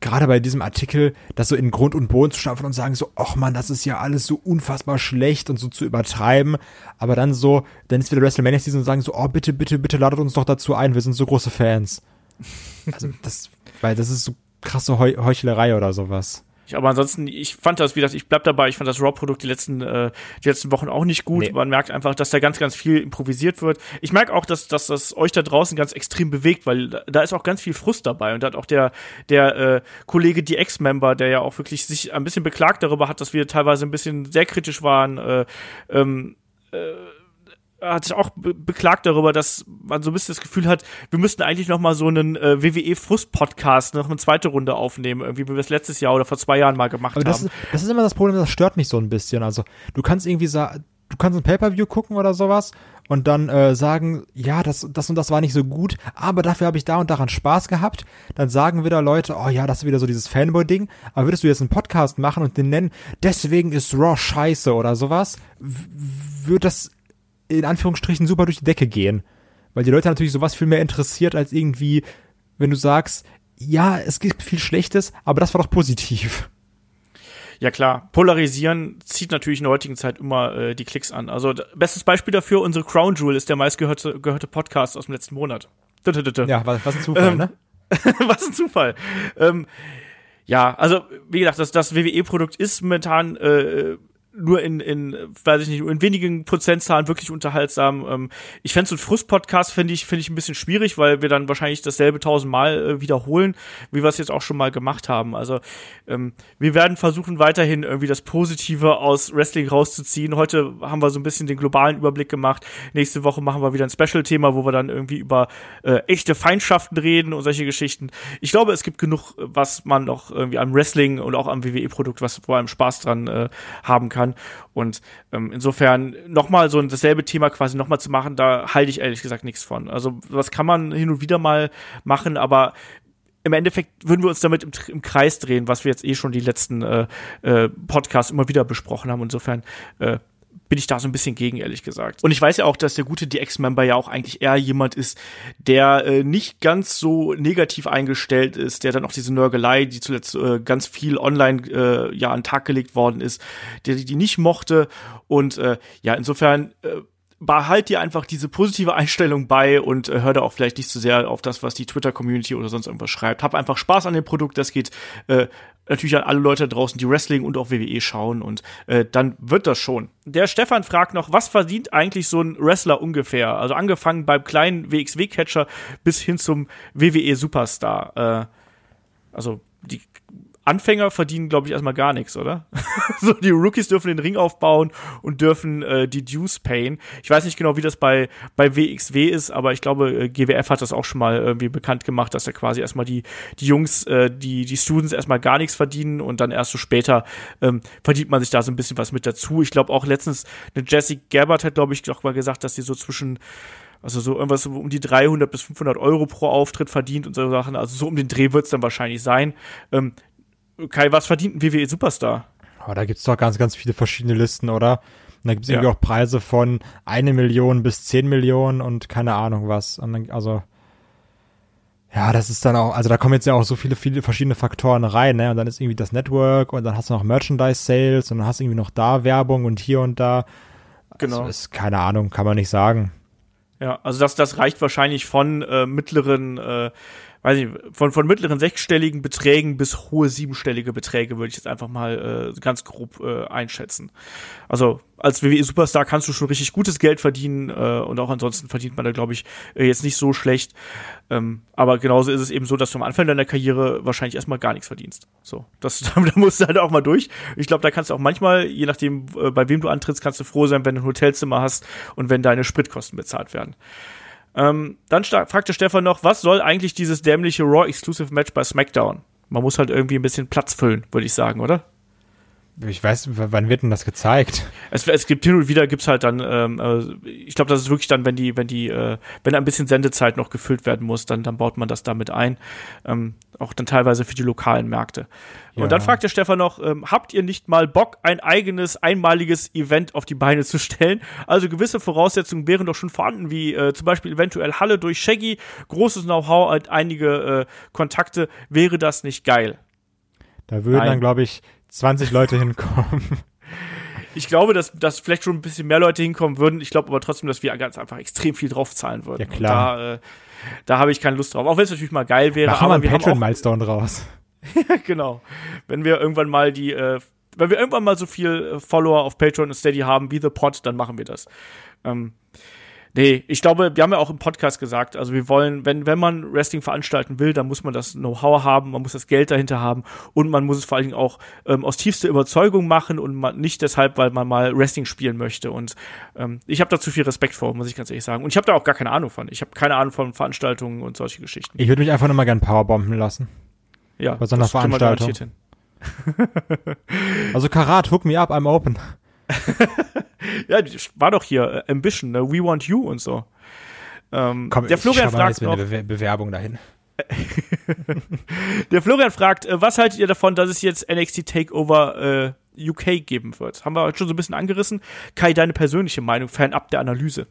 gerade bei diesem Artikel, das so in Grund und Boden zu stampfen und sagen so, ach man, das ist ja alles so unfassbar schlecht und so zu übertreiben, aber dann so, dann ist wieder WrestleMania Season und sagen so, oh bitte, bitte, bitte ladet uns doch dazu ein, wir sind so große Fans. Also das, weil das ist so krasse Heu Heuchlerei oder sowas. Ich, aber ansonsten, ich fand das, wie das, ich bleib dabei, ich fand das Raw-Produkt die letzten, äh, die letzten Wochen auch nicht gut. Nee. Man merkt einfach, dass da ganz, ganz viel improvisiert wird. Ich merke auch, dass, dass das euch da draußen ganz extrem bewegt, weil da, da ist auch ganz viel Frust dabei. Und da hat auch der, der äh, Kollege, die Ex-Member, der ja auch wirklich sich ein bisschen beklagt darüber hat, dass wir teilweise ein bisschen sehr kritisch waren, äh, ähm, äh, hat sich auch be beklagt darüber, dass man so ein bisschen das Gefühl hat, wir müssten eigentlich noch mal so einen äh, WWE Frust Podcast noch eine zweite Runde aufnehmen, irgendwie wie wir es letztes Jahr oder vor zwei Jahren mal gemacht Aber das haben. Ist, das ist immer das Problem, das stört mich so ein bisschen. Also du kannst irgendwie sagen, du kannst ein Pay-per-View gucken oder sowas und dann äh, sagen, ja, das, das und das war nicht so gut, aber dafür habe ich da und daran Spaß gehabt. Dann sagen wieder Leute, oh ja, das ist wieder so dieses Fanboy-Ding. Aber würdest du jetzt einen Podcast machen und den nennen, deswegen ist Raw scheiße oder sowas, wird das in Anführungsstrichen super durch die Decke gehen. Weil die Leute natürlich sowas viel mehr interessiert als irgendwie, wenn du sagst, ja, es gibt viel Schlechtes, aber das war doch positiv. Ja klar, polarisieren zieht natürlich in der heutigen Zeit immer äh, die Klicks an. Also bestes Beispiel dafür, unsere Crown Jewel ist der meistgehörte gehörte Podcast aus dem letzten Monat. Ja, was, was ein Zufall, ähm, ne? <laughs> was ein Zufall. Ähm, ja, also wie gesagt, das, das WWE-Produkt ist momentan äh, nur in, in, weiß ich nicht, in wenigen Prozentzahlen wirklich unterhaltsam. Ähm, ich fände so ein Frust-Podcast finde ich, finde ich ein bisschen schwierig, weil wir dann wahrscheinlich dasselbe tausendmal äh, wiederholen, wie wir es jetzt auch schon mal gemacht haben. Also ähm, wir werden versuchen weiterhin irgendwie das Positive aus Wrestling rauszuziehen. Heute haben wir so ein bisschen den globalen Überblick gemacht. Nächste Woche machen wir wieder ein Special-Thema, wo wir dann irgendwie über äh, echte Feindschaften reden und solche Geschichten. Ich glaube, es gibt genug, was man noch irgendwie am Wrestling und auch am WWE-Produkt, was wo einem Spaß dran äh, haben kann kann. Und ähm, insofern nochmal so dasselbe Thema quasi nochmal zu machen, da halte ich ehrlich gesagt nichts von. Also was kann man hin und wieder mal machen, aber im Endeffekt würden wir uns damit im, im, Kreis drehen, was wir jetzt eh schon die letzten äh, äh, Podcasts immer wieder besprochen haben. Insofern äh, bin ich da so ein bisschen gegen, ehrlich gesagt. Und ich weiß ja auch, dass der gute DX-Member ja auch eigentlich eher jemand ist, der äh, nicht ganz so negativ eingestellt ist, der dann auch diese Nörgelei, die zuletzt äh, ganz viel online äh, ja an den Tag gelegt worden ist, der die nicht mochte. Und äh, ja, insofern äh, behalt dir einfach diese positive Einstellung bei und äh, hör da auch vielleicht nicht so sehr auf das, was die Twitter-Community oder sonst irgendwas schreibt. Hab einfach Spaß an dem Produkt, das geht äh, natürlich an alle Leute draußen, die Wrestling und auch WWE schauen und äh, dann wird das schon. Der Stefan fragt noch, was verdient eigentlich so ein Wrestler ungefähr? Also angefangen beim kleinen WXW-Catcher bis hin zum WWE-Superstar. Äh, also die Anfänger verdienen, glaube ich, erstmal gar nichts, oder? <laughs> so, die Rookies dürfen den Ring aufbauen und dürfen äh, die Dues payen. Ich weiß nicht genau, wie das bei, bei WXW ist, aber ich glaube, äh, GWF hat das auch schon mal irgendwie bekannt gemacht, dass da quasi erstmal die, die Jungs, äh, die, die Students erstmal gar nichts verdienen und dann erst so später ähm, verdient man sich da so ein bisschen was mit dazu. Ich glaube auch letztens, eine Jessie Gabbard hat, glaube ich, auch mal gesagt, dass sie so zwischen also so irgendwas um die 300 bis 500 Euro pro Auftritt verdient und so Sachen. Also so um den Dreh wird es dann wahrscheinlich sein. Ähm, Kai, was verdient ein WWE Superstar? Oh, da gibt's doch ganz, ganz viele verschiedene Listen, oder? Und da gibt's ja. irgendwie auch Preise von eine Million bis zehn Millionen und keine Ahnung was. Dann, also ja, das ist dann auch, also da kommen jetzt ja auch so viele, viele verschiedene Faktoren rein, ne? Und dann ist irgendwie das Network und dann hast du noch Merchandise-Sales und dann hast du irgendwie noch da Werbung und hier und da. Genau. Also ist, keine Ahnung, kann man nicht sagen. Ja, also das, das reicht wahrscheinlich von äh, mittleren äh, weiß ich, von, von mittleren sechsstelligen Beträgen bis hohe siebenstellige Beträge würde ich jetzt einfach mal äh, ganz grob äh, einschätzen. Also als WWE-Superstar kannst du schon richtig gutes Geld verdienen äh, und auch ansonsten verdient man da, glaube ich, äh, jetzt nicht so schlecht. Ähm, aber genauso ist es eben so, dass du am Anfang deiner Karriere wahrscheinlich erstmal gar nichts verdienst. So, das, <laughs> da musst du halt auch mal durch. Ich glaube, da kannst du auch manchmal, je nachdem, äh, bei wem du antrittst, kannst du froh sein, wenn du ein Hotelzimmer hast und wenn deine Spritkosten bezahlt werden. Ähm, dann fragte Stefan noch, was soll eigentlich dieses dämliche Raw Exclusive Match bei SmackDown? Man muss halt irgendwie ein bisschen Platz füllen, würde ich sagen, oder? Ich weiß, wann wird denn das gezeigt? Es, es gibt hin und wieder gibt's halt dann, ähm, äh, ich glaube, das ist wirklich dann, wenn die, wenn die, äh, wenn ein bisschen Sendezeit noch gefüllt werden muss, dann, dann baut man das damit ein. Ähm, auch dann teilweise für die lokalen Märkte. Ja. Und dann fragt der Stefan noch, ähm, habt ihr nicht mal Bock, ein eigenes, einmaliges Event auf die Beine zu stellen? Also gewisse Voraussetzungen wären doch schon vorhanden, wie äh, zum Beispiel eventuell Halle durch Shaggy, großes Know-how, einige äh, Kontakte. Wäre das nicht geil? Da würden Nein. dann, glaube ich, 20 Leute hinkommen. Ich glaube, dass, dass vielleicht schon ein bisschen mehr Leute hinkommen würden. Ich glaube aber trotzdem, dass wir ganz einfach extrem viel drauf zahlen würden. Ja, klar. Und da, äh, da habe ich keine Lust drauf. Auch wenn es natürlich mal geil wäre. Machen wir einen Patreon-Milestone draus. ja, <laughs> genau. Wenn wir irgendwann mal die, äh, wenn wir irgendwann mal so viel äh, Follower auf Patreon und Steady haben wie The Pod, dann machen wir das. Ähm, Nee, ich glaube, wir haben ja auch im Podcast gesagt, also wir wollen, wenn, wenn man Wrestling veranstalten will, dann muss man das Know-how haben, man muss das Geld dahinter haben und man muss es vor allen Dingen auch ähm, aus tiefster Überzeugung machen und man, nicht deshalb, weil man mal Wrestling spielen möchte. Und ähm, ich habe da zu viel Respekt vor, muss ich ganz ehrlich sagen. Und ich habe da auch gar keine Ahnung von. Ich habe keine Ahnung von Veranstaltungen und solche Geschichten. Ich würde mich einfach nochmal gern powerbomben lassen. Ja, bei so einer Veranstaltung. <laughs> also Karat, hook me up, I'm open. <laughs> ja, war doch hier äh, Ambition, ne? We Want You und so. Ähm, Komm, der Florian fragt noch, Be Bewerbung dahin. <laughs> der Florian fragt, äh, was haltet ihr davon, dass es jetzt NXT Takeover äh, UK geben wird? Haben wir heute schon so ein bisschen angerissen. Kai, deine persönliche Meinung, fernab der Analyse.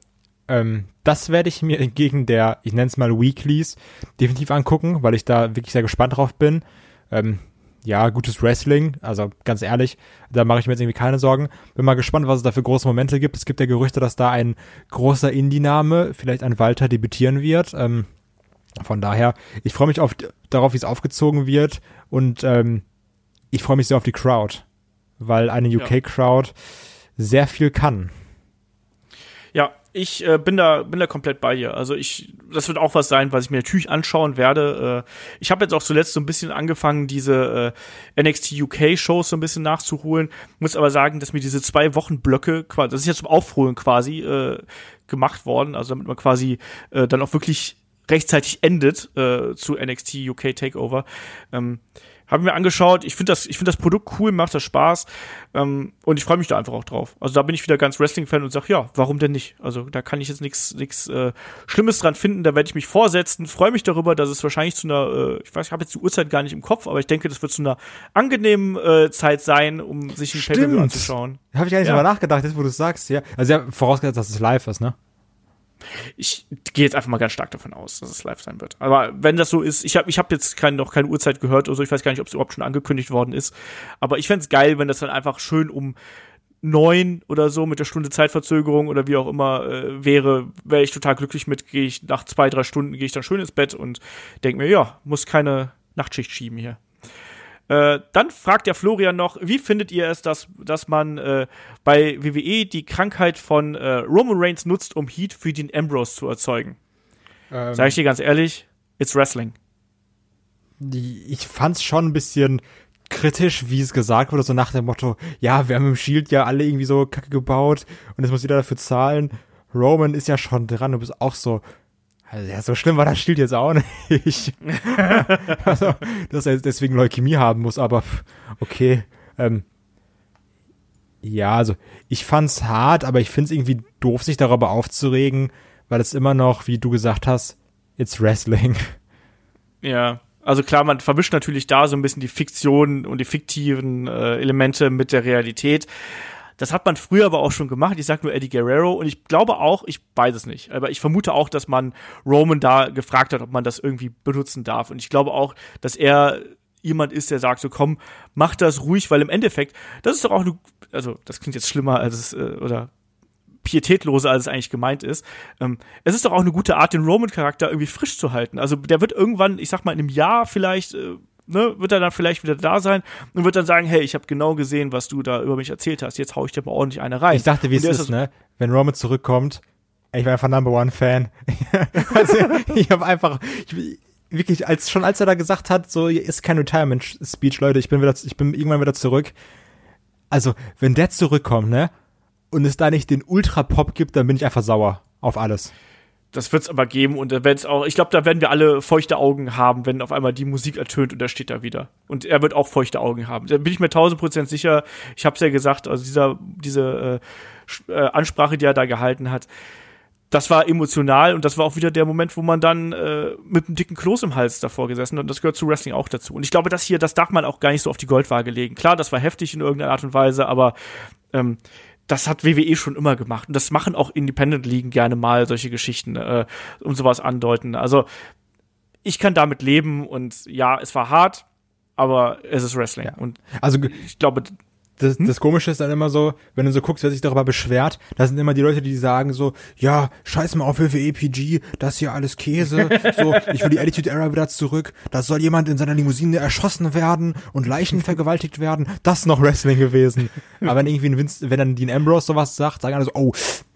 Ähm, das werde ich mir entgegen der, ich nenne es mal Weeklies, definitiv angucken, weil ich da wirklich sehr gespannt drauf bin. Ähm, ja, gutes Wrestling, also ganz ehrlich, da mache ich mir jetzt irgendwie keine Sorgen. Bin mal gespannt, was es da für große Momente gibt. Es gibt ja Gerüchte, dass da ein großer Indie-Name, vielleicht ein Walter, debütieren wird. Ähm, von daher, ich freue mich auf, darauf, wie es aufgezogen wird und ähm, ich freue mich sehr auf die Crowd, weil eine UK-Crowd sehr viel kann. Ich äh, bin da bin da komplett bei dir. Also ich das wird auch was sein, was ich mir natürlich anschauen werde. Äh, ich habe jetzt auch zuletzt so ein bisschen angefangen, diese äh, NXT UK Shows so ein bisschen nachzuholen. Muss aber sagen, dass mir diese zwei Wochen Blöcke quasi, das ist ja zum Aufholen quasi äh, gemacht worden, also damit man quasi äh, dann auch wirklich rechtzeitig endet äh, zu NXT UK Takeover. Ähm, habe mir angeschaut. Ich finde das, ich finde das Produkt cool, macht das Spaß ähm, und ich freue mich da einfach auch drauf. Also da bin ich wieder ganz Wrestling-Fan und sage, ja, warum denn nicht? Also da kann ich jetzt nichts, nichts äh, Schlimmes dran finden. Da werde ich mich vorsetzen. Freue mich darüber, dass es wahrscheinlich zu einer, äh, ich weiß, ich habe jetzt die Uhrzeit gar nicht im Kopf, aber ich denke, das wird zu einer angenehmen äh, Zeit sein, um sich ein Pay-Per-View anzuschauen. Habe ich gar nicht ja. drüber nachgedacht, jetzt wo du es sagst. Ja, also ja, vorausgesetzt, dass es live ist, ne? Ich gehe jetzt einfach mal ganz stark davon aus, dass es live sein wird. Aber wenn das so ist, ich habe ich hab jetzt kein, noch keine Uhrzeit gehört oder so, ich weiß gar nicht, ob es überhaupt schon angekündigt worden ist. Aber ich fände geil, wenn das dann einfach schön um neun oder so mit der Stunde Zeitverzögerung oder wie auch immer äh, wäre, wäre ich total glücklich mit. Gehe ich nach zwei, drei Stunden, gehe ich dann schön ins Bett und denke mir, ja, muss keine Nachtschicht schieben hier. Äh, dann fragt der Florian noch, wie findet ihr es, dass, dass man äh, bei WWE die Krankheit von äh, Roman Reigns nutzt, um Heat für den Ambrose zu erzeugen? Ähm, Sag ich dir ganz ehrlich, it's Wrestling. Ich fand's schon ein bisschen kritisch, wie es gesagt wurde, so nach dem Motto, ja, wir haben im Shield ja alle irgendwie so kacke gebaut und jetzt muss jeder dafür zahlen. Roman ist ja schon dran, du bist auch so, also, ja, so schlimm war das Shield jetzt auch nicht. <laughs> also, dass er deswegen Leukämie haben muss, aber okay. Ähm, ja, also ich fand's hart, aber ich find's irgendwie doof, sich darüber aufzuregen, weil es immer noch, wie du gesagt hast, it's Wrestling. Ja, also klar, man vermischt natürlich da so ein bisschen die Fiktion und die fiktiven äh, Elemente mit der Realität. Das hat man früher aber auch schon gemacht. Ich sag nur Eddie Guerrero und ich glaube auch, ich weiß es nicht, aber ich vermute auch, dass man Roman da gefragt hat, ob man das irgendwie benutzen darf. Und ich glaube auch, dass er jemand ist, der sagt so, komm, mach das ruhig, weil im Endeffekt, das ist doch auch eine, also das klingt jetzt schlimmer als es, äh, oder pietätloser, als es eigentlich gemeint ist. Ähm, es ist doch auch eine gute Art, den Roman-Charakter irgendwie frisch zu halten. Also der wird irgendwann, ich sag mal, in einem Jahr vielleicht, äh, ne, wird er dann vielleicht wieder da sein und wird dann sagen, hey, ich habe genau gesehen, was du da über mich erzählt hast. Jetzt hau ich dir mal ordentlich eine rein. Ich dachte, wie es ist, ist ne? Wenn Roman zurückkommt, ich war einfach Number One Fan. <laughs> also, ich habe einfach, ich, wirklich, als schon als er da gesagt hat, so ist kein Retirement Speech, Leute, ich bin wieder, ich bin irgendwann wieder zurück. Also, wenn der zurückkommt, ne, und es da nicht den Ultra Pop gibt, dann bin ich einfach sauer auf alles. Das wird's aber geben und da werd's auch, ich glaube, da werden wir alle feuchte Augen haben, wenn auf einmal die Musik ertönt und er steht da wieder. Und er wird auch feuchte Augen haben. Da bin ich mir tausend Prozent sicher. Ich hab's ja gesagt, also dieser, diese äh, äh, Ansprache, die er da gehalten hat, das war emotional und das war auch wieder der Moment, wo man dann äh, mit einem dicken Kloß im Hals davor gesessen hat. Und das gehört zu Wrestling auch dazu. Und ich glaube, das hier, das darf man auch gar nicht so auf die Goldwaage legen. Klar, das war heftig in irgendeiner Art und Weise, aber ähm, das hat WWE schon immer gemacht. Und das machen auch Independent-Ligen gerne mal, solche Geschichten äh, und sowas andeuten. Also ich kann damit leben und ja, es war hart, aber es ist Wrestling. Ja. Und also ich glaube, das, hm? das Komische ist dann immer so, wenn du so guckst, wer sich darüber beschwert, da sind immer die Leute, die sagen so, ja, scheiß mal auf WWE PG, das hier alles Käse, <laughs> so, ich will die Attitude Era wieder zurück, da soll jemand in seiner Limousine erschossen werden und Leichen vergewaltigt werden, das ist noch Wrestling gewesen. <laughs> Aber wenn irgendwie ein Vince, wenn dann Dean Ambrose sowas sagt, sagen alle so, oh,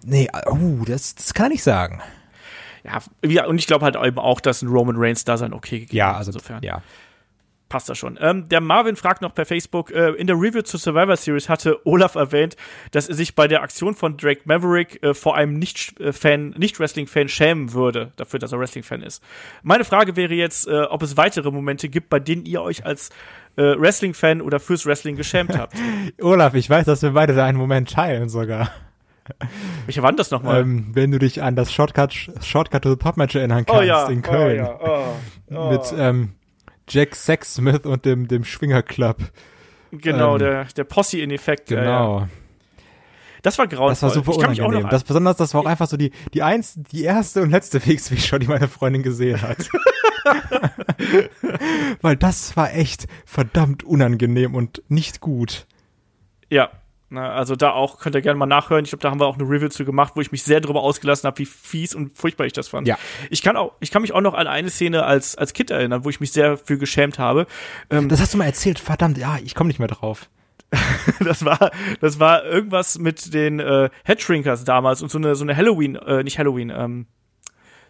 nee, oh, das, das kann ich sagen. Ja, und ich glaube halt eben auch, dass ein Roman Reigns da sein okay gegeben Ja, also, insofern. ja passt das schon. Ähm, der Marvin fragt noch per Facebook, äh, in der Review zur Survivor Series hatte Olaf erwähnt, dass er sich bei der Aktion von Drake Maverick äh, vor einem Nicht-Fan, Nicht-Wrestling-Fan schämen würde, dafür, dass er Wrestling-Fan ist. Meine Frage wäre jetzt, äh, ob es weitere Momente gibt, bei denen ihr euch als äh, Wrestling-Fan oder fürs Wrestling geschämt habt. <laughs> Olaf, ich weiß, dass wir beide da einen Moment teilen sogar. Welcher war das nochmal? Ähm, wenn du dich an das Shortcut, Shortcut to the Top Match erinnern kannst oh ja, in Köln. Oh ja, oh, oh. Mit ähm, Jack Sexsmith und dem, dem Schwinger Club. Genau, ähm, der, der Posse in Effekt. Genau. Ja. Das war grauenvoll. Das war super unangenehm. Das besonders, das war auch einfach so die, die eins, die erste und letzte Wegsweg-Show, die meine Freundin gesehen hat. <laughs> Weil das war echt verdammt unangenehm und nicht gut. Ja, also da auch, könnt ihr gerne mal nachhören. Ich glaube, da haben wir auch eine Review zu gemacht, wo ich mich sehr darüber ausgelassen habe, wie fies und furchtbar ich das fand. Ja. Ich kann auch, ich kann mich auch noch an eine Szene als, als Kind erinnern, wo ich mich sehr für geschämt habe. Ähm, das hast du mal erzählt, verdammt, ja, ich komme nicht mehr drauf. <laughs> das war, das war irgendwas mit den äh, Headshrinkers damals und so eine, so eine Halloween, äh, nicht Halloween, ähm,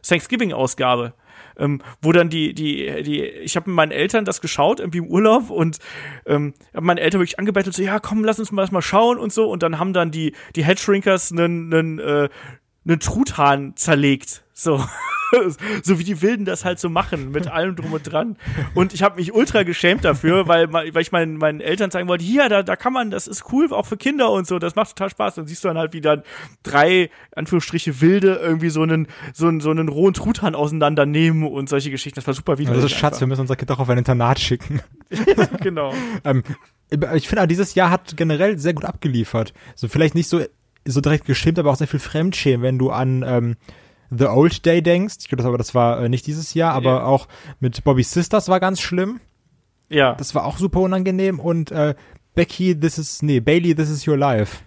Thanksgiving-Ausgabe ähm, wo dann die, die, die, ich habe mit meinen Eltern das geschaut, irgendwie im Urlaub und ähm, habe meine Eltern wirklich angebettelt, so, ja, komm, lass uns mal das mal schauen und so. Und dann haben dann die, die Headshrinkers einen, einen, äh, einen Truthahn zerlegt. So. <laughs> <laughs> so wie die Wilden das halt so machen, mit allem drum und dran. Und ich habe mich ultra geschämt dafür, weil, weil ich meinen, meinen Eltern zeigen wollte, hier, da, da kann man, das ist cool, auch für Kinder und so, das macht total Spaß. Dann siehst du dann halt, wie dann drei, Anführungsstriche, Wilde irgendwie so einen, so einen, so einen rohen Truthahn auseinandernehmen und solche Geschichten. Das war super widerlich. Also Schatz, einfach. wir müssen unser Kind auch auf ein Internat schicken. <laughs> genau. ähm, ich finde, dieses Jahr hat generell sehr gut abgeliefert. So vielleicht nicht so so direkt geschämt, aber auch sehr viel Fremdschämen, wenn du an ähm, The Old Day denkst. Ich glaube, das, das war äh, nicht dieses Jahr, aber yeah. auch mit Bobby Sisters war ganz schlimm. Ja. Das war auch super unangenehm und äh, Becky, this is, nee, Bailey, this is your life.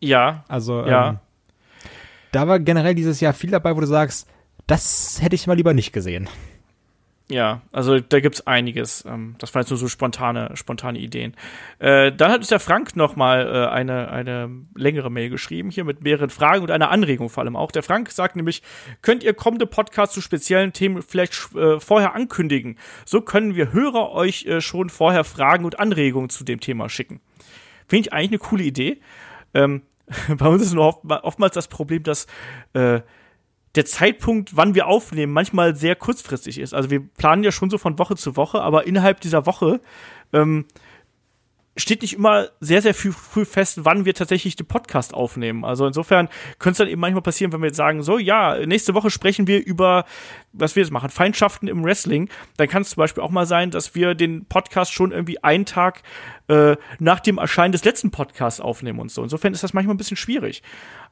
Ja. Also, ja. Ähm, da war generell dieses Jahr viel dabei, wo du sagst, das hätte ich mal lieber nicht gesehen. Ja, also da gibt's einiges. Ähm, das waren jetzt nur so spontane, spontane Ideen. Äh, dann hat uns der Frank noch mal äh, eine, eine längere Mail geschrieben, hier mit mehreren Fragen und einer Anregung vor allem auch. Der Frank sagt nämlich, könnt ihr kommende Podcasts zu speziellen Themen vielleicht äh, vorher ankündigen? So können wir Hörer euch äh, schon vorher Fragen und Anregungen zu dem Thema schicken. Finde ich eigentlich eine coole Idee. Ähm, <laughs> bei uns ist nur oft, oftmals das Problem, dass äh, der Zeitpunkt, wann wir aufnehmen, manchmal sehr kurzfristig ist. Also wir planen ja schon so von Woche zu Woche, aber innerhalb dieser Woche ähm, steht nicht immer sehr, sehr früh, früh fest, wann wir tatsächlich den Podcast aufnehmen. Also insofern könnte es dann eben manchmal passieren, wenn wir jetzt sagen, so, ja, nächste Woche sprechen wir über, was wir jetzt machen, Feindschaften im Wrestling. Dann kann es zum Beispiel auch mal sein, dass wir den Podcast schon irgendwie einen Tag äh, nach dem Erscheinen des letzten Podcasts aufnehmen und so. Insofern ist das manchmal ein bisschen schwierig.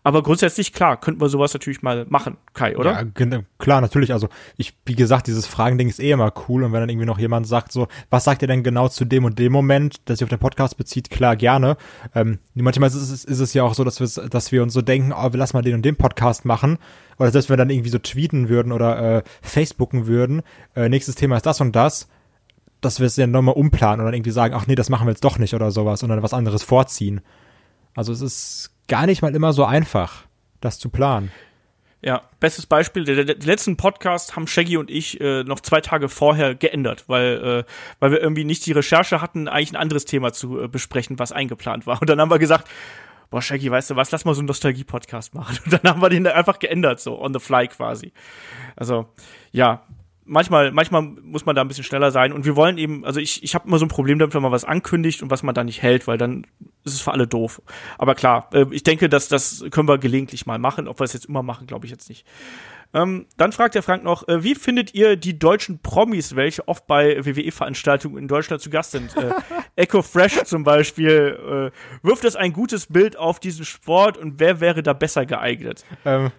Aber grundsätzlich, klar, könnten wir sowas natürlich mal machen, Kai, oder? Ja, klar, natürlich. Also ich, wie gesagt, dieses Fragending ist eh immer cool. Und wenn dann irgendwie noch jemand sagt, so, was sagt ihr denn genau zu dem und dem Moment, das sich auf den Podcast bezieht, klar, gerne. Ähm, manchmal ist es, ist es ja auch so, dass wir, dass wir uns so denken, oh, wir lassen mal den und den Podcast machen. Oder selbst wenn wir dann irgendwie so tweeten würden oder äh, Facebooken würden, äh, nächstes Thema ist das und das dass wir es dann nochmal umplanen oder irgendwie sagen, ach nee, das machen wir jetzt doch nicht oder sowas und dann was anderes vorziehen. Also es ist gar nicht mal immer so einfach, das zu planen. Ja, bestes Beispiel, der, der, letzten Podcast haben Shaggy und ich äh, noch zwei Tage vorher geändert, weil, äh, weil wir irgendwie nicht die Recherche hatten, eigentlich ein anderes Thema zu äh, besprechen, was eingeplant war. Und dann haben wir gesagt, boah, Shaggy, weißt du was, lass mal so einen Nostalgie-Podcast machen. <laughs> Und dann haben wir den einfach geändert, so on the fly quasi. Also, ja, manchmal, manchmal muss man da ein bisschen schneller sein. Und wir wollen eben, also ich, ich habe immer so ein Problem damit, wenn man was ankündigt und was man da nicht hält, weil dann ist es für alle doof. Aber klar, äh, ich denke, dass das können wir gelegentlich mal machen. Ob wir es jetzt immer machen, glaube ich jetzt nicht. Ähm, dann fragt der Frank noch, äh, wie findet ihr die deutschen Promis, welche oft bei WWE-Veranstaltungen in Deutschland zu Gast sind? äh, <laughs> Echo Fresh zum Beispiel. Äh, wirft das ein gutes Bild auf diesen Sport und wer wäre da besser geeignet? Ähm,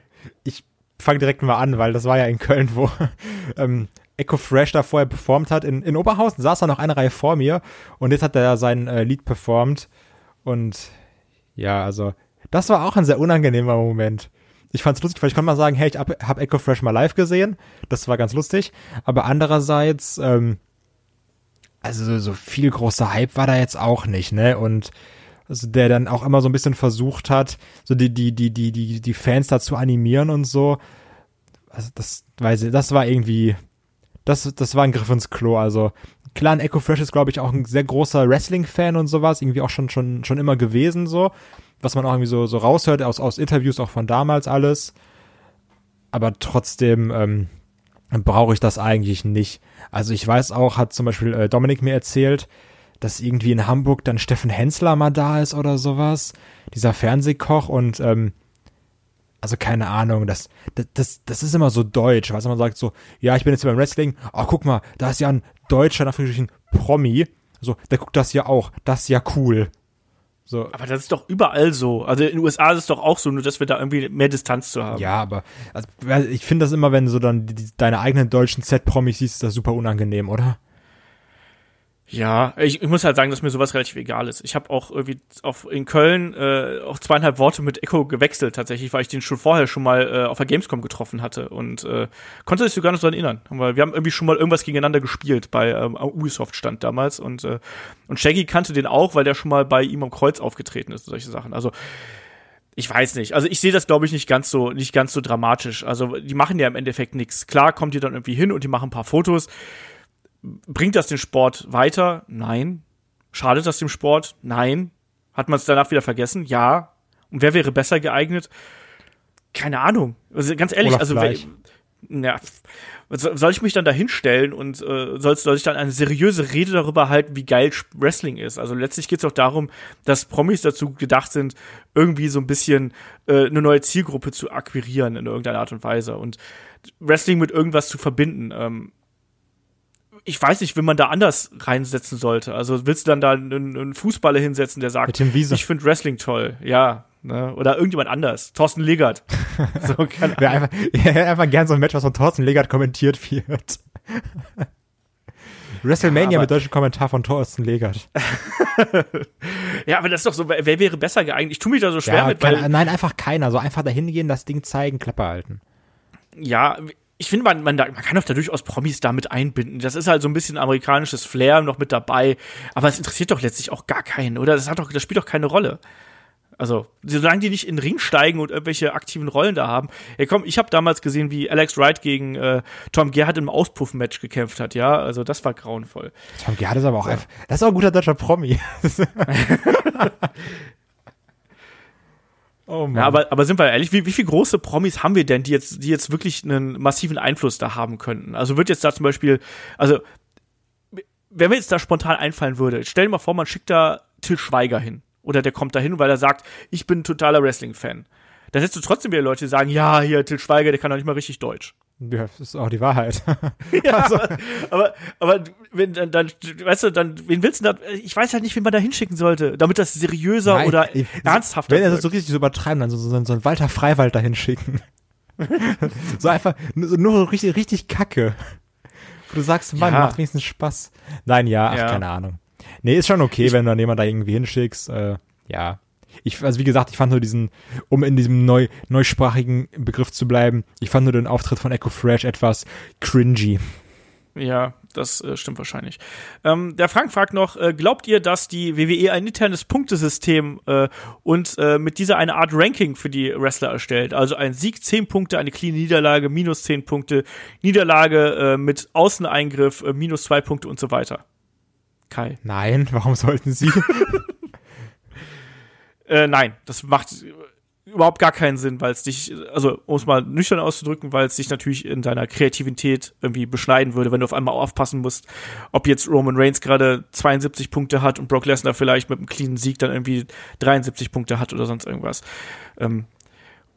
ich fange direkt mal an, weil das war ja in Köln, wo <laughs> ähm, Echo Fresh da vorher performt hat. In, in Oberhausen saß er noch eine Reihe vor mir und jetzt hat er sein äh, Lied performt. Und ja, also, das war auch ein sehr unangenehmer Moment. Ich fand's lustig, weil ich konnte mal sagen, hey, ich hab, hab Echo Fresh mal live gesehen. Das war ganz lustig. Aber andererseits, ähm, also so viel großer Hype war da jetzt auch nicht, ne? Und also der dann auch immer so ein bisschen versucht hat, so die, die, die, die, die, die Fans dazu animieren und so. Also das, weiß ich, das war irgendwie, das, das war ein Griff ins Klo. Also klar, ein Echo Fresh ist, glaube ich, auch ein sehr großer Wrestling-Fan und sowas, irgendwie auch schon, schon, schon immer gewesen, so. Was man auch irgendwie so, so raushört aus, aus Interviews auch von damals alles. Aber trotzdem, ähm, brauche ich das eigentlich nicht. Also ich weiß auch, hat zum Beispiel äh, Dominik mir erzählt, dass irgendwie in Hamburg dann Steffen Hensler mal da ist oder sowas. Dieser Fernsehkoch und ähm, also keine Ahnung, das, das, das, das ist immer so deutsch, weißt du, man sagt so, ja, ich bin jetzt hier beim Wrestling, oh, guck mal, da ist ja ein deutscher, ein Promi, so, der guckt das ja auch, das ist ja cool. So. Aber das ist doch überall so. Also in den USA ist es doch auch so, nur dass wir da irgendwie mehr Distanz zu haben. Ja, aber also, ich finde das immer, wenn du so dann die, deine eigenen deutschen Z-Promis siehst, ist das super unangenehm, oder? Ja, ich, ich muss halt sagen, dass mir sowas relativ egal ist. Ich habe auch irgendwie auf, in Köln äh, auch zweieinhalb Worte mit Echo gewechselt tatsächlich, weil ich den schon vorher schon mal äh, auf der Gamescom getroffen hatte und äh, konnte sich sogar noch daran erinnern. Weil wir haben irgendwie schon mal irgendwas gegeneinander gespielt bei ähm, Ubisoft stand damals und äh, und Shaggy kannte den auch, weil der schon mal bei ihm am Kreuz aufgetreten ist und solche Sachen. Also ich weiß nicht. Also ich sehe das, glaube ich, nicht ganz so, nicht ganz so dramatisch. Also die machen ja im Endeffekt nichts. Klar kommt ihr dann irgendwie hin und die machen ein paar Fotos Bringt das den Sport weiter? Nein. Schadet das dem Sport? Nein. Hat man es danach wieder vergessen? Ja. Und wer wäre besser geeignet? Keine Ahnung. Also ganz ehrlich, also wer, ja, soll ich mich dann da hinstellen und äh, soll, soll ich dann eine seriöse Rede darüber halten, wie geil Wrestling ist? Also letztlich geht es auch darum, dass Promis dazu gedacht sind, irgendwie so ein bisschen äh, eine neue Zielgruppe zu akquirieren in irgendeiner Art und Weise und Wrestling mit irgendwas zu verbinden. Ähm, ich weiß nicht, wenn man da anders reinsetzen sollte. Also willst du dann da einen, einen Fußballer hinsetzen, der sagt, ich finde Wrestling toll, ja. Ne? Oder irgendjemand anders. Thorsten Legert. <laughs> so, keine Ahnung. einfach, <laughs> ja, einfach gern so ein Match, was von Thorsten Legert kommentiert wird. <laughs> WrestleMania ja, mit deutschem Kommentar von Thorsten Legert. ja, aber das ist doch so, wer wäre besser geeignet? Ich tue mich da so schwer ja, mit. Weil, nein, einfach keiner. So einfach dahin gehen, das Ding zeigen, Klappe halten. Ja, ich finde, man, man, man kann doch da durchaus Promis damit einbinden. Das ist halt so ein bisschen amerikanisches Flair noch mit dabei. Aber es interessiert doch letztlich auch gar keinen, oder? Das, hat doch, das spielt doch keine Rolle. Also, solange die nicht in den Ring steigen und irgendwelche aktiven Rollen da haben. Ey, komm, ich habe damals gesehen, wie Alex Wright gegen äh, Tom Gerhardt im Auspuff-Match gekämpft hat, ja. Also, das war grauenvoll. Tom Gerhardt ist aber auch ja. einfach. Das ist auch ein guter deutscher Promi. <laughs> <laughs> Oh Mann. Ja, aber, aber sind wir ehrlich, wie, wie viele große Promis haben wir denn, die jetzt, die jetzt wirklich einen massiven Einfluss da haben könnten? Also wird jetzt da zum Beispiel, also wenn mir jetzt da spontan einfallen würde, stell dir mal vor, man schickt da Till Schweiger hin. Oder der kommt da hin, weil er sagt, ich bin ein totaler Wrestling-Fan. Dann hättest du trotzdem wieder Leute, die sagen, ja, hier, Till Schweiger, der kann doch nicht mal richtig Deutsch. Ja, das ist auch die Wahrheit. <laughs> ja, also. aber, aber wenn dann, dann, weißt du, dann, wen willst du da, ich weiß halt nicht, wen man da hinschicken sollte, damit das seriöser Nein, oder ich, ernsthafter Wenn er das so richtig so übertreiben, dann so, so, so einen Walter Freiwald da hinschicken. <laughs> so einfach, nur, nur richtig, richtig kacke. Wo du sagst, Mann, ja. macht wenigstens Spaß. Nein, ja, ach, ja. keine Ahnung. Nee, ist schon okay, ich, wenn du dann jemand da irgendwie hinschickst, äh, ja ich, also wie gesagt, ich fand nur diesen, um in diesem neu, neusprachigen Begriff zu bleiben, ich fand nur den Auftritt von Echo Fresh etwas cringy. Ja, das äh, stimmt wahrscheinlich. Ähm, der Frank fragt noch, äh, glaubt ihr, dass die WWE ein internes Punktesystem äh, und äh, mit dieser eine Art Ranking für die Wrestler erstellt? Also ein Sieg 10 Punkte, eine clean Niederlage minus 10 Punkte, Niederlage äh, mit Außeneingriff äh, minus 2 Punkte und so weiter. Kai. Nein, warum sollten sie? <laughs> Äh, nein, das macht überhaupt gar keinen Sinn, weil es dich, also um es mal nüchtern auszudrücken, weil es dich natürlich in deiner Kreativität irgendwie beschneiden würde, wenn du auf einmal aufpassen musst, ob jetzt Roman Reigns gerade 72 Punkte hat und Brock Lesnar vielleicht mit einem cleanen Sieg dann irgendwie 73 Punkte hat oder sonst irgendwas. Ähm,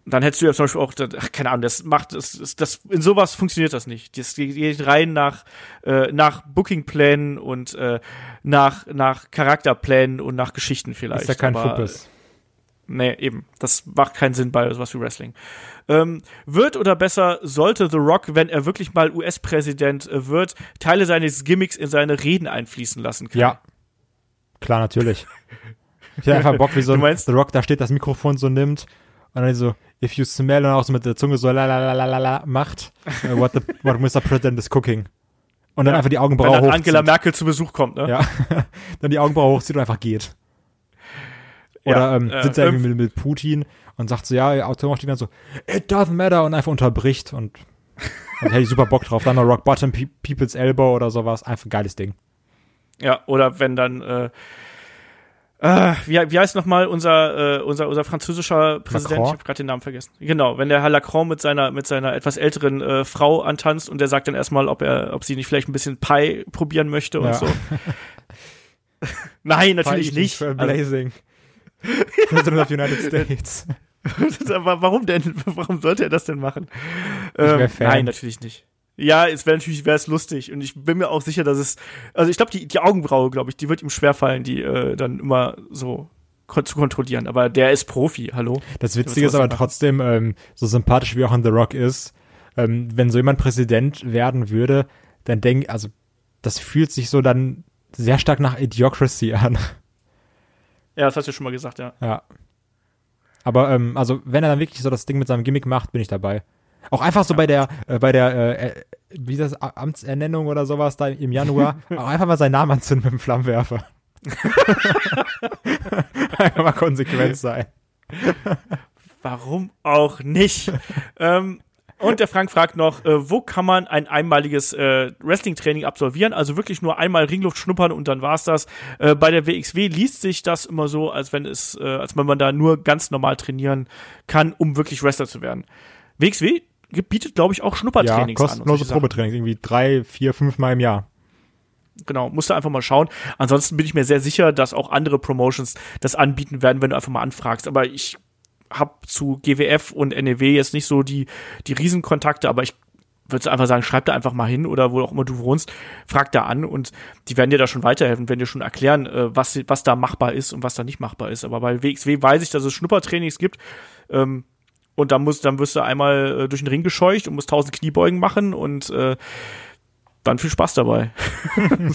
dann hättest du ja zum Beispiel auch, ach, keine Ahnung, das macht, das, das, das, in sowas funktioniert das nicht. Das geht rein nach, äh, nach Bookingplänen und äh, nach, nach Charakterplänen und nach Geschichten vielleicht. Ist ja kein Aber, Fuppes. Nee, eben. Das macht keinen Sinn bei sowas wie Wrestling. Ähm, wird oder besser sollte The Rock, wenn er wirklich mal US-Präsident äh, wird, Teile seines Gimmicks in seine Reden einfließen lassen können? Ja. Klar, natürlich. Ich hätte einfach Bock, wie so <laughs> ein The Rock da steht, das Mikrofon so nimmt und dann so, if you smell und auch so mit der Zunge so la la la la la macht, uh, what, the, <laughs> what Mr. President is cooking. Und dann ja, einfach die Augenbraue hochzieht. Wenn Angela Merkel zu Besuch kommt, ne? Ja. <laughs> dann die Augenbraue hochzieht und einfach geht. Oder ja, ähm, sitzt äh, er irgendwie mit, mit, Putin und sagt so, ja, Autor steht dann so, it doesn't matter und einfach unterbricht und <laughs> dann hätte ich super Bock drauf. Dann noch Rock Bottom, People's Elbow oder sowas. Einfach ein geiles Ding. Ja, oder wenn dann, äh, äh, wie, wie heißt nochmal unser, äh, unser, unser französischer Präsident? Macron? Ich habe gerade den Namen vergessen. Genau, wenn der Herr Lacron mit seiner, mit seiner etwas älteren äh, Frau antanzt und der sagt dann erstmal, ob er, ob sie nicht vielleicht ein bisschen Pie probieren möchte und ja. so. <laughs> <laughs> Nein, natürlich Pie nicht. Blazing. Also, President of the United States. <laughs> warum denn? Warum sollte er das denn machen? Ähm, nein, natürlich nicht. Ja, es wäre natürlich wäre es lustig und ich bin mir auch sicher, dass es also ich glaube die die Augenbraue, glaube ich, die wird ihm schwerfallen, die äh, dann immer so zu kontrollieren, aber der ist Profi, hallo. Das Witzige ist aber machen. trotzdem ähm, so sympathisch wie auch an The Rock ist, ähm, wenn so jemand Präsident werden würde, dann denk also das fühlt sich so dann sehr stark nach Idiocracy an. Ja, das hast du schon mal gesagt, ja. Ja. Aber, ähm, also, wenn er dann wirklich so das Ding mit seinem Gimmick macht, bin ich dabei. Auch einfach so ja. bei der, äh, bei der, äh, äh wie das, Amtsernennung oder sowas da im Januar, <laughs> auch einfach mal seinen Namen anzünden mit dem Flammenwerfer. <laughs> einfach mal konsequent sein. Warum auch nicht? ähm, und der Frank fragt noch, äh, wo kann man ein einmaliges äh, Wrestling-Training absolvieren? Also wirklich nur einmal Ringluft schnuppern und dann war's das. Äh, bei der WXW liest sich das immer so, als wenn es, äh, als wenn man da nur ganz normal trainieren kann, um wirklich Wrestler zu werden. WXW bietet, glaube ich, auch Schnuppertrainings ja, kostenlose an. Probetrainings, irgendwie drei, vier, fünf Mal im Jahr. Genau, musst du einfach mal schauen. Ansonsten bin ich mir sehr sicher, dass auch andere Promotions das anbieten werden, wenn du einfach mal anfragst. Aber ich habe zu GWF und NEW jetzt nicht so die, die Riesenkontakte, aber ich würde einfach sagen, schreib da einfach mal hin oder wo auch immer du wohnst, frag da an und die werden dir da schon weiterhelfen, werden dir schon erklären, äh, was, was da machbar ist und was da nicht machbar ist. Aber bei WXW weiß ich, dass es Schnuppertrainings gibt. Ähm, und dann musst, dann wirst du einmal äh, durch den Ring gescheucht und musst tausend Kniebeugen machen und äh, dann viel Spaß dabei. <laughs>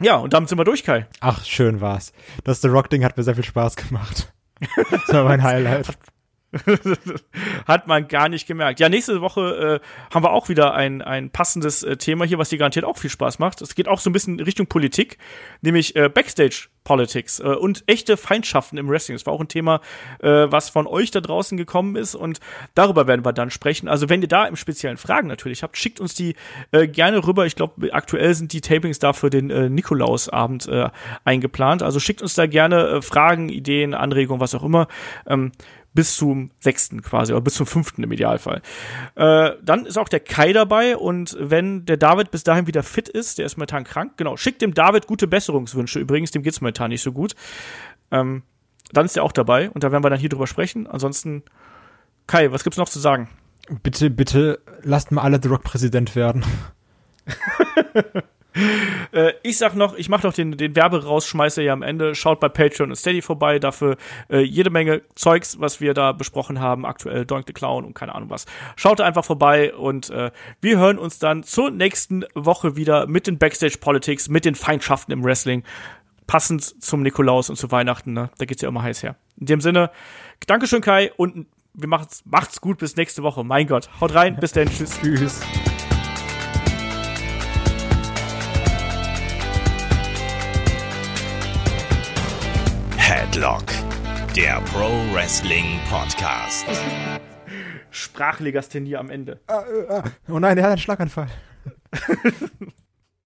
ja, und damit sind wir durch, Kai. Ach, schön war's. Das The Rock-Ding hat mir sehr viel Spaß gemacht. Das war mein Highlight. <laughs> Hat, man gar nicht gemerkt. Ja, nächste Woche äh, haben wir auch wieder ein, ein passendes äh, Thema hier, was dir garantiert auch viel Spaß macht. Es geht auch so ein bisschen Richtung Politik, nämlich äh, Backstage Politics äh, und echte Feindschaften im Wrestling. Das war auch ein Thema, äh, was von euch da draußen gekommen ist und darüber werden wir dann sprechen. Also wenn ihr da im Speziellen Fragen natürlich habt, schickt uns die äh, gerne rüber. Ich glaube, aktuell sind die Tapings da für den äh, Nikolausabend äh, eingeplant. Also schickt uns da gerne äh, Fragen, Ideen, Anregungen, was auch immer. Ähm, bis zum sechsten quasi, oder bis zum fünften im Idealfall. Äh, dann ist auch der Kai dabei und wenn der David bis dahin wieder fit ist, der ist momentan krank, genau, schickt dem David gute Besserungswünsche. Übrigens, dem geht's momentan nicht so gut. Ähm, dann ist er auch dabei und da werden wir dann hier drüber sprechen. Ansonsten, Kai, was gibt's noch zu sagen? Bitte, bitte lasst mal alle The Rock Präsident werden. <laughs> <laughs> Äh, ich sag noch, ich mache noch den, den Werberausschmeißer hier am Ende. Schaut bei Patreon und Steady vorbei. Dafür äh, jede Menge Zeugs, was wir da besprochen haben. Aktuell Doink the Clown und keine Ahnung was. Schaut einfach vorbei und äh, wir hören uns dann zur nächsten Woche wieder mit den Backstage Politics, mit den Feindschaften im Wrestling. Passend zum Nikolaus und zu Weihnachten, ne? Da geht's ja immer heiß her. In dem Sinne, Dankeschön, Kai, und wir machen's, macht's gut bis nächste Woche. Mein Gott. Haut rein, bis dann, tschüss. Tschüss. Headlock, der Pro Wrestling Podcast. Sprachlegasthenie am Ende. Oh nein, er hat einen Schlaganfall. <laughs>